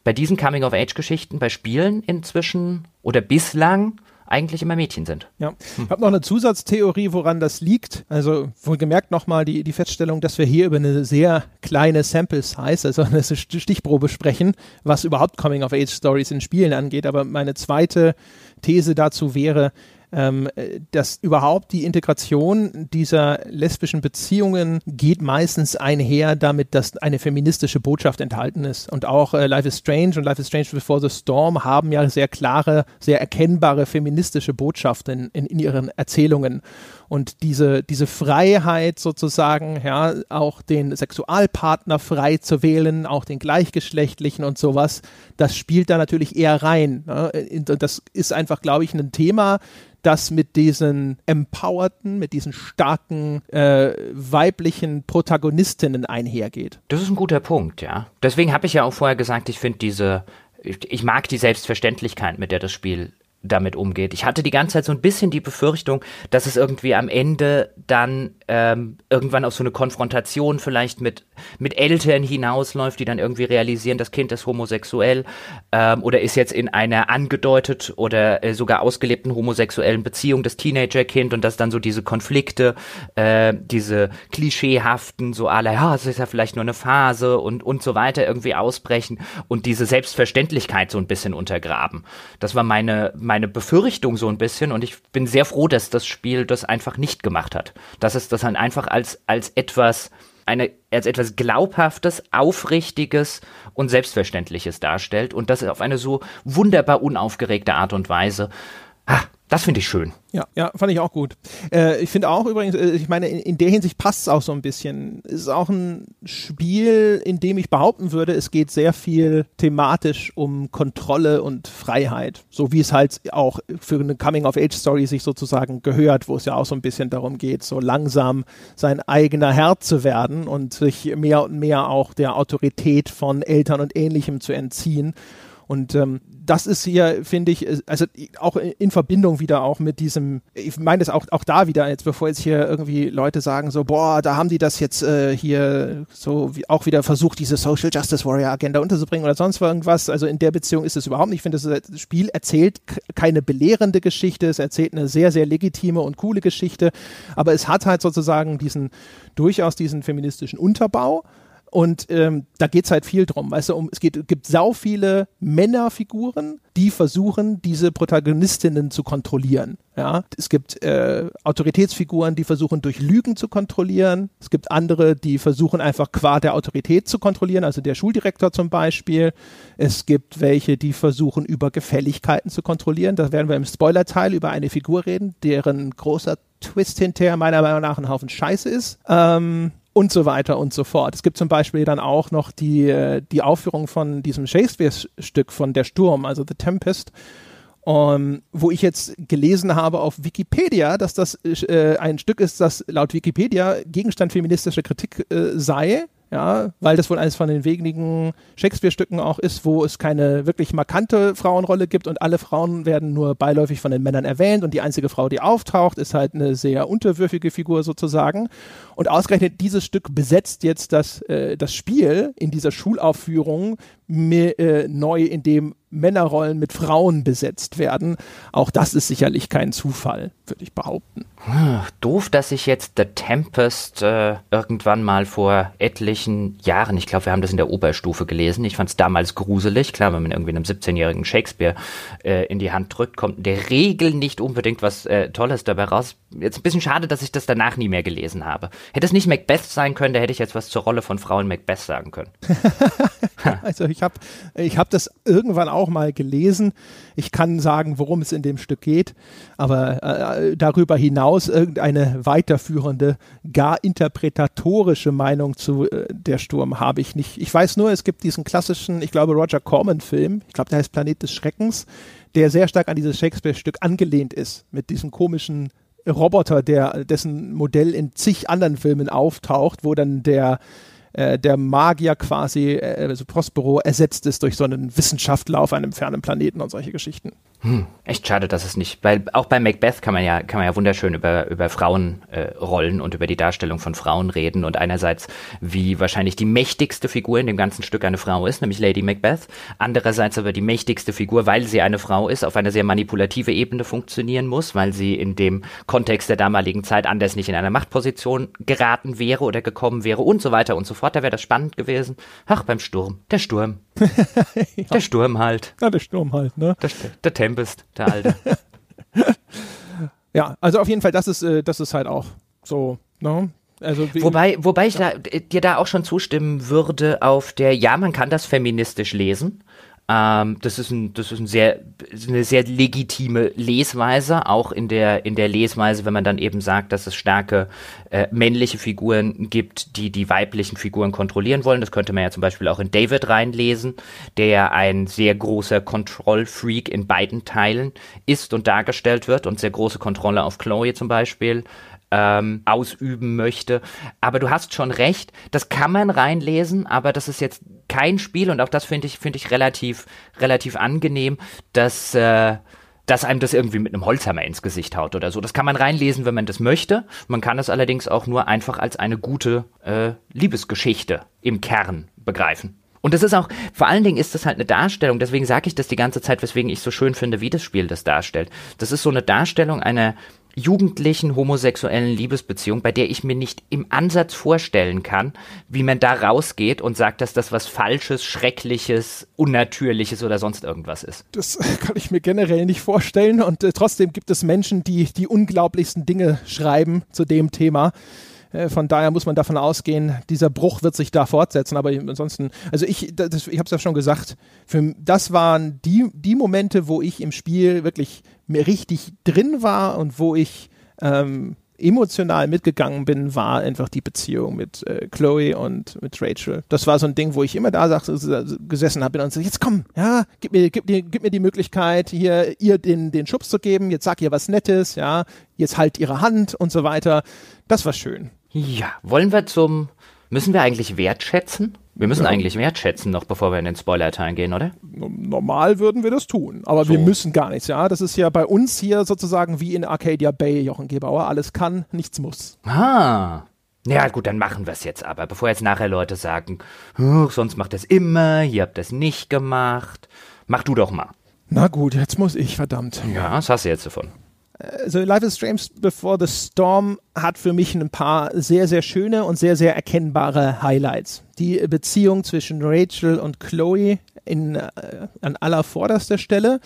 bei diesen Coming-of-Age-Geschichten, bei Spielen inzwischen oder bislang eigentlich immer Mädchen sind. Ja, ich habe noch eine Zusatztheorie, woran das liegt. Also wohlgemerkt nochmal die, die Feststellung, dass wir hier über eine sehr kleine Sample Size, also eine Stichprobe sprechen, was überhaupt Coming-of-Age-Stories in Spielen angeht. Aber meine zweite These dazu wäre, ähm, dass überhaupt die Integration dieser lesbischen Beziehungen geht meistens einher damit, dass eine feministische Botschaft enthalten ist. Und auch äh, Life is Strange und Life is Strange Before the Storm haben ja sehr klare, sehr erkennbare feministische Botschaften in, in ihren Erzählungen. Und diese, diese Freiheit sozusagen, ja, auch den Sexualpartner frei zu wählen, auch den gleichgeschlechtlichen und sowas, das spielt da natürlich eher rein. Ne? Das ist einfach, glaube ich, ein Thema, das mit diesen empowerten, mit diesen starken äh, weiblichen Protagonistinnen einhergeht. Das ist ein guter Punkt, ja. Deswegen habe ich ja auch vorher gesagt, ich finde diese, ich, ich mag die Selbstverständlichkeit, mit der das Spiel damit umgeht. Ich hatte die ganze Zeit so ein bisschen die Befürchtung, dass es irgendwie am Ende dann ähm, irgendwann auf so eine Konfrontation vielleicht mit, mit Eltern hinausläuft, die dann irgendwie realisieren, das Kind ist homosexuell ähm, oder ist jetzt in einer angedeutet oder äh, sogar ausgelebten homosexuellen Beziehung das Teenagerkind und dass dann so diese Konflikte, äh, diese klischeehaften, so alle, ja, es ist ja vielleicht nur eine Phase und, und so weiter irgendwie ausbrechen und diese Selbstverständlichkeit so ein bisschen untergraben. Das war meine, meine Befürchtung so ein bisschen und ich bin sehr froh, dass das Spiel das einfach nicht gemacht hat. Dass es das dann einfach als, als etwas, eine, als etwas Glaubhaftes, Aufrichtiges und Selbstverständliches darstellt und das auf eine so wunderbar unaufgeregte Art und Weise. Ah, das finde ich schön. Ja, ja, fand ich auch gut. Äh, ich finde auch übrigens, äh, ich meine, in, in der Hinsicht passt es auch so ein bisschen. Es ist auch ein Spiel, in dem ich behaupten würde, es geht sehr viel thematisch um Kontrolle und Freiheit. So wie es halt auch für eine Coming-of-Age-Story sich sozusagen gehört, wo es ja auch so ein bisschen darum geht, so langsam sein eigener Herr zu werden und sich mehr und mehr auch der Autorität von Eltern und Ähnlichem zu entziehen. Und ähm, das ist hier, finde ich, also auch in Verbindung wieder auch mit diesem, ich meine das auch, auch da wieder, jetzt bevor jetzt hier irgendwie Leute sagen so, boah, da haben die das jetzt äh, hier so wie, auch wieder versucht, diese Social Justice Warrior Agenda unterzubringen oder sonst irgendwas. Also in der Beziehung ist es überhaupt nicht. Ich finde, das Spiel erzählt keine belehrende Geschichte, es erzählt eine sehr, sehr legitime und coole Geschichte, aber es hat halt sozusagen diesen, durchaus diesen feministischen Unterbau und ähm, da geht's halt viel drum. Weißt du, um, es geht, gibt sau viele Männerfiguren, die versuchen, diese Protagonistinnen zu kontrollieren. Ja? Es gibt äh, Autoritätsfiguren, die versuchen, durch Lügen zu kontrollieren. Es gibt andere, die versuchen, einfach qua der Autorität zu kontrollieren, also der Schuldirektor zum Beispiel. Es gibt welche, die versuchen, über Gefälligkeiten zu kontrollieren. Da werden wir im Spoiler-Teil über eine Figur reden, deren großer Twist hinterher meiner Meinung nach ein Haufen Scheiße ist. Ähm, und so weiter und so fort. Es gibt zum Beispiel dann auch noch die, äh, die Aufführung von diesem Shakespeare-Stück von Der Sturm, also The Tempest. um, ähm, wo ich jetzt gelesen habe auf Wikipedia, dass das äh, ein Stück ist, das laut Wikipedia Gegenstand feministischer Kritik äh, sei ja, weil das wohl eines von den wenigen Shakespeare-Stücken auch ist, wo es keine wirklich markante Frauenrolle gibt und alle Frauen werden nur beiläufig von den Männern erwähnt und die einzige Frau, die auftaucht, ist halt eine sehr unterwürfige Figur sozusagen. Und ausgerechnet dieses Stück besetzt jetzt das, äh, das Spiel in dieser Schulaufführung mehr, äh, neu, in dem Männerrollen mit Frauen besetzt werden. Auch das ist sicherlich kein Zufall, würde ich behaupten. Hm, doof, dass ich jetzt The Tempest äh, irgendwann mal vor etlichen Jahren, ich glaube, wir haben das in der Oberstufe gelesen, ich fand es damals gruselig. Klar, wenn man irgendwie einem 17-jährigen Shakespeare äh, in die Hand drückt, kommt in der Regel nicht unbedingt was äh, Tolles dabei raus. Jetzt ein bisschen schade, dass ich das danach nie mehr gelesen habe. Hätte es nicht Macbeth sein können, da hätte ich jetzt was zur Rolle von Frauen Macbeth sagen können. also ich habe ich hab das irgendwann auch mal gelesen. Ich kann sagen, worum es in dem Stück geht, aber äh, darüber hinaus irgendeine weiterführende, gar interpretatorische Meinung zu äh, der Sturm habe ich nicht. Ich weiß nur, es gibt diesen klassischen, ich glaube, Roger Corman-Film, ich glaube, der heißt Planet des Schreckens, der sehr stark an dieses Shakespeare-Stück angelehnt ist, mit diesem komischen Roboter, der dessen Modell in zig anderen Filmen auftaucht, wo dann der äh, der Magier quasi, äh, also Prospero, ersetzt ist durch so einen Wissenschaftler auf einem fernen Planeten und solche Geschichten. Hm, echt schade, dass es nicht, weil auch bei Macbeth kann man ja, kann man ja wunderschön über, über Frauenrollen äh, und über die Darstellung von Frauen reden und einerseits, wie wahrscheinlich die mächtigste Figur in dem ganzen Stück eine Frau ist, nämlich Lady Macbeth, andererseits aber die mächtigste Figur, weil sie eine Frau ist, auf einer sehr manipulative Ebene funktionieren muss, weil sie in dem Kontext der damaligen Zeit anders nicht in eine Machtposition geraten wäre oder gekommen wäre und so weiter und so fort. Da wäre das spannend gewesen. Ach, beim Sturm, der Sturm. ja. Der Sturm halt. Ja, der Sturm halt, ne? Der, der Tempest, der Alte. ja, also auf jeden Fall, das ist, äh, das ist halt auch so, ne? Also wobei, wobei ich ja. da, dir da auch schon zustimmen würde auf der, ja, man kann das feministisch lesen. Ähm, das ist, ein, das ist ein sehr, eine sehr legitime Lesweise, auch in der, in der Lesweise, wenn man dann eben sagt, dass es starke äh, männliche Figuren gibt, die die weiblichen Figuren kontrollieren wollen. Das könnte man ja zum Beispiel auch in David reinlesen, der ja ein sehr großer Kontrollfreak in beiden Teilen ist und dargestellt wird und sehr große Kontrolle auf Chloe zum Beispiel ähm, ausüben möchte. Aber du hast schon recht, das kann man reinlesen, aber das ist jetzt kein Spiel und auch das finde ich, finde ich relativ, relativ angenehm, dass, äh, dass einem das irgendwie mit einem Holzhammer ins Gesicht haut oder so. Das kann man reinlesen, wenn man das möchte. Man kann es allerdings auch nur einfach als eine gute äh, Liebesgeschichte im Kern begreifen. Und das ist auch, vor allen Dingen ist das halt eine Darstellung, deswegen sage ich das die ganze Zeit, weswegen ich so schön finde, wie das Spiel das darstellt. Das ist so eine Darstellung einer, jugendlichen homosexuellen Liebesbeziehung, bei der ich mir nicht im Ansatz vorstellen kann, wie man da rausgeht und sagt, dass das was Falsches, Schreckliches, Unnatürliches oder sonst irgendwas ist. Das kann ich mir generell nicht vorstellen und äh, trotzdem gibt es Menschen, die die unglaublichsten Dinge schreiben zu dem Thema. Äh, von daher muss man davon ausgehen, dieser Bruch wird sich da fortsetzen. Aber ansonsten, also ich, ich habe es ja schon gesagt, für, das waren die, die Momente, wo ich im Spiel wirklich richtig drin war und wo ich ähm, emotional mitgegangen bin, war einfach die Beziehung mit äh, Chloe und mit Rachel. Das war so ein Ding, wo ich immer da sag, gesessen habe und so, jetzt komm, ja, gib mir, gib, mir, gib mir die Möglichkeit, hier ihr den, den Schubs zu geben, jetzt sag ihr was Nettes, ja, jetzt halt ihre Hand und so weiter. Das war schön. Ja, wollen wir zum, müssen wir eigentlich wertschätzen? Wir müssen ja. eigentlich wertschätzen noch, bevor wir in den Spoiler-Teil gehen, oder? Normal würden wir das tun, aber so. wir müssen gar nichts, ja. Das ist ja bei uns hier sozusagen wie in Arcadia Bay, Jochen Gebauer. Alles kann, nichts muss. Ah. Ja, gut, dann machen wir es jetzt aber, bevor jetzt nachher Leute sagen, sonst macht das immer, ihr habt das nicht gemacht. Mach du doch mal. Na gut, jetzt muss ich, verdammt. Ja, was hast du jetzt davon? Also Life is Strange Before the Storm hat für mich ein paar sehr, sehr schöne und sehr, sehr erkennbare Highlights. Die Beziehung zwischen Rachel und Chloe in, äh, an aller vorderster Stelle.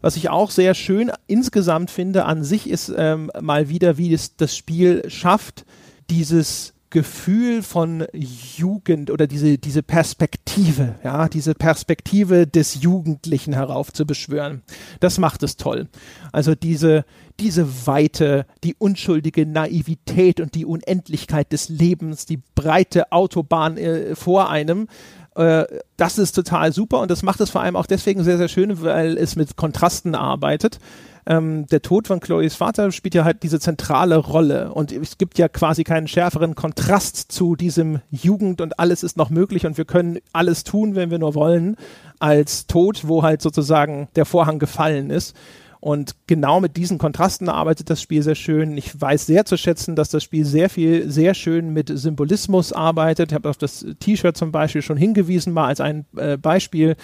Was ich auch sehr schön insgesamt finde an sich ist ähm, mal wieder, wie es das Spiel schafft, dieses Gefühl von Jugend oder diese, diese Perspektive, ja, diese Perspektive des Jugendlichen heraufzubeschwören. Das macht es toll. Also diese, diese Weite, die unschuldige Naivität und die Unendlichkeit des Lebens, die breite Autobahn äh, vor einem Äh, das ist total super und das macht es vor allem auch deswegen sehr, sehr schön, weil es mit Kontrasten arbeitet. Ähm, der Tod von Chloes Vater spielt ja halt diese zentrale Rolle und es gibt ja quasi keinen schärferen Kontrast zu diesem Jugend und alles ist noch möglich und wir können alles tun, wenn wir nur wollen, als Tod, wo halt sozusagen der Vorhang gefallen ist. Und genau mit diesen Kontrasten arbeitet das Spiel sehr schön. Ich weiß sehr zu schätzen, dass das Spiel sehr viel, sehr schön mit Symbolismus arbeitet. Ich habe auf das T-Shirt zum Beispiel schon hingewiesen, mal als ein äh, Beispiel.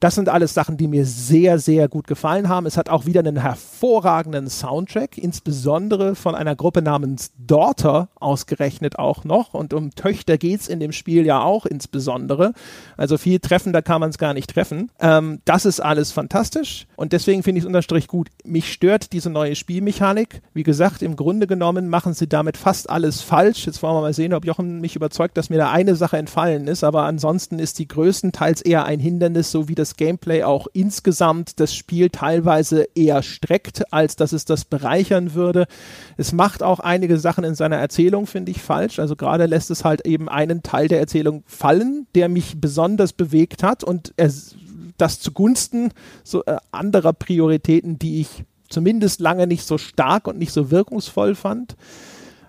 Das sind alles Sachen, die mir sehr, sehr gut gefallen haben. Es hat auch wieder einen hervorragenden Soundtrack, insbesondere von einer Gruppe namens Daughter ausgerechnet auch noch. Und um Töchter geht es in dem Spiel ja auch insbesondere. Also viel treffender kann man es gar nicht treffen. Ähm, das ist alles fantastisch und deswegen finde ich es unterstrich gut. Mich stört diese neue Spielmechanik. Wie gesagt, im Grunde genommen machen sie damit fast alles falsch. Jetzt wollen wir mal sehen, ob Jochen mich überzeugt, dass mir da eine Sache entfallen ist. Aber ansonsten ist die größtenteils eher ein Hindernis, so wie das Gameplay auch insgesamt das Spiel teilweise eher streckt, als dass es das bereichern würde. Es macht auch einige Sachen in seiner Erzählung, finde ich, falsch. Also gerade lässt es halt eben einen Teil der Erzählung fallen, der mich besonders bewegt hat und das zugunsten so äh, anderer Prioritäten, die ich zumindest lange nicht so stark und nicht so wirkungsvoll fand.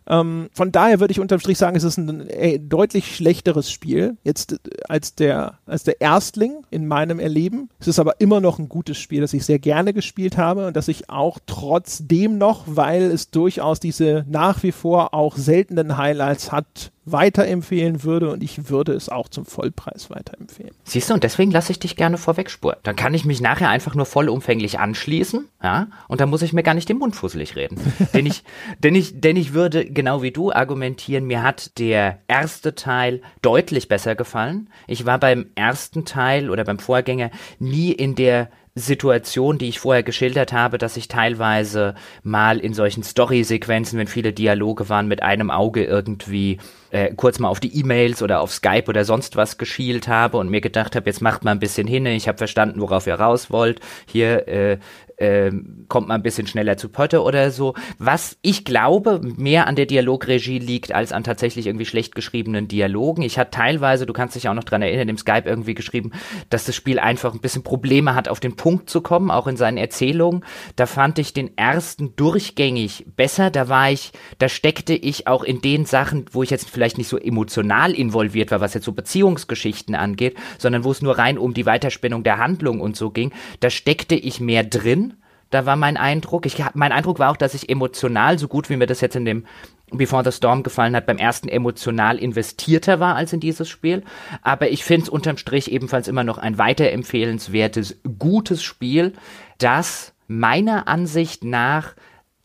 Ähm, von daher würde ich unterm Strich sagen, es ist ein äh, deutlich schlechteres Spiel jetzt äh, als der, als der Erstling in meinem Erleben. Es ist aber immer noch ein gutes Spiel, das ich sehr gerne gespielt habe und das ich auch trotzdem noch, weil es durchaus diese nach wie vor auch seltenen Highlights hat, weiterempfehlen würde und ich würde es auch zum Vollpreis weiterempfehlen. Siehst du, und deswegen lasse ich dich gerne vorwegspuren. Dann kann ich mich nachher einfach nur vollumfänglich anschließen, ja, und dann muss ich mir gar nicht den Mund fusselig reden. denn ich, denn ich, denn ich würde genau wie du argumentieren, mir hat der erste Teil deutlich besser gefallen. Ich war beim ersten Teil oder beim Vorgänger nie in der Situation, die ich vorher geschildert habe, dass ich teilweise mal in solchen Story-Sequenzen, wenn viele Dialoge waren, mit einem Auge irgendwie äh, kurz mal auf die E-Mails oder auf Skype oder sonst was geschielt habe und mir gedacht habe, jetzt macht mal ein bisschen hin, ich habe verstanden, worauf ihr raus wollt. Hier äh, äh, kommt man ein bisschen schneller zu Potte oder so. Was ich glaube, mehr an der Dialogregie liegt, als an tatsächlich irgendwie schlecht geschriebenen Dialogen. Ich hatte teilweise, du kannst dich auch noch dran erinnern, im Skype irgendwie geschrieben, dass das Spiel einfach ein bisschen Probleme hat, auf den Punkt zu kommen, auch in seinen Erzählungen. Da fand ich den ersten durchgängig besser. Da war ich, da steckte ich auch in den Sachen, wo ich jetzt vielleicht nicht so emotional involviert war, was jetzt so Beziehungsgeschichten angeht, sondern wo es nur rein um die Weiterspinnung der Handlung und so ging. Da steckte ich mehr drin da war mein Eindruck. Ich, mein Eindruck war auch, dass ich emotional, so gut wie mir das jetzt in dem Before the Storm gefallen hat, beim ersten emotional investierter war als in dieses Spiel. Aber ich finde es unterm Strich ebenfalls immer noch ein weiterempfehlenswertes, gutes Spiel, das meiner Ansicht nach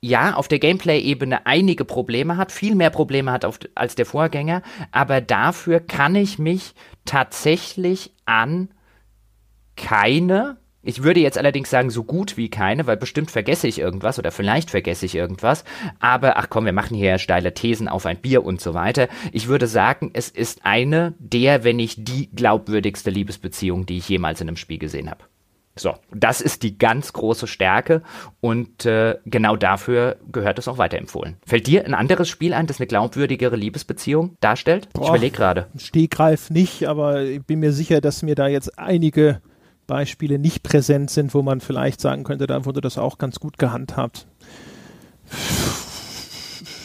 ja, auf der Gameplay-Ebene einige Probleme hat, viel mehr Probleme hat auf, als der Vorgänger, aber dafür kann ich mich tatsächlich an keine ich würde jetzt allerdings sagen, so gut wie keine, weil bestimmt vergesse ich irgendwas oder vielleicht vergesse ich irgendwas. Aber ach komm, wir machen hier steile Thesen auf ein Bier und so weiter. Ich würde sagen, es ist eine der, wenn nicht die glaubwürdigste Liebesbeziehung, die ich jemals in einem Spiel gesehen habe. So, das ist die ganz große Stärke und äh, genau dafür gehört es auch weiterempfohlen. Fällt dir ein anderes Spiel ein, das eine glaubwürdigere Liebesbeziehung darstellt? Boah, ich überlege gerade. Stehgreif nicht, aber ich bin mir sicher, dass mir da jetzt einige Beispiele nicht präsent sind, wo man vielleicht sagen könnte, da wurde das auch ganz gut gehandhabt.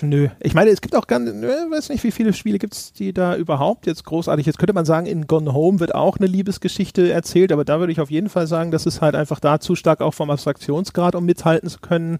Nö. Ich meine, es gibt auch ganz, ich weiß nicht, wie viele Spiele gibt es, die da überhaupt jetzt großartig, jetzt könnte man sagen, in Gone Home wird auch eine Liebesgeschichte erzählt, aber da würde ich auf jeden Fall sagen, das ist halt einfach da zu stark auch vom Abstraktionsgrad, um mithalten zu können.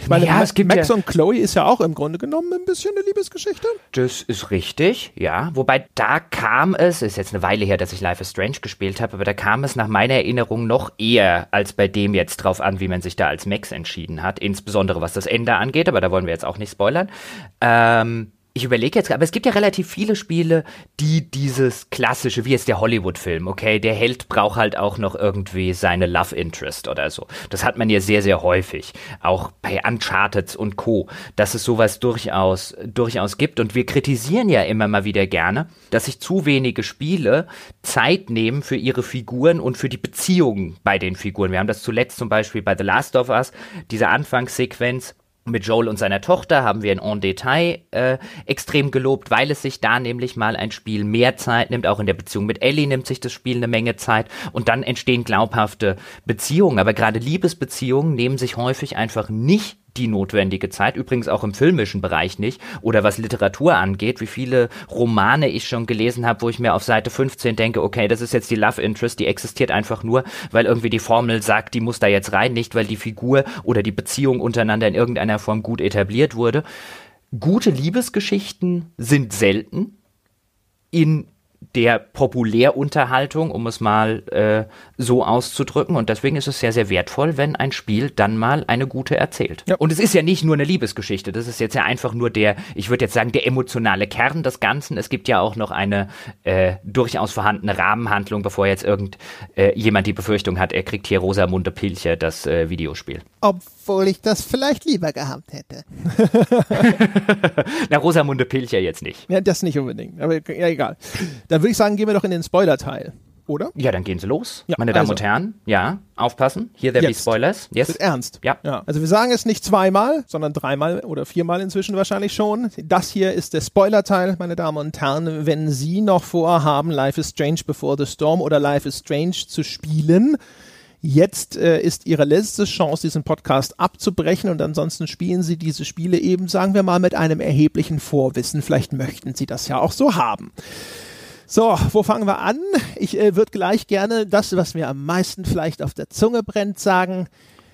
Ich meine, ja, es gibt Max ja, und Chloe ist ja auch im Grunde genommen ein bisschen eine Liebesgeschichte. Das ist richtig, ja. Wobei da kam es, ist jetzt eine Weile her, dass ich Life is Strange gespielt habe, aber da kam es nach meiner Erinnerung noch eher als bei dem jetzt drauf an, wie man sich da als Max entschieden hat. Insbesondere was das Ende angeht, aber da wollen wir jetzt auch nicht spoilern. Ähm, ich überlege jetzt, aber es gibt ja relativ viele Spiele, die dieses klassische, wie jetzt der Hollywood-Film, okay, der Held braucht halt auch noch irgendwie seine Love Interest oder so. Das hat man ja sehr, sehr häufig. Auch bei Uncharted und Co., dass es sowas durchaus, durchaus gibt. Und wir kritisieren ja immer mal wieder gerne, dass sich zu wenige Spiele Zeit nehmen für ihre Figuren und für die Beziehungen bei den Figuren. Wir haben das zuletzt zum Beispiel bei The Last of Us, diese Anfangssequenz, Mit Joel und seiner Tochter haben wir in En Detail äh, extrem gelobt, weil es sich da nämlich mal ein Spiel mehr Zeit nimmt. Auch in der Beziehung mit Ellie nimmt sich das Spiel eine Menge Zeit und dann entstehen glaubhafte Beziehungen. Aber gerade Liebesbeziehungen nehmen sich häufig einfach nicht die notwendige Zeit, übrigens auch im filmischen Bereich nicht, oder was Literatur angeht, wie viele Romane ich schon gelesen habe, wo ich mir auf Seite 15 denke, okay, das ist jetzt die Love Interest, die existiert einfach nur, weil irgendwie die Formel sagt, die muss da jetzt rein, nicht weil die Figur oder die Beziehung untereinander in irgendeiner Form gut etabliert wurde. Gute Liebesgeschichten sind selten in der Populärunterhaltung, um es mal äh, so auszudrücken. Und deswegen ist es sehr, sehr wertvoll, wenn ein Spiel dann mal eine gute erzählt. Ja. Und es ist ja nicht nur eine Liebesgeschichte, das ist jetzt ja einfach nur der, ich würde jetzt sagen, der emotionale Kern des Ganzen. Es gibt ja auch noch eine äh, durchaus vorhandene Rahmenhandlung, bevor jetzt irgend äh, die Befürchtung hat, er kriegt hier Rosamunde Pilche, das äh, Videospiel. Obwohl ich das vielleicht lieber gehabt hätte. Na, Rosamunde Pilcher jetzt nicht. Ja, das nicht unbedingt. Aber ja, egal. Dann würde ich sagen, gehen wir doch in den Spoiler-Teil. Oder? Ja, dann gehen Sie los. Ja, Meine Damen also. und Herren, ja, aufpassen. Hier there Jetzt. be Spoilers. Yes. Wird ernst. Ja. ja. Also wir sagen es nicht zweimal, sondern dreimal oder viermal inzwischen wahrscheinlich schon. Das hier ist der Spoiler-Teil, meine Damen und Herren. Wenn Sie noch vorhaben, Life is Strange Before the Storm oder Life is Strange zu spielen, Jetzt äh, ist Ihre letzte Chance, diesen Podcast abzubrechen und ansonsten spielen Sie diese Spiele eben, sagen wir mal, mit einem erheblichen Vorwissen. Vielleicht möchten Sie das ja auch so haben. So, wo fangen wir an? Ich äh, würde gleich gerne das, was mir am meisten vielleicht auf der Zunge brennt, sagen.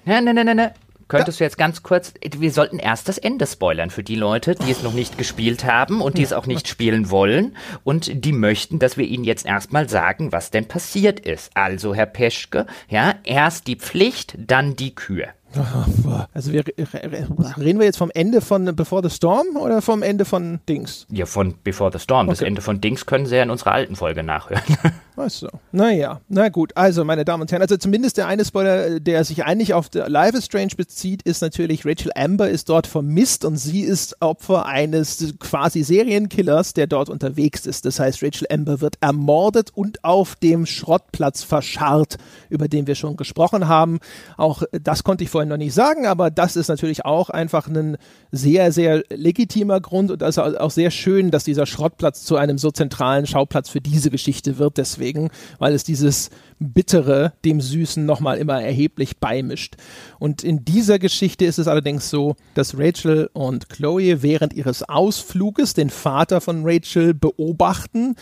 Nein, nein, nein, nein. Könntest du jetzt ganz kurz, wir sollten erst das Ende spoilern für die Leute, die es noch nicht gespielt haben und die es auch nicht spielen wollen und die möchten, dass wir ihnen jetzt erstmal sagen, was denn passiert ist. Also, Herr Peschke, ja, erst die Pflicht, dann die Kühe. Also wir, reden wir jetzt vom Ende von Before the Storm oder vom Ende von Dings? Ja, von Before the Storm. Okay. Das Ende von Dings können Sie ja in unserer alten Folge nachhören. Du. Naja, na gut. Also, meine Damen und Herren, also zumindest der eine Spoiler, der sich eigentlich auf Life is Strange bezieht, ist natürlich Rachel Amber ist dort vermisst und sie ist Opfer eines quasi Serienkillers, der dort unterwegs ist. Das heißt, Rachel Amber wird ermordet und auf dem Schrottplatz verscharrt, über den wir schon gesprochen haben. Auch das konnte ich vorhin noch nicht sagen, aber das ist natürlich auch einfach ein sehr, sehr legitimer Grund und ist auch sehr schön, dass dieser Schrottplatz zu einem so zentralen Schauplatz für diese Geschichte wird. Deswegen, weil es dieses Bittere dem Süßen nochmal immer erheblich beimischt. Und in dieser Geschichte ist es allerdings so, dass Rachel und Chloe während ihres Ausfluges den Vater von Rachel beobachten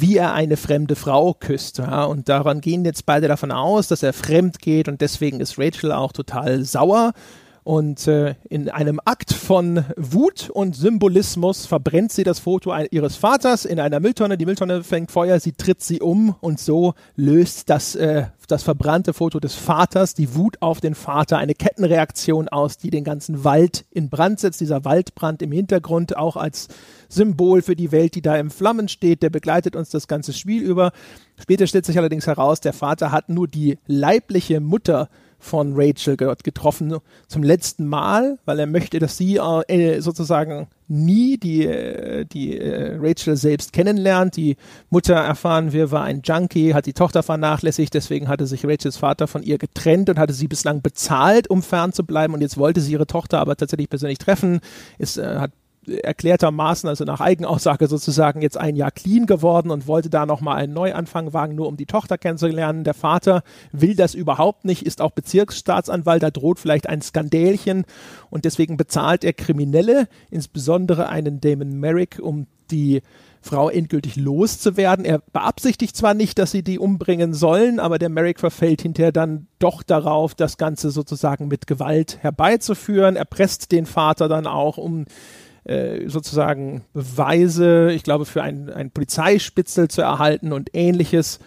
wie er eine fremde Frau küsst. Ja, und daran gehen jetzt beide davon aus, dass er fremd geht und deswegen ist Rachel auch total sauer. Und äh, in einem Akt von Wut und Symbolismus verbrennt sie das Foto ihres Vaters in einer Mülltonne. Die Mülltonne fängt Feuer, sie tritt sie um und so löst das, äh, das verbrannte Foto des Vaters, die Wut auf den Vater, eine Kettenreaktion aus, die den ganzen Wald in Brand setzt. Dieser Waldbrand im Hintergrund auch als Symbol für die Welt, die da im Flammen steht, der begleitet uns das ganze Spiel über. Später stellt sich allerdings heraus, der Vater hat nur die leibliche Mutter von Rachel getroffen zum letzten Mal, weil er möchte, dass sie äh, sozusagen nie die, äh, die äh, Rachel selbst kennenlernt. Die Mutter erfahren wir, war ein Junkie, hat die Tochter vernachlässigt, deswegen hatte sich Rachels Vater von ihr getrennt und hatte sie bislang bezahlt, um fern zu bleiben und jetzt wollte sie ihre Tochter aber tatsächlich persönlich treffen, ist, äh, hat erklärtermaßen, also nach Eigenaussage sozusagen jetzt ein Jahr clean geworden und wollte da nochmal einen Neuanfang wagen, nur um die Tochter kennenzulernen. Der Vater will das überhaupt nicht, ist auch Bezirksstaatsanwalt, da droht vielleicht ein Skandälchen und deswegen bezahlt er Kriminelle, insbesondere einen Damon Merrick, um die Frau endgültig loszuwerden. Er beabsichtigt zwar nicht, dass sie die umbringen sollen, aber der Merrick verfällt hinterher dann doch darauf, das Ganze sozusagen mit Gewalt herbeizuführen. Er presst den Vater dann auch, um äh, sozusagen Beweise, ich glaube, für ein, ein Polizeispitzel zu erhalten und ähnliches.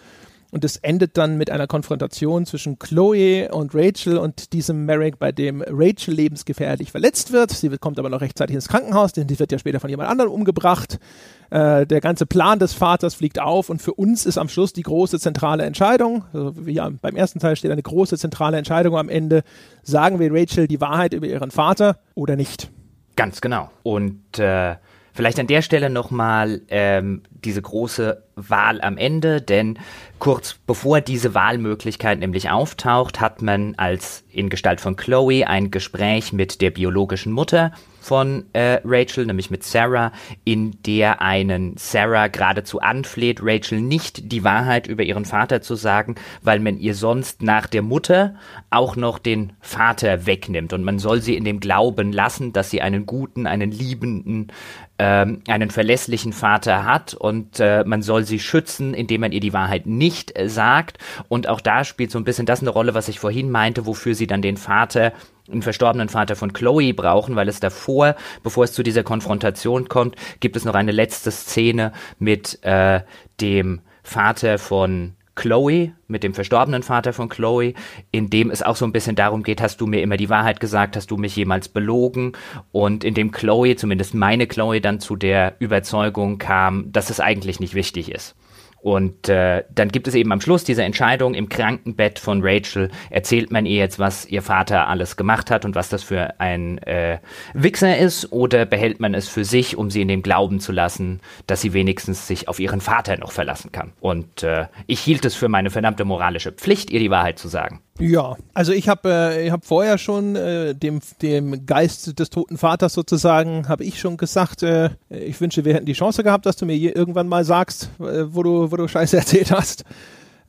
Und es endet dann mit einer Konfrontation zwischen Chloe und Rachel und diesem Merrick, bei dem Rachel lebensgefährlich verletzt wird. Sie kommt aber noch rechtzeitig ins Krankenhaus, denn die wird ja später von jemand anderem umgebracht. Äh, der ganze Plan des Vaters fliegt auf und für uns ist am Schluss die große zentrale Entscheidung, also wie beim ersten Teil steht eine große zentrale Entscheidung am Ende, sagen wir Rachel die Wahrheit über ihren Vater oder nicht. Ganz genau. Und äh, vielleicht an der Stelle nochmal ähm, diese große Wahl am Ende, denn kurz bevor diese Wahlmöglichkeit nämlich auftaucht, hat man als in Gestalt von Chloe ein Gespräch mit der biologischen Mutter von äh, Rachel, nämlich mit Sarah, in der einen Sarah geradezu anfleht, Rachel nicht die Wahrheit über ihren Vater zu sagen, weil man ihr sonst nach der Mutter auch noch den Vater wegnimmt. Und man soll sie in dem Glauben lassen, dass sie einen guten, einen liebenden, ähm, einen verlässlichen Vater hat und äh, man soll sie schützen, indem man ihr die Wahrheit nicht äh, sagt. Und auch da spielt so ein bisschen das eine Rolle, was ich vorhin meinte, wofür sie dann den Vater einen verstorbenen Vater von Chloe brauchen, weil es davor, bevor es zu dieser Konfrontation kommt, gibt es noch eine letzte Szene mit äh, dem Vater von Chloe, mit dem verstorbenen Vater von Chloe, in dem es auch so ein bisschen darum geht, hast du mir immer die Wahrheit gesagt, hast du mich jemals belogen und in dem Chloe, zumindest meine Chloe, dann zu der Überzeugung kam, dass es eigentlich nicht wichtig ist. Und äh, dann gibt es eben am Schluss diese Entscheidung im Krankenbett von Rachel, erzählt man ihr jetzt, was ihr Vater alles gemacht hat und was das für ein äh, Wichser ist, oder behält man es für sich, um sie in dem Glauben zu lassen, dass sie wenigstens sich auf ihren Vater noch verlassen kann. Und äh, ich hielt es für meine verdammte moralische Pflicht, ihr die Wahrheit zu sagen. Ja, also ich habe äh, ich hab vorher schon äh, dem, dem Geist des toten Vaters sozusagen, habe ich schon gesagt, äh, ich wünsche, wir hätten die Chance gehabt, dass du mir irgendwann mal sagst, äh, wo, du, wo du Scheiße erzählt hast.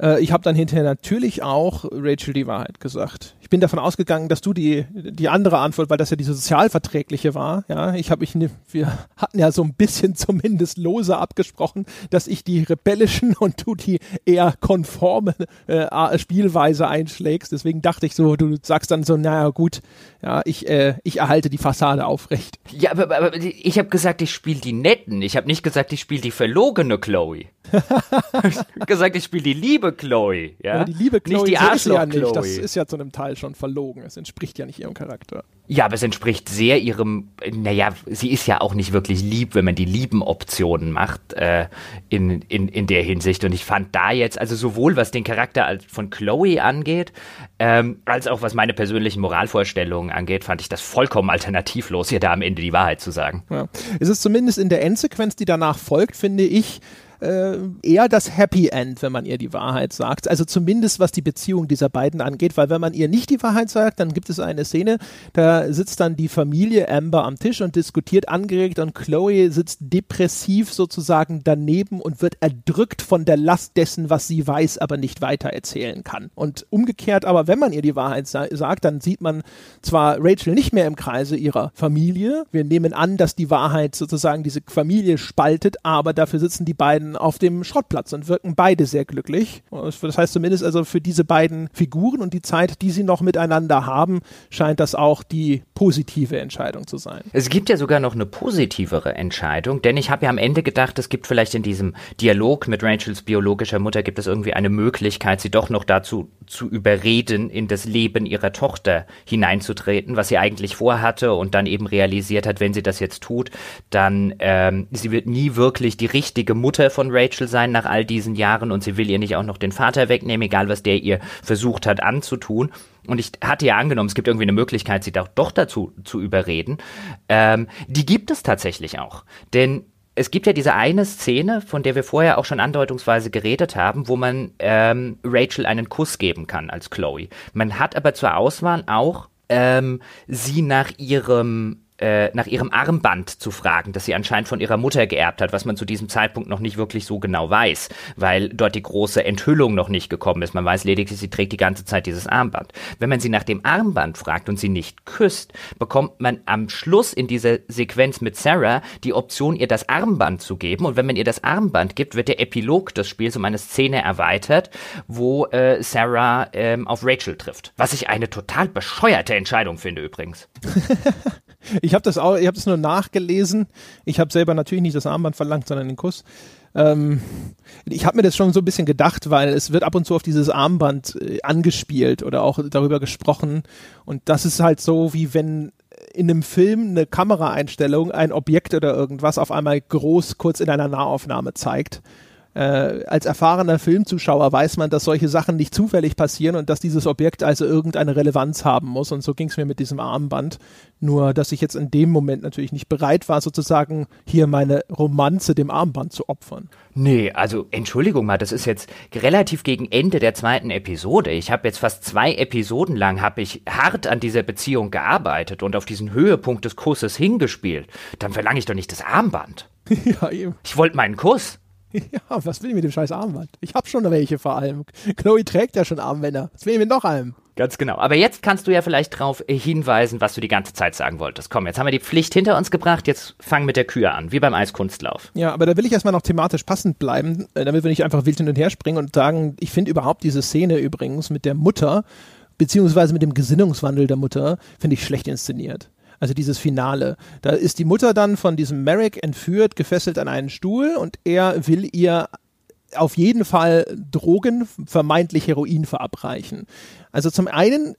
Äh, ich habe dann hinterher natürlich auch Rachel die Wahrheit gesagt. Ich bin davon ausgegangen, dass du die, die andere Antwort, weil das ja die sozialverträgliche war. Ja, ich habe ich, wir hatten ja so ein bisschen zumindest lose abgesprochen, dass ich die rebellischen und du die eher konforme äh, Spielweise einschlägst. Deswegen dachte ich so, du sagst dann so, naja gut, ja, ich, äh, ich erhalte die Fassade aufrecht. Ja, aber, aber ich habe gesagt, ich spiele die netten. Ich habe nicht gesagt, ich spiele die verlogene Chloe. ich habe gesagt, ich spiele die liebe Chloe. Ja? Aber die liebe Chloe nicht die so ist ja nicht. Das Chloe. ist ja zu einem Teil schon verlogen. Es entspricht ja nicht ihrem Charakter. Ja, aber es entspricht sehr ihrem, naja, sie ist ja auch nicht wirklich lieb, wenn man die lieben Optionen macht äh, in, in, in der Hinsicht. Und ich fand da jetzt, also sowohl was den Charakter als- von Chloe angeht, ähm, als auch was meine persönlichen Moralvorstellungen angeht, fand ich das vollkommen alternativlos, ihr da am Ende die Wahrheit zu sagen. Ja. Es ist zumindest in der Endsequenz, die danach folgt, finde ich, äh, eher das Happy End, wenn man ihr die Wahrheit sagt. Also zumindest was die Beziehung dieser beiden angeht, weil wenn man ihr nicht die Wahrheit sagt, dann gibt es eine Szene, da sitzt dann die Familie Amber am Tisch und diskutiert angeregt und Chloe sitzt depressiv sozusagen daneben und wird erdrückt von der Last dessen, was sie weiß, aber nicht weiter erzählen kann. Und umgekehrt aber, wenn man ihr die Wahrheit sa sagt, dann sieht man zwar Rachel nicht mehr im Kreise ihrer Familie. Wir nehmen an, dass die Wahrheit sozusagen diese Familie spaltet, aber dafür sitzen die beiden auf dem Schrottplatz und wirken beide sehr glücklich. Das heißt zumindest also für diese beiden Figuren und die Zeit, die sie noch miteinander haben, scheint das auch die positive Entscheidung zu sein. Es gibt ja sogar noch eine positivere Entscheidung, denn ich habe ja am Ende gedacht, es gibt vielleicht in diesem Dialog mit Rachels biologischer Mutter gibt es irgendwie eine Möglichkeit, sie doch noch dazu zu überreden, in das Leben ihrer Tochter hineinzutreten, was sie eigentlich vorhatte und dann eben realisiert hat, wenn sie das jetzt tut, dann ähm, sie wird nie wirklich die richtige Mutter von Rachel sein nach all diesen Jahren und sie will ihr nicht auch noch den Vater wegnehmen, egal was der ihr versucht hat anzutun. Und ich hatte ja angenommen, es gibt irgendwie eine Möglichkeit, sie doch, doch dazu zu überreden. Ähm, die gibt es tatsächlich auch. Denn es gibt ja diese eine Szene, von der wir vorher auch schon andeutungsweise geredet haben, wo man ähm, Rachel einen Kuss geben kann als Chloe. Man hat aber zur Auswahl auch ähm, sie nach ihrem äh, nach ihrem Armband zu fragen, das sie anscheinend von ihrer Mutter geerbt hat, was man zu diesem Zeitpunkt noch nicht wirklich so genau weiß, weil dort die große Enthüllung noch nicht gekommen ist. Man weiß lediglich, sie trägt die ganze Zeit dieses Armband. Wenn man sie nach dem Armband fragt und sie nicht küsst, bekommt man am Schluss in dieser Sequenz mit Sarah die Option, ihr das Armband zu geben. Und wenn man ihr das Armband gibt, wird der Epilog des Spiels um eine Szene erweitert, wo äh, Sarah ähm, auf Rachel trifft. Was ich eine total bescheuerte Entscheidung finde übrigens. Ich habe das auch, ich habe das nur nachgelesen. Ich habe selber natürlich nicht das Armband verlangt, sondern den Kuss. Ähm, ich habe mir das schon so ein bisschen gedacht, weil es wird ab und zu auf dieses Armband äh, angespielt oder auch darüber gesprochen. Und das ist halt so, wie wenn in einem Film eine Kameraeinstellung ein Objekt oder irgendwas auf einmal groß kurz in einer Nahaufnahme zeigt. Äh, als erfahrener Filmzuschauer weiß man, dass solche Sachen nicht zufällig passieren und dass dieses Objekt also irgendeine Relevanz haben muss. Und so ging es mir mit diesem Armband. Nur, dass ich jetzt in dem Moment natürlich nicht bereit war, sozusagen hier meine Romanze dem Armband zu opfern. Nee, also Entschuldigung mal, das ist jetzt relativ gegen Ende der zweiten Episode. Ich habe jetzt fast zwei Episoden lang habe ich hart an dieser Beziehung gearbeitet und auf diesen Höhepunkt des Kusses hingespielt. Dann verlange ich doch nicht das Armband. ja, eben. Ich wollte meinen Kuss. Ja, was will ich mit dem scheiß Armband? Ich hab schon welche vor allem. Chloe trägt ja schon Armbänder. Was will ich mit noch einem? Ganz genau. Aber jetzt kannst du ja vielleicht darauf hinweisen, was du die ganze Zeit sagen wolltest. Komm, jetzt haben wir die Pflicht hinter uns gebracht, jetzt fang mit der Kühe an, wie beim Eiskunstlauf. Ja, aber da will ich erstmal noch thematisch passend bleiben, äh, damit wir nicht einfach wild hin und her springen und sagen, ich finde überhaupt diese Szene übrigens mit der Mutter, beziehungsweise mit dem Gesinnungswandel der Mutter, finde ich schlecht inszeniert. Also dieses Finale. Da ist die Mutter dann von diesem Merrick entführt, gefesselt an einen Stuhl und er will ihr auf jeden Fall Drogen, vermeintlich Heroin verabreichen. Also zum einen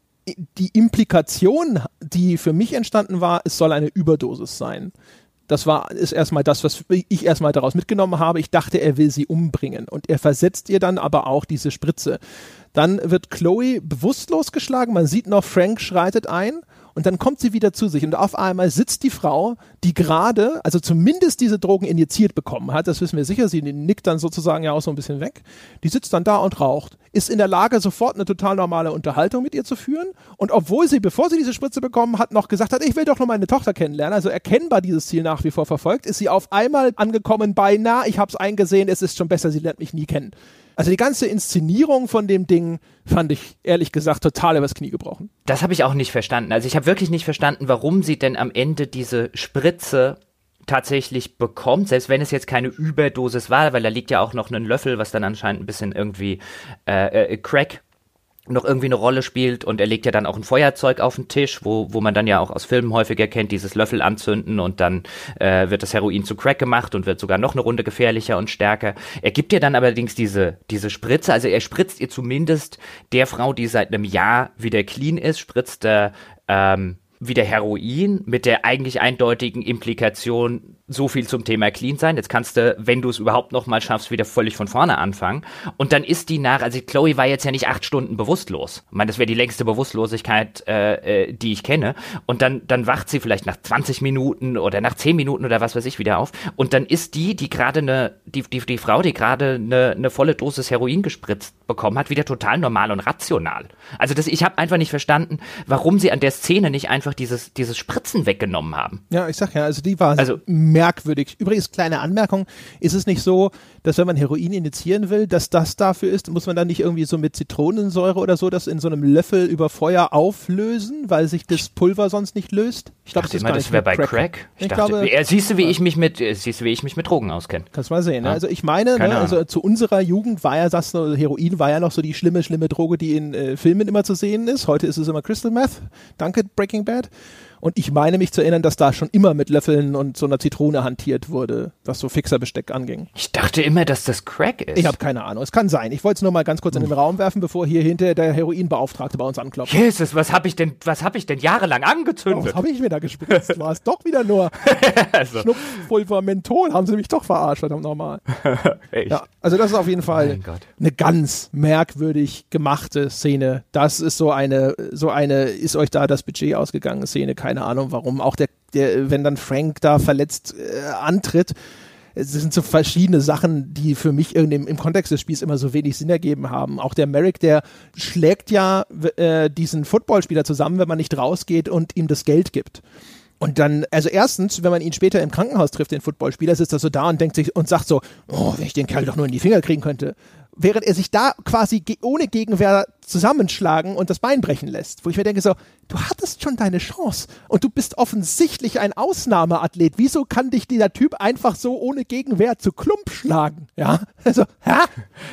die Implikation, die für mich entstanden war, es soll eine Überdosis sein. Das war ist erstmal das, was ich erstmal daraus mitgenommen habe. Ich dachte, er will sie umbringen und er versetzt ihr dann aber auch diese Spritze. Dann wird Chloe bewusstlos geschlagen. Man sieht noch, Frank schreitet ein und dann kommt sie wieder zu sich und auf einmal sitzt die Frau, die gerade, also zumindest diese Drogen injiziert bekommen hat, das wissen wir sicher, sie nickt dann sozusagen ja auch so ein bisschen weg, die sitzt dann da und raucht, ist in der Lage, sofort eine total normale Unterhaltung mit ihr zu führen und obwohl sie, bevor sie diese Spritze bekommen hat, noch gesagt hat, ich will doch nur meine Tochter kennenlernen, also erkennbar dieses Ziel nach wie vor verfolgt, ist sie auf einmal angekommen bei, na, ich hab's eingesehen, es ist schon besser, sie lernt mich nie kennen. Also die ganze Inszenierung von dem Ding fand ich ehrlich gesagt total übers Knie gebrochen. Das habe ich auch nicht verstanden. Also ich habe wirklich nicht verstanden, warum sie denn am Ende diese Spritze tatsächlich bekommt, selbst wenn es jetzt keine Überdosis war, weil da liegt ja auch noch ein Löffel, was dann anscheinend ein bisschen irgendwie äh, äh, Crack noch irgendwie eine Rolle spielt und er legt ja dann auch ein Feuerzeug auf den Tisch, wo, wo man dann ja auch aus Filmen häufiger kennt, dieses Löffel anzünden und dann äh, wird das Heroin zu Crack gemacht und wird sogar noch eine Runde gefährlicher und stärker. Er gibt ihr dann allerdings diese, diese Spritze, also er spritzt ihr zumindest der Frau, die seit einem Jahr wieder clean ist, spritzt er ähm, wieder Heroin mit der eigentlich eindeutigen Implikation, so viel zum Thema Clean sein. Jetzt kannst du, wenn du es überhaupt noch mal schaffst, wieder völlig von vorne anfangen. Und dann ist die nach, also Chloe war jetzt ja nicht acht Stunden bewusstlos. Ich meine, das wäre die längste Bewusstlosigkeit, äh, äh, die ich kenne. Und dann, dann wacht sie vielleicht nach 20 Minuten oder nach 10 Minuten oder was weiß ich wieder auf. Und dann ist die, die gerade eine, die, die, die Frau, die gerade eine, eine volle Dosis Heroin gespritzt bekommen hat, wieder total normal und rational. Also das, ich habe einfach nicht verstanden, warum sie an der Szene nicht einfach dieses, dieses Spritzen weggenommen haben. Ja, ich sag ja, also die war also, merkwürdig. Übrigens, kleine Anmerkung, ist es nicht so, dass wenn man Heroin injizieren will, dass das dafür ist, muss man dann nicht irgendwie so mit Zitronensäure oder so das in so einem Löffel über Feuer auflösen, weil sich das Pulver sonst nicht löst? Ich glaube, das, das wäre bei Crack. Crack. Ich, ich dachte, glaube, äh, siehst du, wie ich mich mit, äh, siehst du, wie ich mich mit Drogen auskenne? Kannst mal sehen. Ne? Also ich meine, ne, also zu unserer Jugend war ja das, Heroin war ja noch so die schlimme, schlimme Droge, die in äh, Filmen immer zu sehen ist. Heute ist es immer Crystal Meth. Danke, Breaking Bad. Und ich meine mich zu erinnern, dass da schon immer mit Löffeln und so einer Zitrone hantiert wurde, was so Fixerbesteck anging. Ich dachte immer, dass das Crack ist. Ich habe keine Ahnung. Es kann sein. Ich wollte es nur mal ganz kurz in den Raum werfen, bevor hier hinter der Heroinbeauftragte bei uns anklopft. Jesus, was habe ich denn, was habe ich denn jahrelang angezündet? Oh, was habe ich mir da gespritzt? War es doch wieder nur also. Schnupfpulver, Menthol. Haben sie mich doch verarscht, verdammt nochmal. ja, also das ist auf jeden Fall eine ganz merkwürdig gemachte Szene. Das ist so eine, so eine, ist euch da das Budget ausgegangen Szene, keine keine Ahnung warum. Auch der, der wenn dann Frank da verletzt äh, antritt, es sind so verschiedene Sachen, die für mich irgendwie im, Kontext des Spiels immer so wenig Sinn ergeben haben. Auch der Merrick, der schlägt ja äh, diesen Footballspieler zusammen, wenn man nicht rausgeht und ihm das Geld gibt. Und dann, also erstens, wenn man ihn später im Krankenhaus trifft, den Footballspieler, sitzt er so da und denkt sich und sagt so, oh, wenn ich den Kerl doch nur in die Finger kriegen könnte während er sich da quasi ohne Gegenwehr zusammenschlagen und das Bein brechen lässt. Wo ich mir denke so, du hattest schon deine Chance und du bist offensichtlich ein Ausnahmeathlet. Wieso kann dich dieser Typ einfach so ohne Gegenwehr zu Klump schlagen? Ja, also, hä?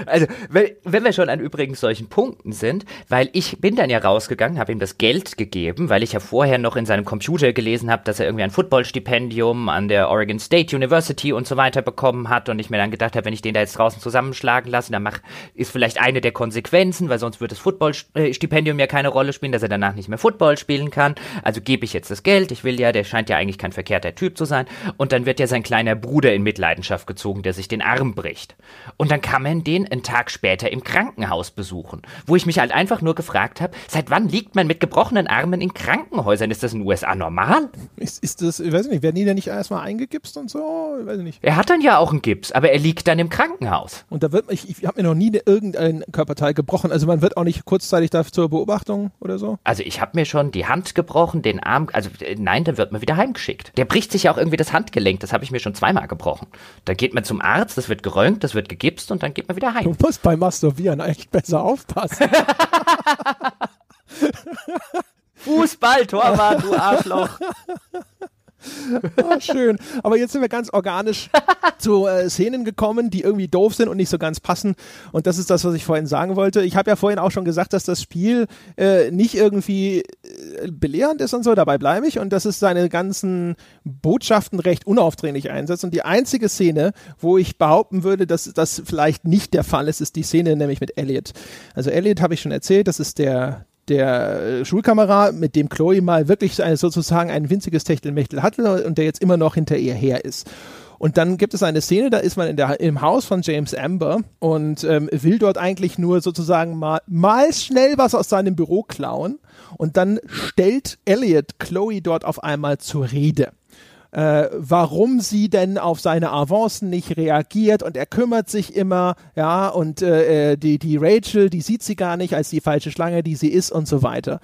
Also, wenn, wenn wir schon an übrigens solchen Punkten sind, weil ich bin dann ja rausgegangen, habe ihm das Geld gegeben, weil ich ja vorher noch in seinem Computer gelesen habe, dass er irgendwie ein Footballstipendium an der Oregon State University und so weiter bekommen hat und ich mir dann gedacht habe, wenn ich den da jetzt draußen zusammenschlagen lasse, dann mach, ist vielleicht eine der Konsequenzen, weil sonst wird es Football-Stipendium ja keine Rolle spielen, dass er danach nicht mehr Football spielen kann. Also gebe ich jetzt das Geld. Ich will ja, der scheint ja eigentlich kein verkehrter Typ zu sein. Und dann wird ja sein kleiner Bruder in Mitleidenschaft gezogen, der sich den Arm bricht. Und dann kann man den einen Tag später im Krankenhaus besuchen, wo ich mich halt einfach nur gefragt habe, seit wann liegt man mit gebrochenen Armen in Krankenhäusern? Ist das in den USA normal? Ist, ist das, ich weiß nicht, werden die denn nicht erstmal eingegipst und so? Ich weiß nicht. Er hat dann ja auch einen Gips, aber er liegt dann im Krankenhaus. Und da wird ich, ich habe mir noch nie irgendein Körperteil gebrochen. Also man wird auch nicht kurzzeitig da zur Beobachtung oder so. Also ich habe mir schon die Hand gebrochen, den Arm, also äh, nein, dann wird man wieder heimgeschickt. Der bricht sich ja auch irgendwie das Handgelenk, das habe ich mir schon zweimal gebrochen. Da geht man zum Arzt, das wird geröntgt, das wird gegipst und dann geht man wieder heim. Du musst beim Masturbieren eigentlich besser aufpassen. Fußball, Torwart, du Arschloch. Oh, schön. Aber jetzt sind wir ganz organisch zu äh, Szenen gekommen, die irgendwie doof sind und nicht so ganz passen. Und das ist das, was ich vorhin sagen wollte. Ich habe ja vorhin auch schon gesagt, dass das Spiel äh, nicht irgendwie äh, belehrend ist und so. Dabei bleibe ich. Und dass es seine ganzen Botschaften recht unaufdringlich einsetzt. Und die einzige Szene, wo ich behaupten würde, dass das vielleicht nicht der Fall ist, ist die Szene nämlich mit Elliot. Also Elliot habe ich schon erzählt, das ist der der äh, Schulkamera, mit dem Chloe mal wirklich sozusagen ein winziges Techtelmechtel hatte und der jetzt immer noch hinter ihr her ist. Und dann gibt es eine Szene, da ist man in der, im Haus von James Amber und ähm, will dort eigentlich nur sozusagen mal, mal schnell was aus seinem Büro klauen. Und dann stellt Elliot Chloe dort auf einmal zur Rede äh, warum sie denn auf seine Avancen nicht reagiert und er kümmert sich immer, ja, und äh, äh, die, die Rachel, die sieht sie gar nicht als die falsche Schlange, die sie ist und so weiter.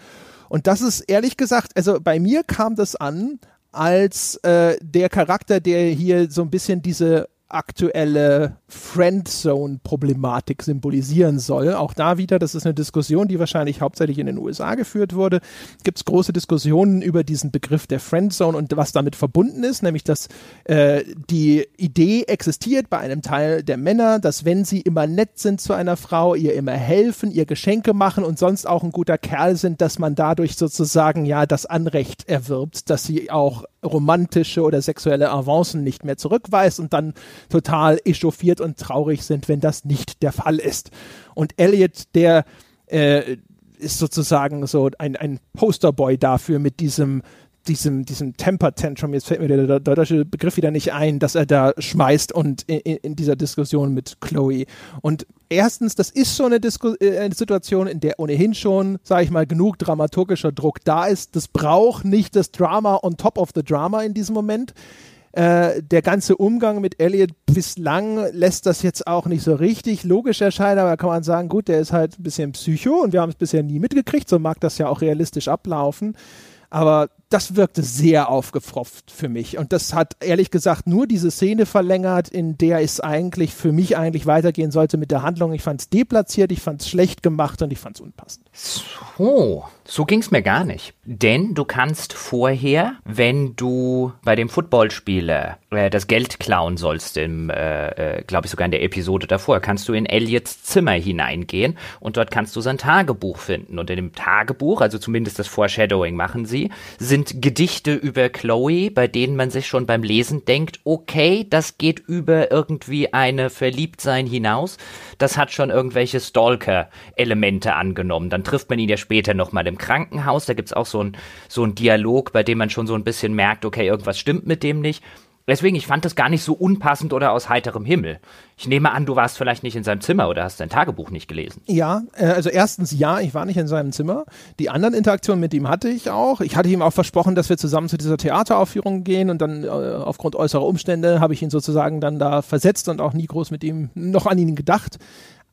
Und das ist ehrlich gesagt, also bei mir kam das an als äh, der Charakter, der hier so ein bisschen diese aktuelle Friendzone-Problematik symbolisieren soll. Auch da wieder, das ist eine Diskussion, die wahrscheinlich hauptsächlich in den USA geführt wurde. Gibt es große Diskussionen über diesen Begriff der Friendzone und was damit verbunden ist, nämlich dass äh, die Idee existiert bei einem Teil der Männer, dass wenn sie immer nett sind zu einer Frau, ihr immer helfen, ihr Geschenke machen und sonst auch ein guter Kerl sind, dass man dadurch sozusagen ja das Anrecht erwirbt, dass sie auch romantische oder sexuelle Avancen nicht mehr zurückweist und dann total echauffiert und traurig sind, wenn das nicht der Fall ist. Und Elliot, der äh, ist sozusagen so ein, ein Posterboy dafür mit diesem diesem, diesem Temper Tantrum, jetzt fällt mir der, der, deutsche Begriff wieder nicht ein, dass er da schmeißt und in, in dieser Diskussion mit Chloe. Und erstens, das ist schon eine, Disku äh, eine Situation, in der ohnehin schon, sage ich mal, genug dramaturgischer Druck da ist. Das braucht nicht das Drama on top of the Drama in diesem Moment. Äh, der ganze Umgang mit Elliot bislang lässt das jetzt auch nicht so richtig logisch erscheinen, aber da kann man sagen, gut, der ist halt ein bisschen Psycho und wir haben es bisher nie mitgekriegt, so mag das ja auch realistisch ablaufen. Aber das wirkte sehr aufgefropft für mich. Und das hat ehrlich gesagt nur diese Szene verlängert, in der es eigentlich für mich eigentlich weitergehen sollte mit der Handlung. Ich fand es deplatziert, ich fand es schlecht gemacht und ich fand es unpassend. So, so ging es mir gar nicht. Denn du kannst vorher, wenn du bei dem Footballspieler äh, das Geld klauen sollst, äh, äh, glaube ich sogar in der Episode davor, kannst du in Elliots Zimmer hineingehen und dort kannst du sein Tagebuch finden. Und in dem Tagebuch, also zumindest das Foreshadowing machen sie, sind Gedichte über Chloe, bei denen man sich schon beim Lesen denkt, okay, das geht über irgendwie eine Verliebtsein hinaus. Das hat schon irgendwelche Stalker-Elemente angenommen. Dann trifft man ihn ja später nochmal im Krankenhaus. Da gibt's auch so ein, so Dialog, bei dem man schon so ein bisschen merkt, okay, irgendwas stimmt mit dem nicht. Deswegen, ich fand das gar nicht so unpassend oder aus heiterem Himmel. Ich nehme an, du warst vielleicht nicht in seinem Zimmer oder hast sein Tagebuch nicht gelesen. Ja, äh, also erstens ja, ich war nicht in seinem Zimmer. Die anderen Interaktionen mit ihm hatte ich auch. Ich hatte ihm auch versprochen, dass wir zusammen zu dieser Theateraufführung gehen und dann äh, aufgrund äußerer Umstände habe ich ihn sozusagen dann da versetzt und auch nie groß mit ihm noch an ihn gedacht.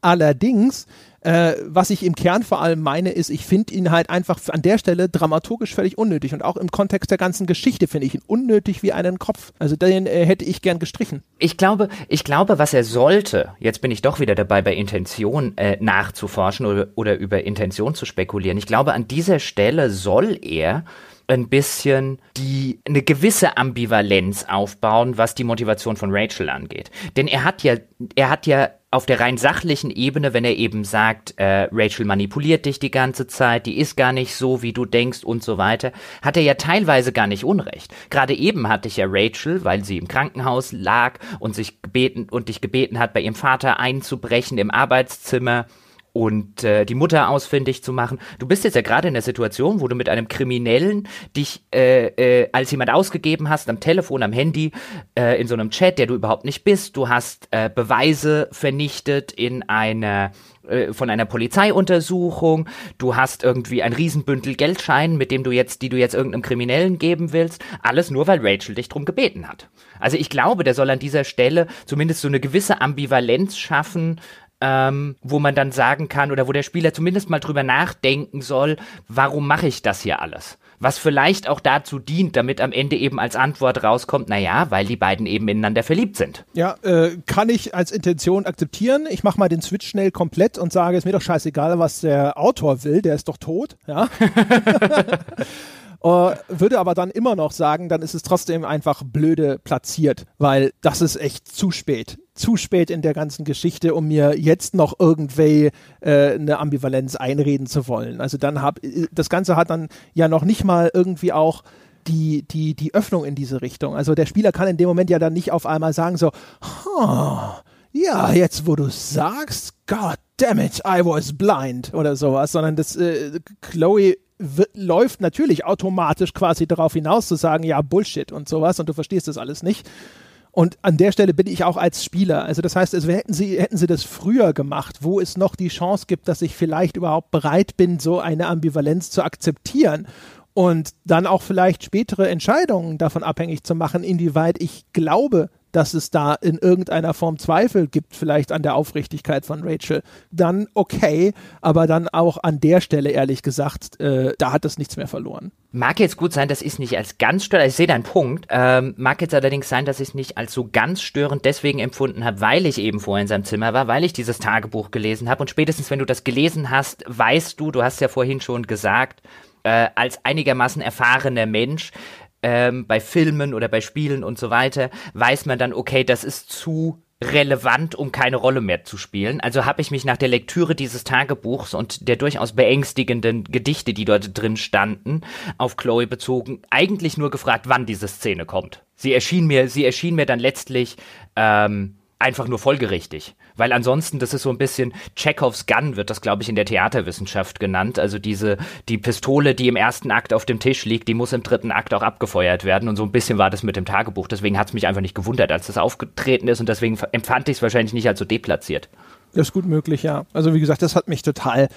Allerdings äh, was ich im Kern vor allem meine, ist, ich finde ihn halt einfach an der Stelle dramaturgisch völlig unnötig und auch im Kontext der ganzen Geschichte finde ich ihn unnötig wie einen Kopf. Also den äh, hätte ich gern gestrichen. Ich glaube, ich glaube, was er sollte, jetzt bin ich doch wieder dabei, bei Intention äh, nachzuforschen oder, oder über Intention zu spekulieren. Ich glaube, an dieser Stelle soll er ein bisschen die eine gewisse Ambivalenz aufbauen, was die Motivation von Rachel angeht. Denn er hat ja, er hat ja auf der rein sachlichen Ebene, wenn er eben sagt, äh, Rachel manipuliert dich die ganze Zeit, die ist gar nicht so, wie du denkst und so weiter, hat er ja teilweise gar nicht Unrecht. Gerade eben hatte ich ja Rachel, weil sie im Krankenhaus lag und sich gebeten und dich gebeten hat, bei ihrem Vater einzubrechen im Arbeitszimmer und äh, die Mutter ausfindig zu machen. Du bist jetzt ja gerade in der Situation, wo du mit einem Kriminellen dich äh, äh, als jemand ausgegeben hast, am Telefon, am Handy, äh, in so einem Chat, der du überhaupt nicht bist. Du hast äh, Beweise vernichtet in einer äh, von einer Polizeiuntersuchung, du hast irgendwie ein Riesenbündel Geldschein, mit dem du jetzt, die du jetzt irgendeinem Kriminellen geben willst, alles nur, weil Rachel dich drum gebeten hat. Also ich glaube, der soll an dieser Stelle zumindest so eine gewisse Ambivalenz schaffen, ähm, wo man dann sagen kann oder wo der Spieler zumindest mal drüber nachdenken soll, warum mache ich das hier alles? Was vielleicht auch dazu dient, damit am Ende eben als Antwort rauskommt, naja, weil die beiden eben ineinander verliebt sind. Ja, äh, kann ich als Intention akzeptieren. Ich mache mal den Switch schnell komplett und sage, ist mir doch scheißegal, was der Autor will, der ist doch tot. Ja. Uh, würde aber dann immer noch sagen, dann ist es trotzdem einfach blöde platziert, weil das ist echt zu spät. Zu spät in der ganzen Geschichte, um mir jetzt noch irgendwie äh, eine Ambivalenz einreden zu wollen. Also dann hab, das Ganze hat dann ja noch nicht mal irgendwie auch die, die, die Öffnung in diese Richtung. Also der Spieler kann in dem Moment ja dann nicht auf einmal sagen so, ja, jetzt wo du sagst, God damn it, I was blind oder sowas, sondern das äh, Chloe läuft natürlich automatisch quasi darauf hinaus zu sagen, ja, Bullshit und sowas und du verstehst das alles nicht. Und an der Stelle bin ich auch als Spieler. Also das heißt, also hätten sie, hätten sie das früher gemacht, wo es noch die Chance gibt, dass ich vielleicht überhaupt bereit bin, so eine Ambivalenz zu akzeptieren und dann auch vielleicht spätere Entscheidungen davon abhängig zu machen, inwieweit ich glaube, dass es da in irgendeiner Form Zweifel gibt, vielleicht an der Aufrichtigkeit von Rachel, dann okay, aber dann auch an der Stelle, ehrlich gesagt, äh, da hat es nichts mehr verloren. Mag jetzt gut sein, ich es nicht als ganz störend, ich sehe deinen Punkt, ähm, mag jetzt allerdings sein, dass ich es nicht als so ganz störend deswegen empfunden habe, weil ich eben vorher in seinem Zimmer war, weil ich dieses Tagebuch gelesen habe und spätestens, wenn du das gelesen hast, weißt du, du hast ja vorhin schon gesagt, äh, als einigermaßen erfahrener Mensch, ähm, bei Filmen oder bei Spielen und so weiter, weiß man dann, okay, das ist zu relevant, um keine Rolle mehr zu spielen. Also habe ich mich nach der Lektüre dieses Tagebuchs und der durchaus beängstigenden Gedichte, die dort drin standen, auf Chloe bezogen, eigentlich nur gefragt, wann diese Szene kommt. Sie erschien mir, sie erschien mir dann letztlich ähm, einfach nur folgerichtig. Weil ansonsten, das ist so ein bisschen Chekhovs Gun, wird das, glaube ich, in der Theaterwissenschaft genannt. Also diese, die Pistole, die im ersten Akt auf dem Tisch liegt, die muss im dritten Akt auch abgefeuert werden. Und so ein bisschen war das mit dem Tagebuch. Deswegen hat es mich einfach nicht gewundert, als das aufgetreten ist. Und deswegen empfand ich es wahrscheinlich nicht als so deplatziert. Das ist gut möglich, ja. Also wie gesagt, das hat mich total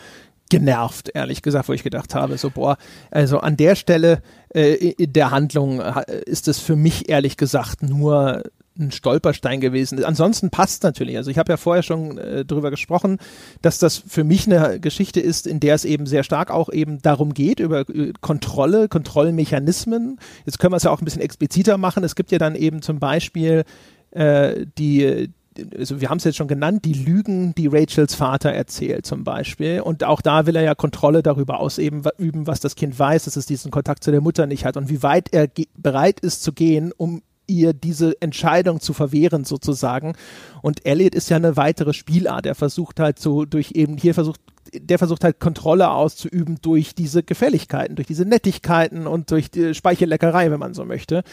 genervt, ehrlich gesagt, wo ich gedacht habe, so boah, also an der Stelle äh, der Handlung äh, ist es für mich ehrlich gesagt nur ein Stolperstein gewesen. Ansonsten passt natürlich. Also ich habe ja vorher schon äh, drüber gesprochen, dass das für mich eine Geschichte ist, in der es eben sehr stark auch eben darum geht, über äh, Kontrolle, Kontrollmechanismen. Jetzt können wir es ja auch ein bisschen expliziter machen. Es gibt ja dann eben zum Beispiel äh, die, also wir haben es jetzt schon genannt, die Lügen, die Rachels Vater erzählt zum Beispiel. Und auch da will er ja Kontrolle darüber ausüben, was das Kind weiß, dass es diesen Kontakt zu der Mutter nicht hat und wie weit er bereit ist zu gehen, um ihr diese Entscheidung zu verwehren sozusagen. Und Elliot ist ja eine weitere Spielart. Er versucht halt so durch eben hier versucht der versucht halt Kontrolle auszuüben durch diese Gefälligkeiten, durch diese Nettigkeiten und durch die Speichelleckerei, wenn man so möchte.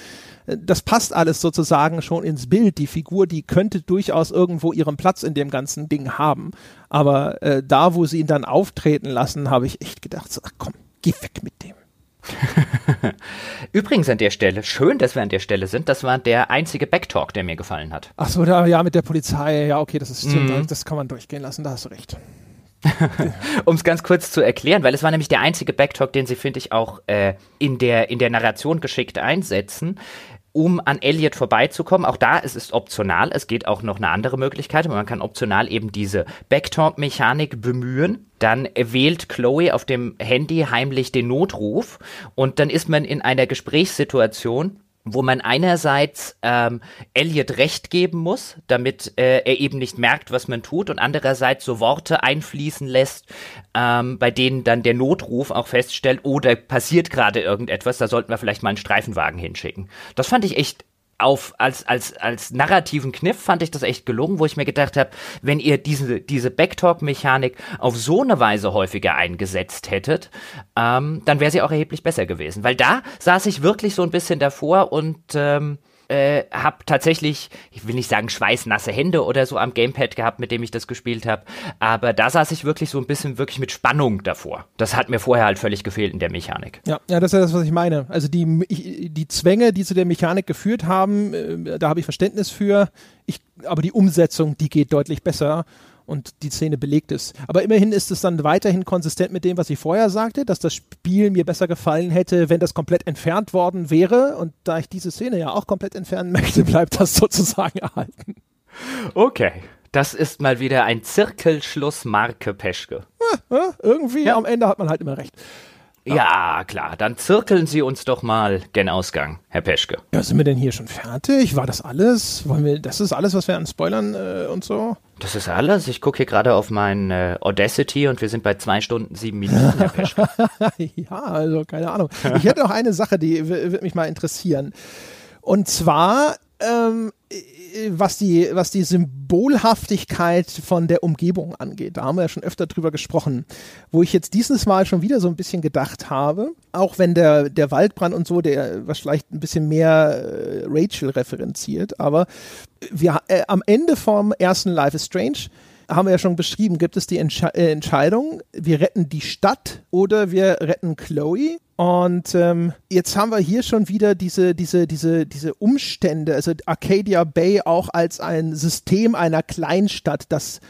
Das passt alles sozusagen schon ins Bild. Die Figur, die könnte durchaus irgendwo ihren Platz in dem ganzen Ding haben. Aber äh, da, wo sie ihn dann auftreten lassen, habe ich echt gedacht, so, ach komm, geh weg mit dem. Übrigens an der Stelle, schön, dass wir an der Stelle sind, das war der einzige Backtalk, der mir gefallen hat. Ach so, da, ja, mit der Polizei, ja, okay, das ist, mm. das kann man durchgehen lassen, da hast du recht. um es ganz kurz zu erklären, weil es war nämlich der einzige Backtalk, den sie, finde ich, auch äh, in, der, in der Narration geschickt einsetzen um an Elliot vorbeizukommen. Auch da es ist optional. Es geht auch noch eine andere Möglichkeit. Man kann optional eben diese Backtalk-Mechanik bemühen. Dann wählt Chloe auf dem Handy heimlich den Notruf und dann ist man in einer Gesprächssituation, wo man einerseits ähm, Elliot recht geben muss, damit äh, er eben nicht merkt, was man tut, und andererseits so Worte einfließen lässt, ähm, bei denen dann der Notruf auch feststellt, oh, da passiert gerade irgendetwas, da sollten wir vielleicht mal einen Streifenwagen hinschicken. Das fand ich echt auf als als als narrativen Kniff fand ich das echt gelungen, wo ich mir gedacht habe, wenn ihr diese diese Backtalk-Mechanik auf so eine Weise häufiger eingesetzt hättet, ähm, dann wäre sie auch erheblich besser gewesen, weil da saß ich wirklich so ein bisschen davor und ähm, äh, habe tatsächlich, ich will nicht sagen schweißnasse Hände oder so am Gamepad gehabt, mit dem ich das gespielt habe, aber da saß ich wirklich so ein bisschen wirklich mit Spannung davor. Das hat mir vorher halt völlig gefehlt in der Mechanik. Ja, ja, das ist das, was ich meine. Also die, die Zwänge, die zu der Mechanik geführt haben, äh, da habe ich Verständnis für. Ich, aber die Umsetzung, die geht deutlich besser und die Szene belegt ist. Aber immerhin ist es dann weiterhin konsistent mit dem, was ich vorher sagte, dass das Spiel mir besser gefallen hätte, wenn das komplett entfernt worden wäre. Und da ich diese Szene ja auch komplett entfernen möchte, bleibt das sozusagen erhalten. Okay. Das ist mal wieder ein Zirkelschluss Marke Peschke. Ja, ja, irgendwie ja. am Ende hat man halt immer recht. Ja, klar. Dann zirkeln Sie uns doch mal gen Ausgang, Herr Peschke. Ja, sind wir denn hier schon fertig? War das alles? Wollen wir, das ist alles, was wir an Spoilern äh, und so? Das ist alles. Ich gucke hier gerade auf mein äh, Audacity und wir sind bei zwei Stunden, sieben Minuten, Herr Peschke. ja, also keine Ahnung. Ich hätte noch eine Sache, die würde mich mal interessieren. Und zwar ähm, was die, was die Symbolhaftigkeit von der Umgebung angeht. Da haben wir ja schon öfter drüber gesprochen. Wo ich jetzt dieses Mal schon wieder so ein bisschen gedacht habe, auch wenn der, der Waldbrand und so, der was vielleicht ein bisschen mehr äh, Rachel referenziert, aber wir, äh, am Ende vom ersten Life is Strange haben wir ja schon beschrieben, gibt es die Entsche äh, Entscheidung, wir retten die Stadt oder wir retten Chloe. Und ähm, jetzt haben wir hier schon wieder diese, diese, diese, diese Umstände, also Arcadia Bay auch als ein System einer Kleinstadt, das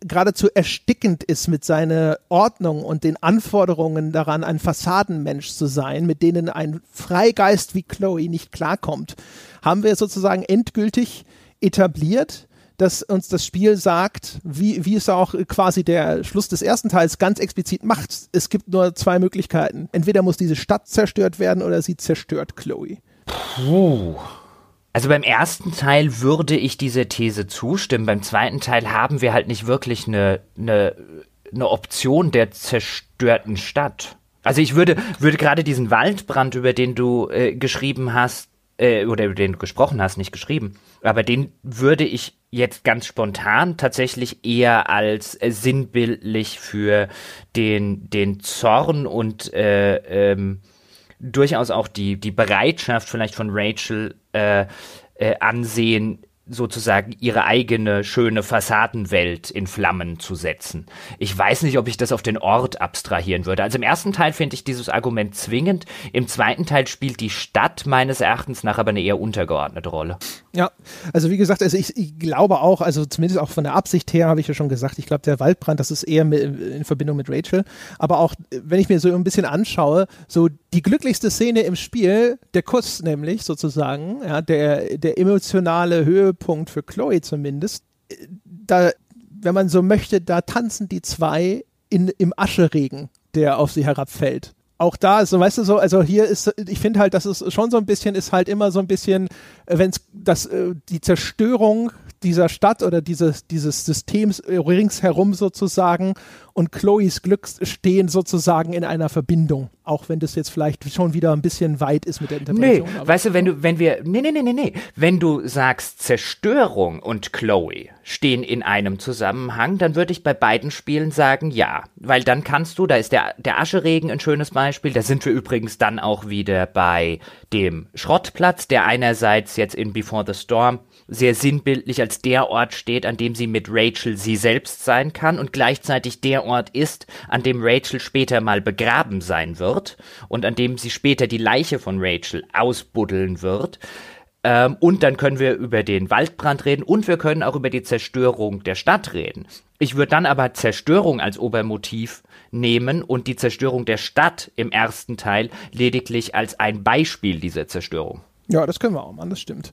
geradezu erstickend ist mit seiner Ordnung und den Anforderungen daran, ein Fassadenmensch zu sein, mit denen ein Freigeist wie Chloe nicht klarkommt, haben wir sozusagen endgültig etabliert dass uns das Spiel sagt, wie, wie es auch quasi der Schluss des ersten Teils ganz explizit macht. Es gibt nur zwei Möglichkeiten. Entweder muss diese Stadt zerstört werden oder sie zerstört Chloe. Puh. Also beim ersten Teil würde ich dieser These zustimmen. Beim zweiten Teil haben wir halt nicht wirklich eine, eine, eine Option der zerstörten Stadt. Also ich würde, würde gerade diesen Waldbrand, über den du äh, geschrieben hast, äh, oder über den du gesprochen hast, nicht geschrieben, aber den würde ich jetzt ganz spontan tatsächlich eher als äh, sinnbildlich für den, den Zorn und äh, ähm, durchaus auch die, die Bereitschaft vielleicht von Rachel äh, äh, ansehen, sozusagen ihre eigene schöne Fassadenwelt in Flammen zu setzen. Ich weiß nicht, ob ich das auf den Ort abstrahieren würde. Also im ersten Teil finde ich dieses Argument zwingend. Im zweiten Teil spielt die Stadt meines Erachtens nach aber eine eher untergeordnete Rolle. Ja, also wie gesagt, also ich, ich glaube auch, also zumindest auch von der Absicht her habe ich ja schon gesagt, ich glaube, der Waldbrand, das ist eher mit, in Verbindung mit Rachel. Aber auch, wenn ich mir so ein bisschen anschaue, so die glücklichste Szene im Spiel, der Kuss nämlich sozusagen, ja, der, der emotionale Höhe Höhepunkt für Chloe zumindest. Da, wenn man so möchte, da tanzen die zwei in, im Ascheregen, der auf sie herabfällt. Auch da ist so, weißt du so, also hier ist, ich finde halt, dass es schon so ein bisschen, ist halt immer so ein bisschen, wenn es das, äh, die Zerstörung dieser Stadt oder dieses, dieses Systems ringsherum sozusagen und Chloes Glück stehen sozusagen in einer Verbindung. Auch wenn das jetzt vielleicht schon wieder ein bisschen weit ist mit der Interpretation. Nee, weißt du, wenn du, wenn wir, nee, nee, nee, nee, nee, wenn du sagst Zerstörung und Chloe stehen in einem Zusammenhang, dann würde ich bei beiden Spielen sagen, ja. Weil dann kannst du, da ist der, der Ascheregen ein schönes Beispiel, da sind wir übrigens dann auch wieder bei dem Schrottplatz, der einerseits jetzt in Before the Storm sehr sinnbildlich als der Ort steht, an dem sie mit Rachel sie selbst sein kann und gleichzeitig der Ort ist, an dem Rachel später mal begraben sein wird und an dem sie später die Leiche von Rachel ausbuddeln wird. Ähm, und dann können wir über den Waldbrand reden und wir können auch über die Zerstörung der Stadt reden. Ich würde dann aber Zerstörung als Obermotiv nehmen und die Zerstörung der Stadt im ersten Teil lediglich als ein Beispiel dieser Zerstörung. Ja, das können wir auch machen, das stimmt.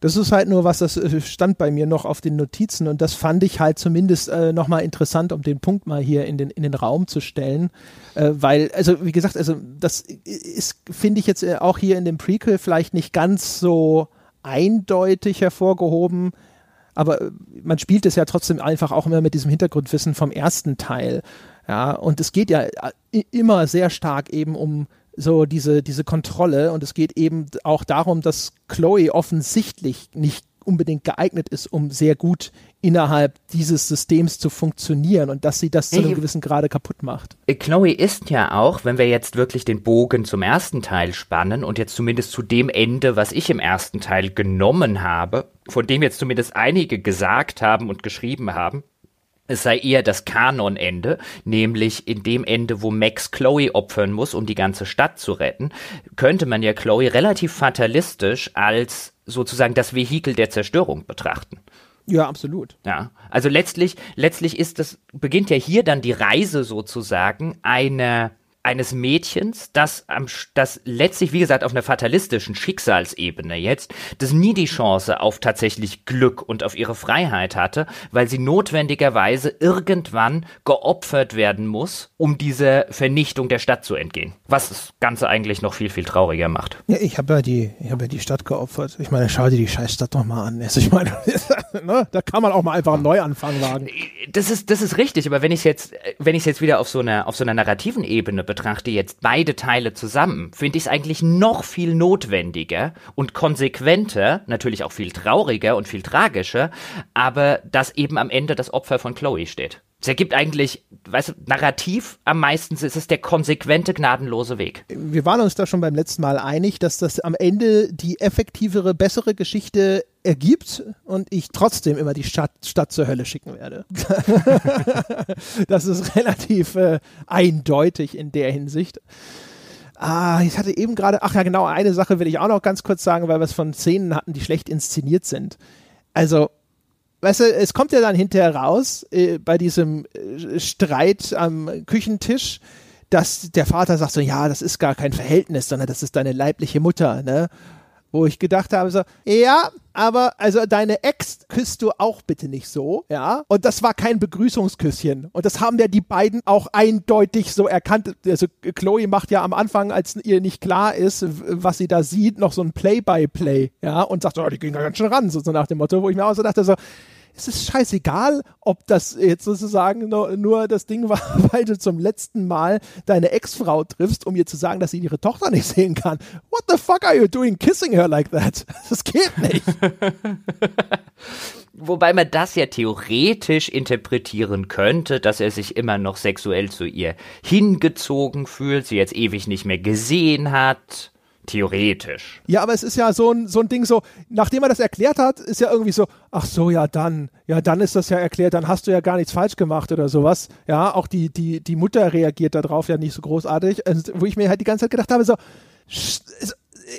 Das ist halt nur was, das äh, stand bei mir noch auf den Notizen und das fand ich halt zumindest äh, nochmal interessant, um den Punkt mal hier in den, in den Raum zu stellen. Äh, weil, also wie gesagt, also das ist, finde ich jetzt äh, auch hier in dem Prequel vielleicht nicht ganz so eindeutig hervorgehoben, aber äh, man spielt es ja trotzdem einfach auch immer mit diesem Hintergrundwissen vom ersten Teil. Ja, und es geht ja immer sehr stark eben um so diese, diese Kontrolle und es geht eben auch darum, dass Chloe offensichtlich nicht unbedingt geeignet ist, um sehr gut innerhalb dieses Systems zu funktionieren und dass sie das zu einem gewissen Grade kaputt macht. Äh, Chloe ist ja auch, wenn wir jetzt wirklich den Bogen zum ersten Teil spannen und jetzt zumindest zu dem Ende, was ich im ersten Teil genommen habe, von dem jetzt zumindest einige gesagt haben und geschrieben haben, es sei eher das Kanonende, nämlich in dem Ende, wo Max Chloe opfern muss, um die ganze Stadt zu retten, könnte man ja Chloe relativ fatalistisch als sozusagen das Vehikel der Zerstörung betrachten. Ja, absolut. Ja, also letztlich, letztlich ist das, beginnt ja hier dann die Reise sozusagen einer eines Mädchens, das, am, das letztlich, wie gesagt, auf einer fatalistischen Schicksalsebene jetzt, das nie die Chance auf tatsächlich Glück und auf ihre Freiheit hatte, weil sie notwendigerweise irgendwann geopfert werden muss, um dieser Vernichtung der Stadt zu entgehen. Was das Ganze eigentlich noch viel, viel trauriger macht. Ja, ich habe ja, die, ich hab ja die Stadt geopfert. Ich meine, schau dir die Scheißstadt doch mal an. Also ich meine, ne, da kann man auch mal einfach einen Neuanfang wagen. Das ist, das ist richtig, aber wenn ich jetzt, wenn ich jetzt wieder auf so einer, auf so einer narrativen Ebene betrachte jetzt beide Teile zusammen, finde ich es eigentlich noch viel notwendiger und konsequenter, natürlich auch viel trauriger und viel tragischer, aber dass eben am Ende das Opfer von Chloe steht. Es ergibt eigentlich, weißt du, narrativ am meisten ist es der konsequente, gnadenlose Weg. Wir waren uns da schon beim letzten Mal einig, dass das am Ende die effektivere, bessere Geschichte ergibt und ich trotzdem immer die Stadt, Stadt zur Hölle schicken werde. das ist relativ äh, eindeutig in der Hinsicht. Ah, ich hatte eben gerade, ach ja, genau, eine Sache will ich auch noch ganz kurz sagen, weil wir es von Szenen hatten, die schlecht inszeniert sind. Also, weißt du, es kommt ja dann hinterher raus, äh, bei diesem äh, Streit am Küchentisch, dass der Vater sagt so, ja, das ist gar kein Verhältnis, sondern das ist deine leibliche Mutter, ne? Wo ich gedacht habe, so, ja, aber also deine Ex küsst du auch bitte nicht so, ja? Und das war kein Begrüßungsküsschen. Und das haben ja die beiden auch eindeutig so erkannt. Also Chloe macht ja am Anfang, als ihr nicht klar ist, was sie da sieht, noch so ein Play-by-Play, ja? Und sagt oh, die gehen ganz schön ran, so, so nach dem Motto, wo ich mir auch so dachte, so, es ist scheißegal, ob das jetzt sozusagen nur, nur, das Ding war, weil du zum letzten Mal deine Ex-Frau triffst, um ihr zu sagen, dass sie ihre Tochter nicht sehen kann. What the fuck are you doing kissing her like that? Das geht nicht. Wobei man das ja theoretisch interpretieren könnte, dass er sich immer noch sexuell zu ihr hingezogen fühlt, sie jetzt ewig nicht mehr gesehen hat. Theoretisch. Ja, aber es ist ja so ein, so ein Ding so, nachdem er das erklärt hat, ist ja irgendwie so, ach so, ja dann, ja dann ist das ja erklärt, dann hast du ja gar nichts falsch gemacht oder sowas. Ja, auch die, die, die Mutter reagiert darauf ja nicht so großartig, also, wo ich mir halt die ganze Zeit gedacht habe, so,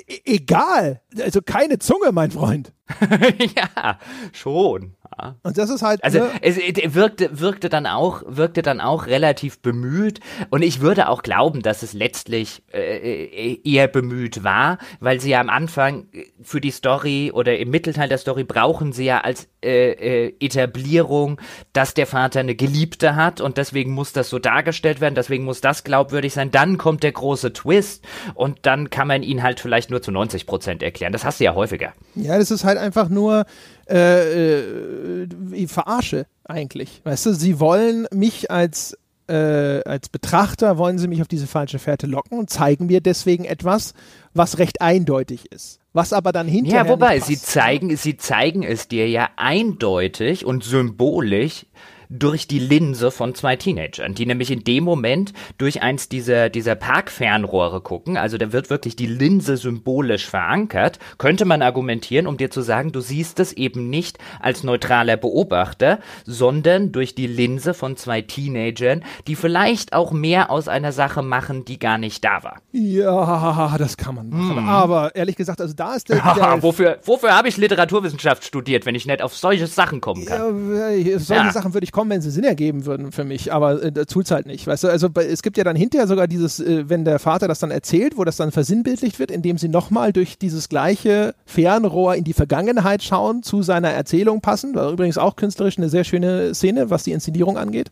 e-, egal, also keine Zunge, mein Freund. ja, schon. Und das ist halt. Also ne? es, es wirkte, wirkte dann auch, wirkte dann auch relativ bemüht. Und ich würde auch glauben, dass es letztlich äh, äh, eher bemüht war, weil sie ja am Anfang für die Story oder im Mittelteil der Story brauchen sie ja als äh, äh, Etablierung, dass der Vater eine Geliebte hat und deswegen muss das so dargestellt werden, deswegen muss das glaubwürdig sein. Dann kommt der große Twist und dann kann man ihn halt vielleicht nur zu 90 Prozent erklären. Das hast du ja häufiger. Ja, das ist halt einfach nur äh, äh, verarsche eigentlich. Weißt du, sie wollen mich als äh, als Betrachter wollen sie mich auf diese falsche Fährte locken und zeigen mir deswegen etwas, was recht eindeutig ist. Was aber dann hinterher. Ja, wobei, sie zeigen, sie zeigen es dir ja eindeutig und symbolisch durch die Linse von zwei Teenagern, die nämlich in dem Moment durch eins dieser, dieser Parkfernrohre gucken. Also da wird wirklich die Linse symbolisch verankert. Könnte man argumentieren, um dir zu sagen, du siehst es eben nicht als neutraler Beobachter, sondern durch die Linse von zwei Teenagern, die vielleicht auch mehr aus einer Sache machen, die gar nicht da war. Ja, das kann man machen. Hm. Aber ehrlich gesagt, also da ist der. der wofür wofür habe ich Literaturwissenschaft studiert, wenn ich nicht auf solche Sachen kommen kann? Ja, solche ja. Sachen würde ich kommen, wenn sie Sinn ergeben würden für mich, aber äh, tut's halt nicht. Weißt du, also es gibt ja dann hinterher sogar dieses, äh, wenn der Vater das dann erzählt, wo das dann versinnbildlicht wird, indem sie nochmal durch dieses gleiche Fernrohr in die Vergangenheit schauen, zu seiner Erzählung passen. War übrigens auch künstlerisch eine sehr schöne Szene, was die Inszenierung angeht.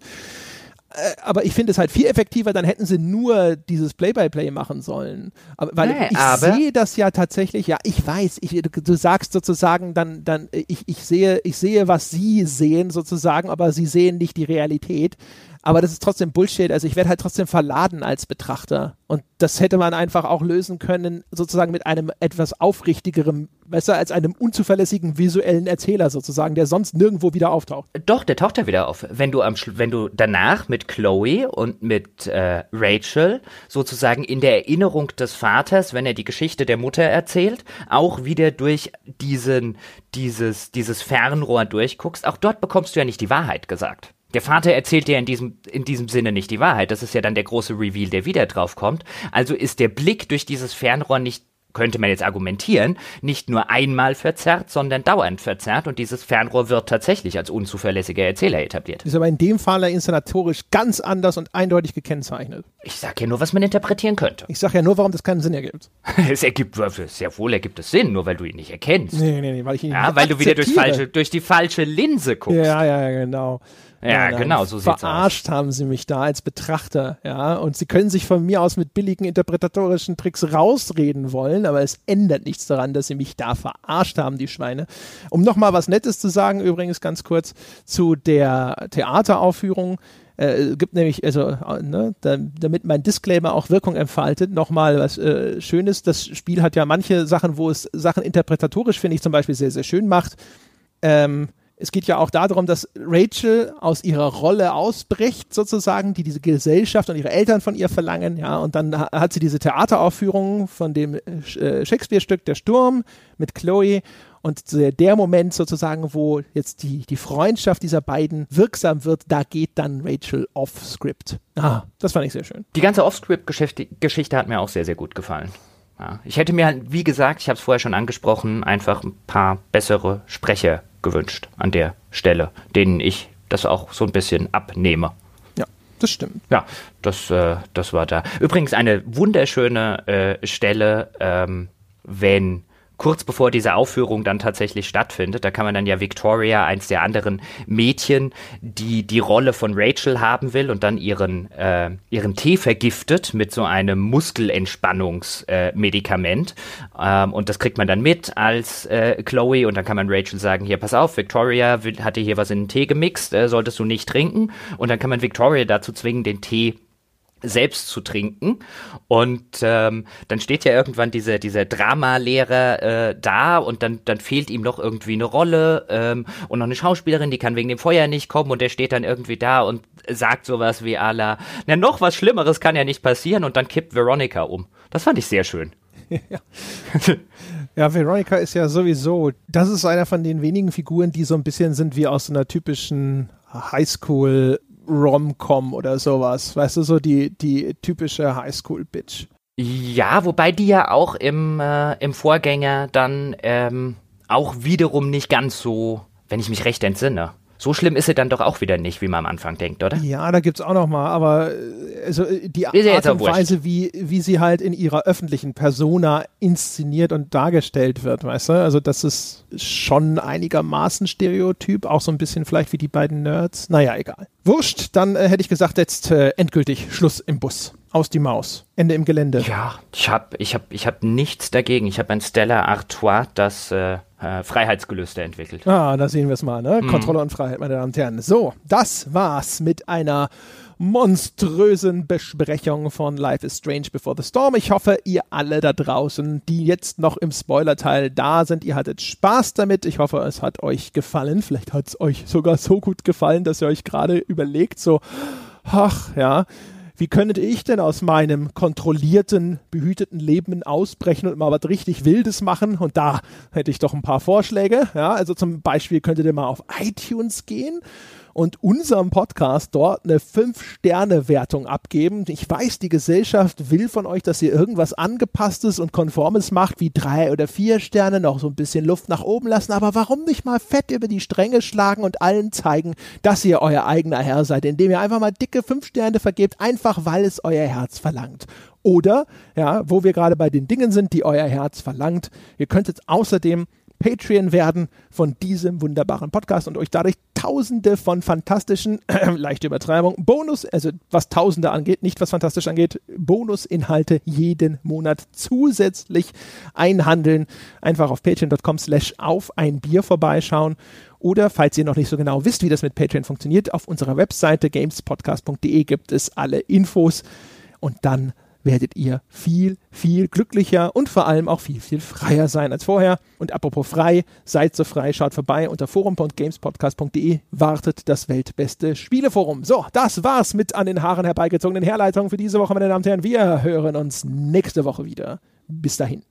Äh, aber ich finde es halt viel effektiver, dann hätten sie nur dieses Play-by-Play -play machen sollen. Aber, weil nee, ich sehe das ja tatsächlich, ja, ich weiß, ich, du, du, sagst sozusagen dann, dann ich, ich, sehe, ich sehe, was sie sehen sozusagen, aber sie sehen nicht die Realität. Aber das ist trotzdem Bullshit. Also ich werde halt trotzdem verladen als Betrachter. Und das hätte man einfach auch lösen können, sozusagen mit einem etwas aufrichtigeren, besser als einem unzuverlässigen visuellen Erzähler sozusagen, der sonst nirgendwo wieder auftaucht. Doch, der taucht ja wieder auf. Wenn du am wenn du danach mit Chloe und mit äh, Rachel sozusagen in der Erinnerung des Vaters, wenn er die Geschichte der Mutter erzählt, auch wieder durch diesen dieses dieses Fernrohr durchguckst, auch dort bekommst du ja nicht die Wahrheit gesagt. Der Vater erzählt dir in diesem, in diesem Sinne nicht die Wahrheit. Das ist ja dann der große Reveal, der wieder drauf kommt. Also ist der Blick durch dieses Fernrohr nicht, könnte man jetzt argumentieren, nicht nur einmal verzerrt, sondern dauernd verzerrt. Und dieses Fernrohr wird tatsächlich als unzuverlässiger Erzähler etabliert. Ist aber in dem Fall inszenatorisch ganz anders und eindeutig gekennzeichnet. Ich sag ja nur, was man interpretieren könnte. Ich sage ja nur, warum das keinen Sinn ergibt. Es ergibt, sehr wohl ergibt es Sinn, nur weil du ihn nicht erkennst. Nee, nee, nee, weil ich ihn Ja, nicht weil du wieder durch, akzeptiere. falsche, durch die falsche Linse guckst. Ja, ja, ja, genau. Ja, Nein, genau, so sieht's Verarscht haben sie mich da als Betrachter, ja. Und sie können sich von mir aus mit billigen interpretatorischen Tricks rausreden wollen, aber es ändert nichts daran, dass sie mich da verarscht haben, die Schweine. Um nochmal was Nettes zu sagen, übrigens ganz kurz zu der Theateraufführung. Äh, gibt nämlich, also, äh, ne, da, damit mein Disclaimer auch Wirkung entfaltet, nochmal was äh, Schönes. Das Spiel hat ja manche Sachen, wo es Sachen interpretatorisch, finde ich, zum Beispiel sehr, sehr schön macht. Ähm, es geht ja auch darum, dass Rachel aus ihrer Rolle ausbricht, sozusagen, die diese Gesellschaft und ihre Eltern von ihr verlangen, ja, und dann ha- hat sie diese Theateraufführung von dem äh, Shakespeare-Stück Der Sturm mit Chloe und der, der Moment sozusagen, wo jetzt die, die Freundschaft dieser beiden wirksam wird, da geht dann Rachel off-Script. Ah, das fand ich sehr schön. Die ganze Off-Script-Geschichte hat mir auch sehr, sehr gut gefallen. Ja, ich hätte mir, halt, wie gesagt, ich habe es vorher schon angesprochen, einfach ein paar bessere Sprecher gewünscht an der Stelle, denen ich das auch so ein bisschen abnehme. Ja, das stimmt. Ja, das, äh, das war da. Übrigens eine wunderschöne äh, Stelle, ähm, wenn kurz bevor diese Aufführung dann tatsächlich stattfindet, da kann man dann ja Victoria, eins der anderen Mädchen, die die Rolle von Rachel haben will und dann ihren, äh, ihren Tee vergiftet mit so einem Muskelentspannungsmedikament. Äh, ähm, und das kriegt man dann mit als äh, Chloe und dann kann man Rachel sagen, hier, pass auf, Victoria will, hatte hier was in den Tee gemixt, äh, solltest du nicht trinken. Und dann kann man Victoria dazu zwingen, den Tee selbst zu trinken. Und ähm, dann steht ja irgendwann dieser, dieser Dramalehrer äh, da und dann, dann fehlt ihm noch irgendwie eine Rolle ähm, und noch eine Schauspielerin, die kann wegen dem Feuer nicht kommen und der steht dann irgendwie da und sagt sowas wie à la, na noch was Schlimmeres kann ja nicht passieren und dann kippt Veronica um. Das fand ich sehr schön. Ja, Veronica ist ja sowieso, das ist einer von den wenigen Figuren, die so ein bisschen sind wie aus einer typischen Highschool Rom-Com oder sowas. Weißt du, so die, die typische Highschool-Bitch. Ja, wobei die ja auch im, äh, im Vorgänger dann ähm, auch wiederum nicht ganz so, wenn ich mich recht entsinne. So schlimm ist sie dann doch auch wieder nicht, wie man am Anfang denkt, oder? Ja, da gibt's auch noch mal, aber äh, also äh, die Art und. Weise, wie, wie sie halt in ihrer öffentlichen Persona inszeniert und dargestellt wird, weißt du? Also das ist schon einigermaßen Stereotyp, auch so ein bisschen vielleicht wie die beiden Nerds. Naja, egal. Wurscht, dann äh, hätte ich gesagt, jetzt äh, endgültig Schluss im Bus. Aus die Maus. Ende im Gelände. Ja, ich habe ich hab, ich hab nichts dagegen. Ich habe ein Stella Artois, das äh, äh, Freiheitsgelüste entwickelt. Ah, da sehen wir es mal, ne? Kontrolle und Freiheit, meine Damen und Herren. So, das war's mit einer monströsen Besprechung von Life is Strange Before the Storm. Ich hoffe, ihr alle da draußen, die jetzt noch im Spoilerteil da sind, ihr hattet Spaß damit. Ich hoffe, es hat euch gefallen. Vielleicht hat es euch sogar so gut gefallen, dass ihr euch gerade überlegt, so, ach ja, wie könnte ich denn aus meinem kontrollierten, behüteten Leben ausbrechen und mal was richtig Wildes machen? Und da hätte ich doch ein paar Vorschläge. Ja, also zum Beispiel könntet ihr mal auf iTunes gehen und unserem Podcast dort eine 5-Sterne-Wertung abgeben. Ich weiß, die Gesellschaft will von euch, dass ihr irgendwas Angepasstes und Konformes macht, wie drei oder vier Sterne, noch so ein bisschen Luft nach oben lassen. Aber warum nicht mal fett über die Stränge schlagen und allen zeigen, dass ihr euer eigener Herr seid, indem ihr einfach mal dicke 5 Sterne vergebt, einfach weil es euer Herz verlangt. Oder, ja, wo wir gerade bei den Dingen sind, die euer Herz verlangt, ihr könntet außerdem Patreon werden von diesem wunderbaren Podcast und euch dadurch tausende von fantastischen, äh, leichte Übertreibung, Bonus, also was tausende angeht, nicht was fantastisch angeht, Bonusinhalte jeden Monat zusätzlich einhandeln. Einfach auf patreon.com slash auf ein Bier vorbeischauen oder falls ihr noch nicht so genau wisst, wie das mit Patreon funktioniert, auf unserer Webseite gamespodcast.de gibt es alle Infos und dann werdet ihr viel, viel glücklicher und vor allem auch viel, viel freier sein als vorher. Und apropos frei, seid so frei, schaut vorbei unter forum.gamespodcast.de, wartet das weltbeste Spieleforum. So, das war's mit an den Haaren herbeigezogenen Herleitungen für diese Woche, meine Damen und Herren. Wir hören uns nächste Woche wieder. Bis dahin.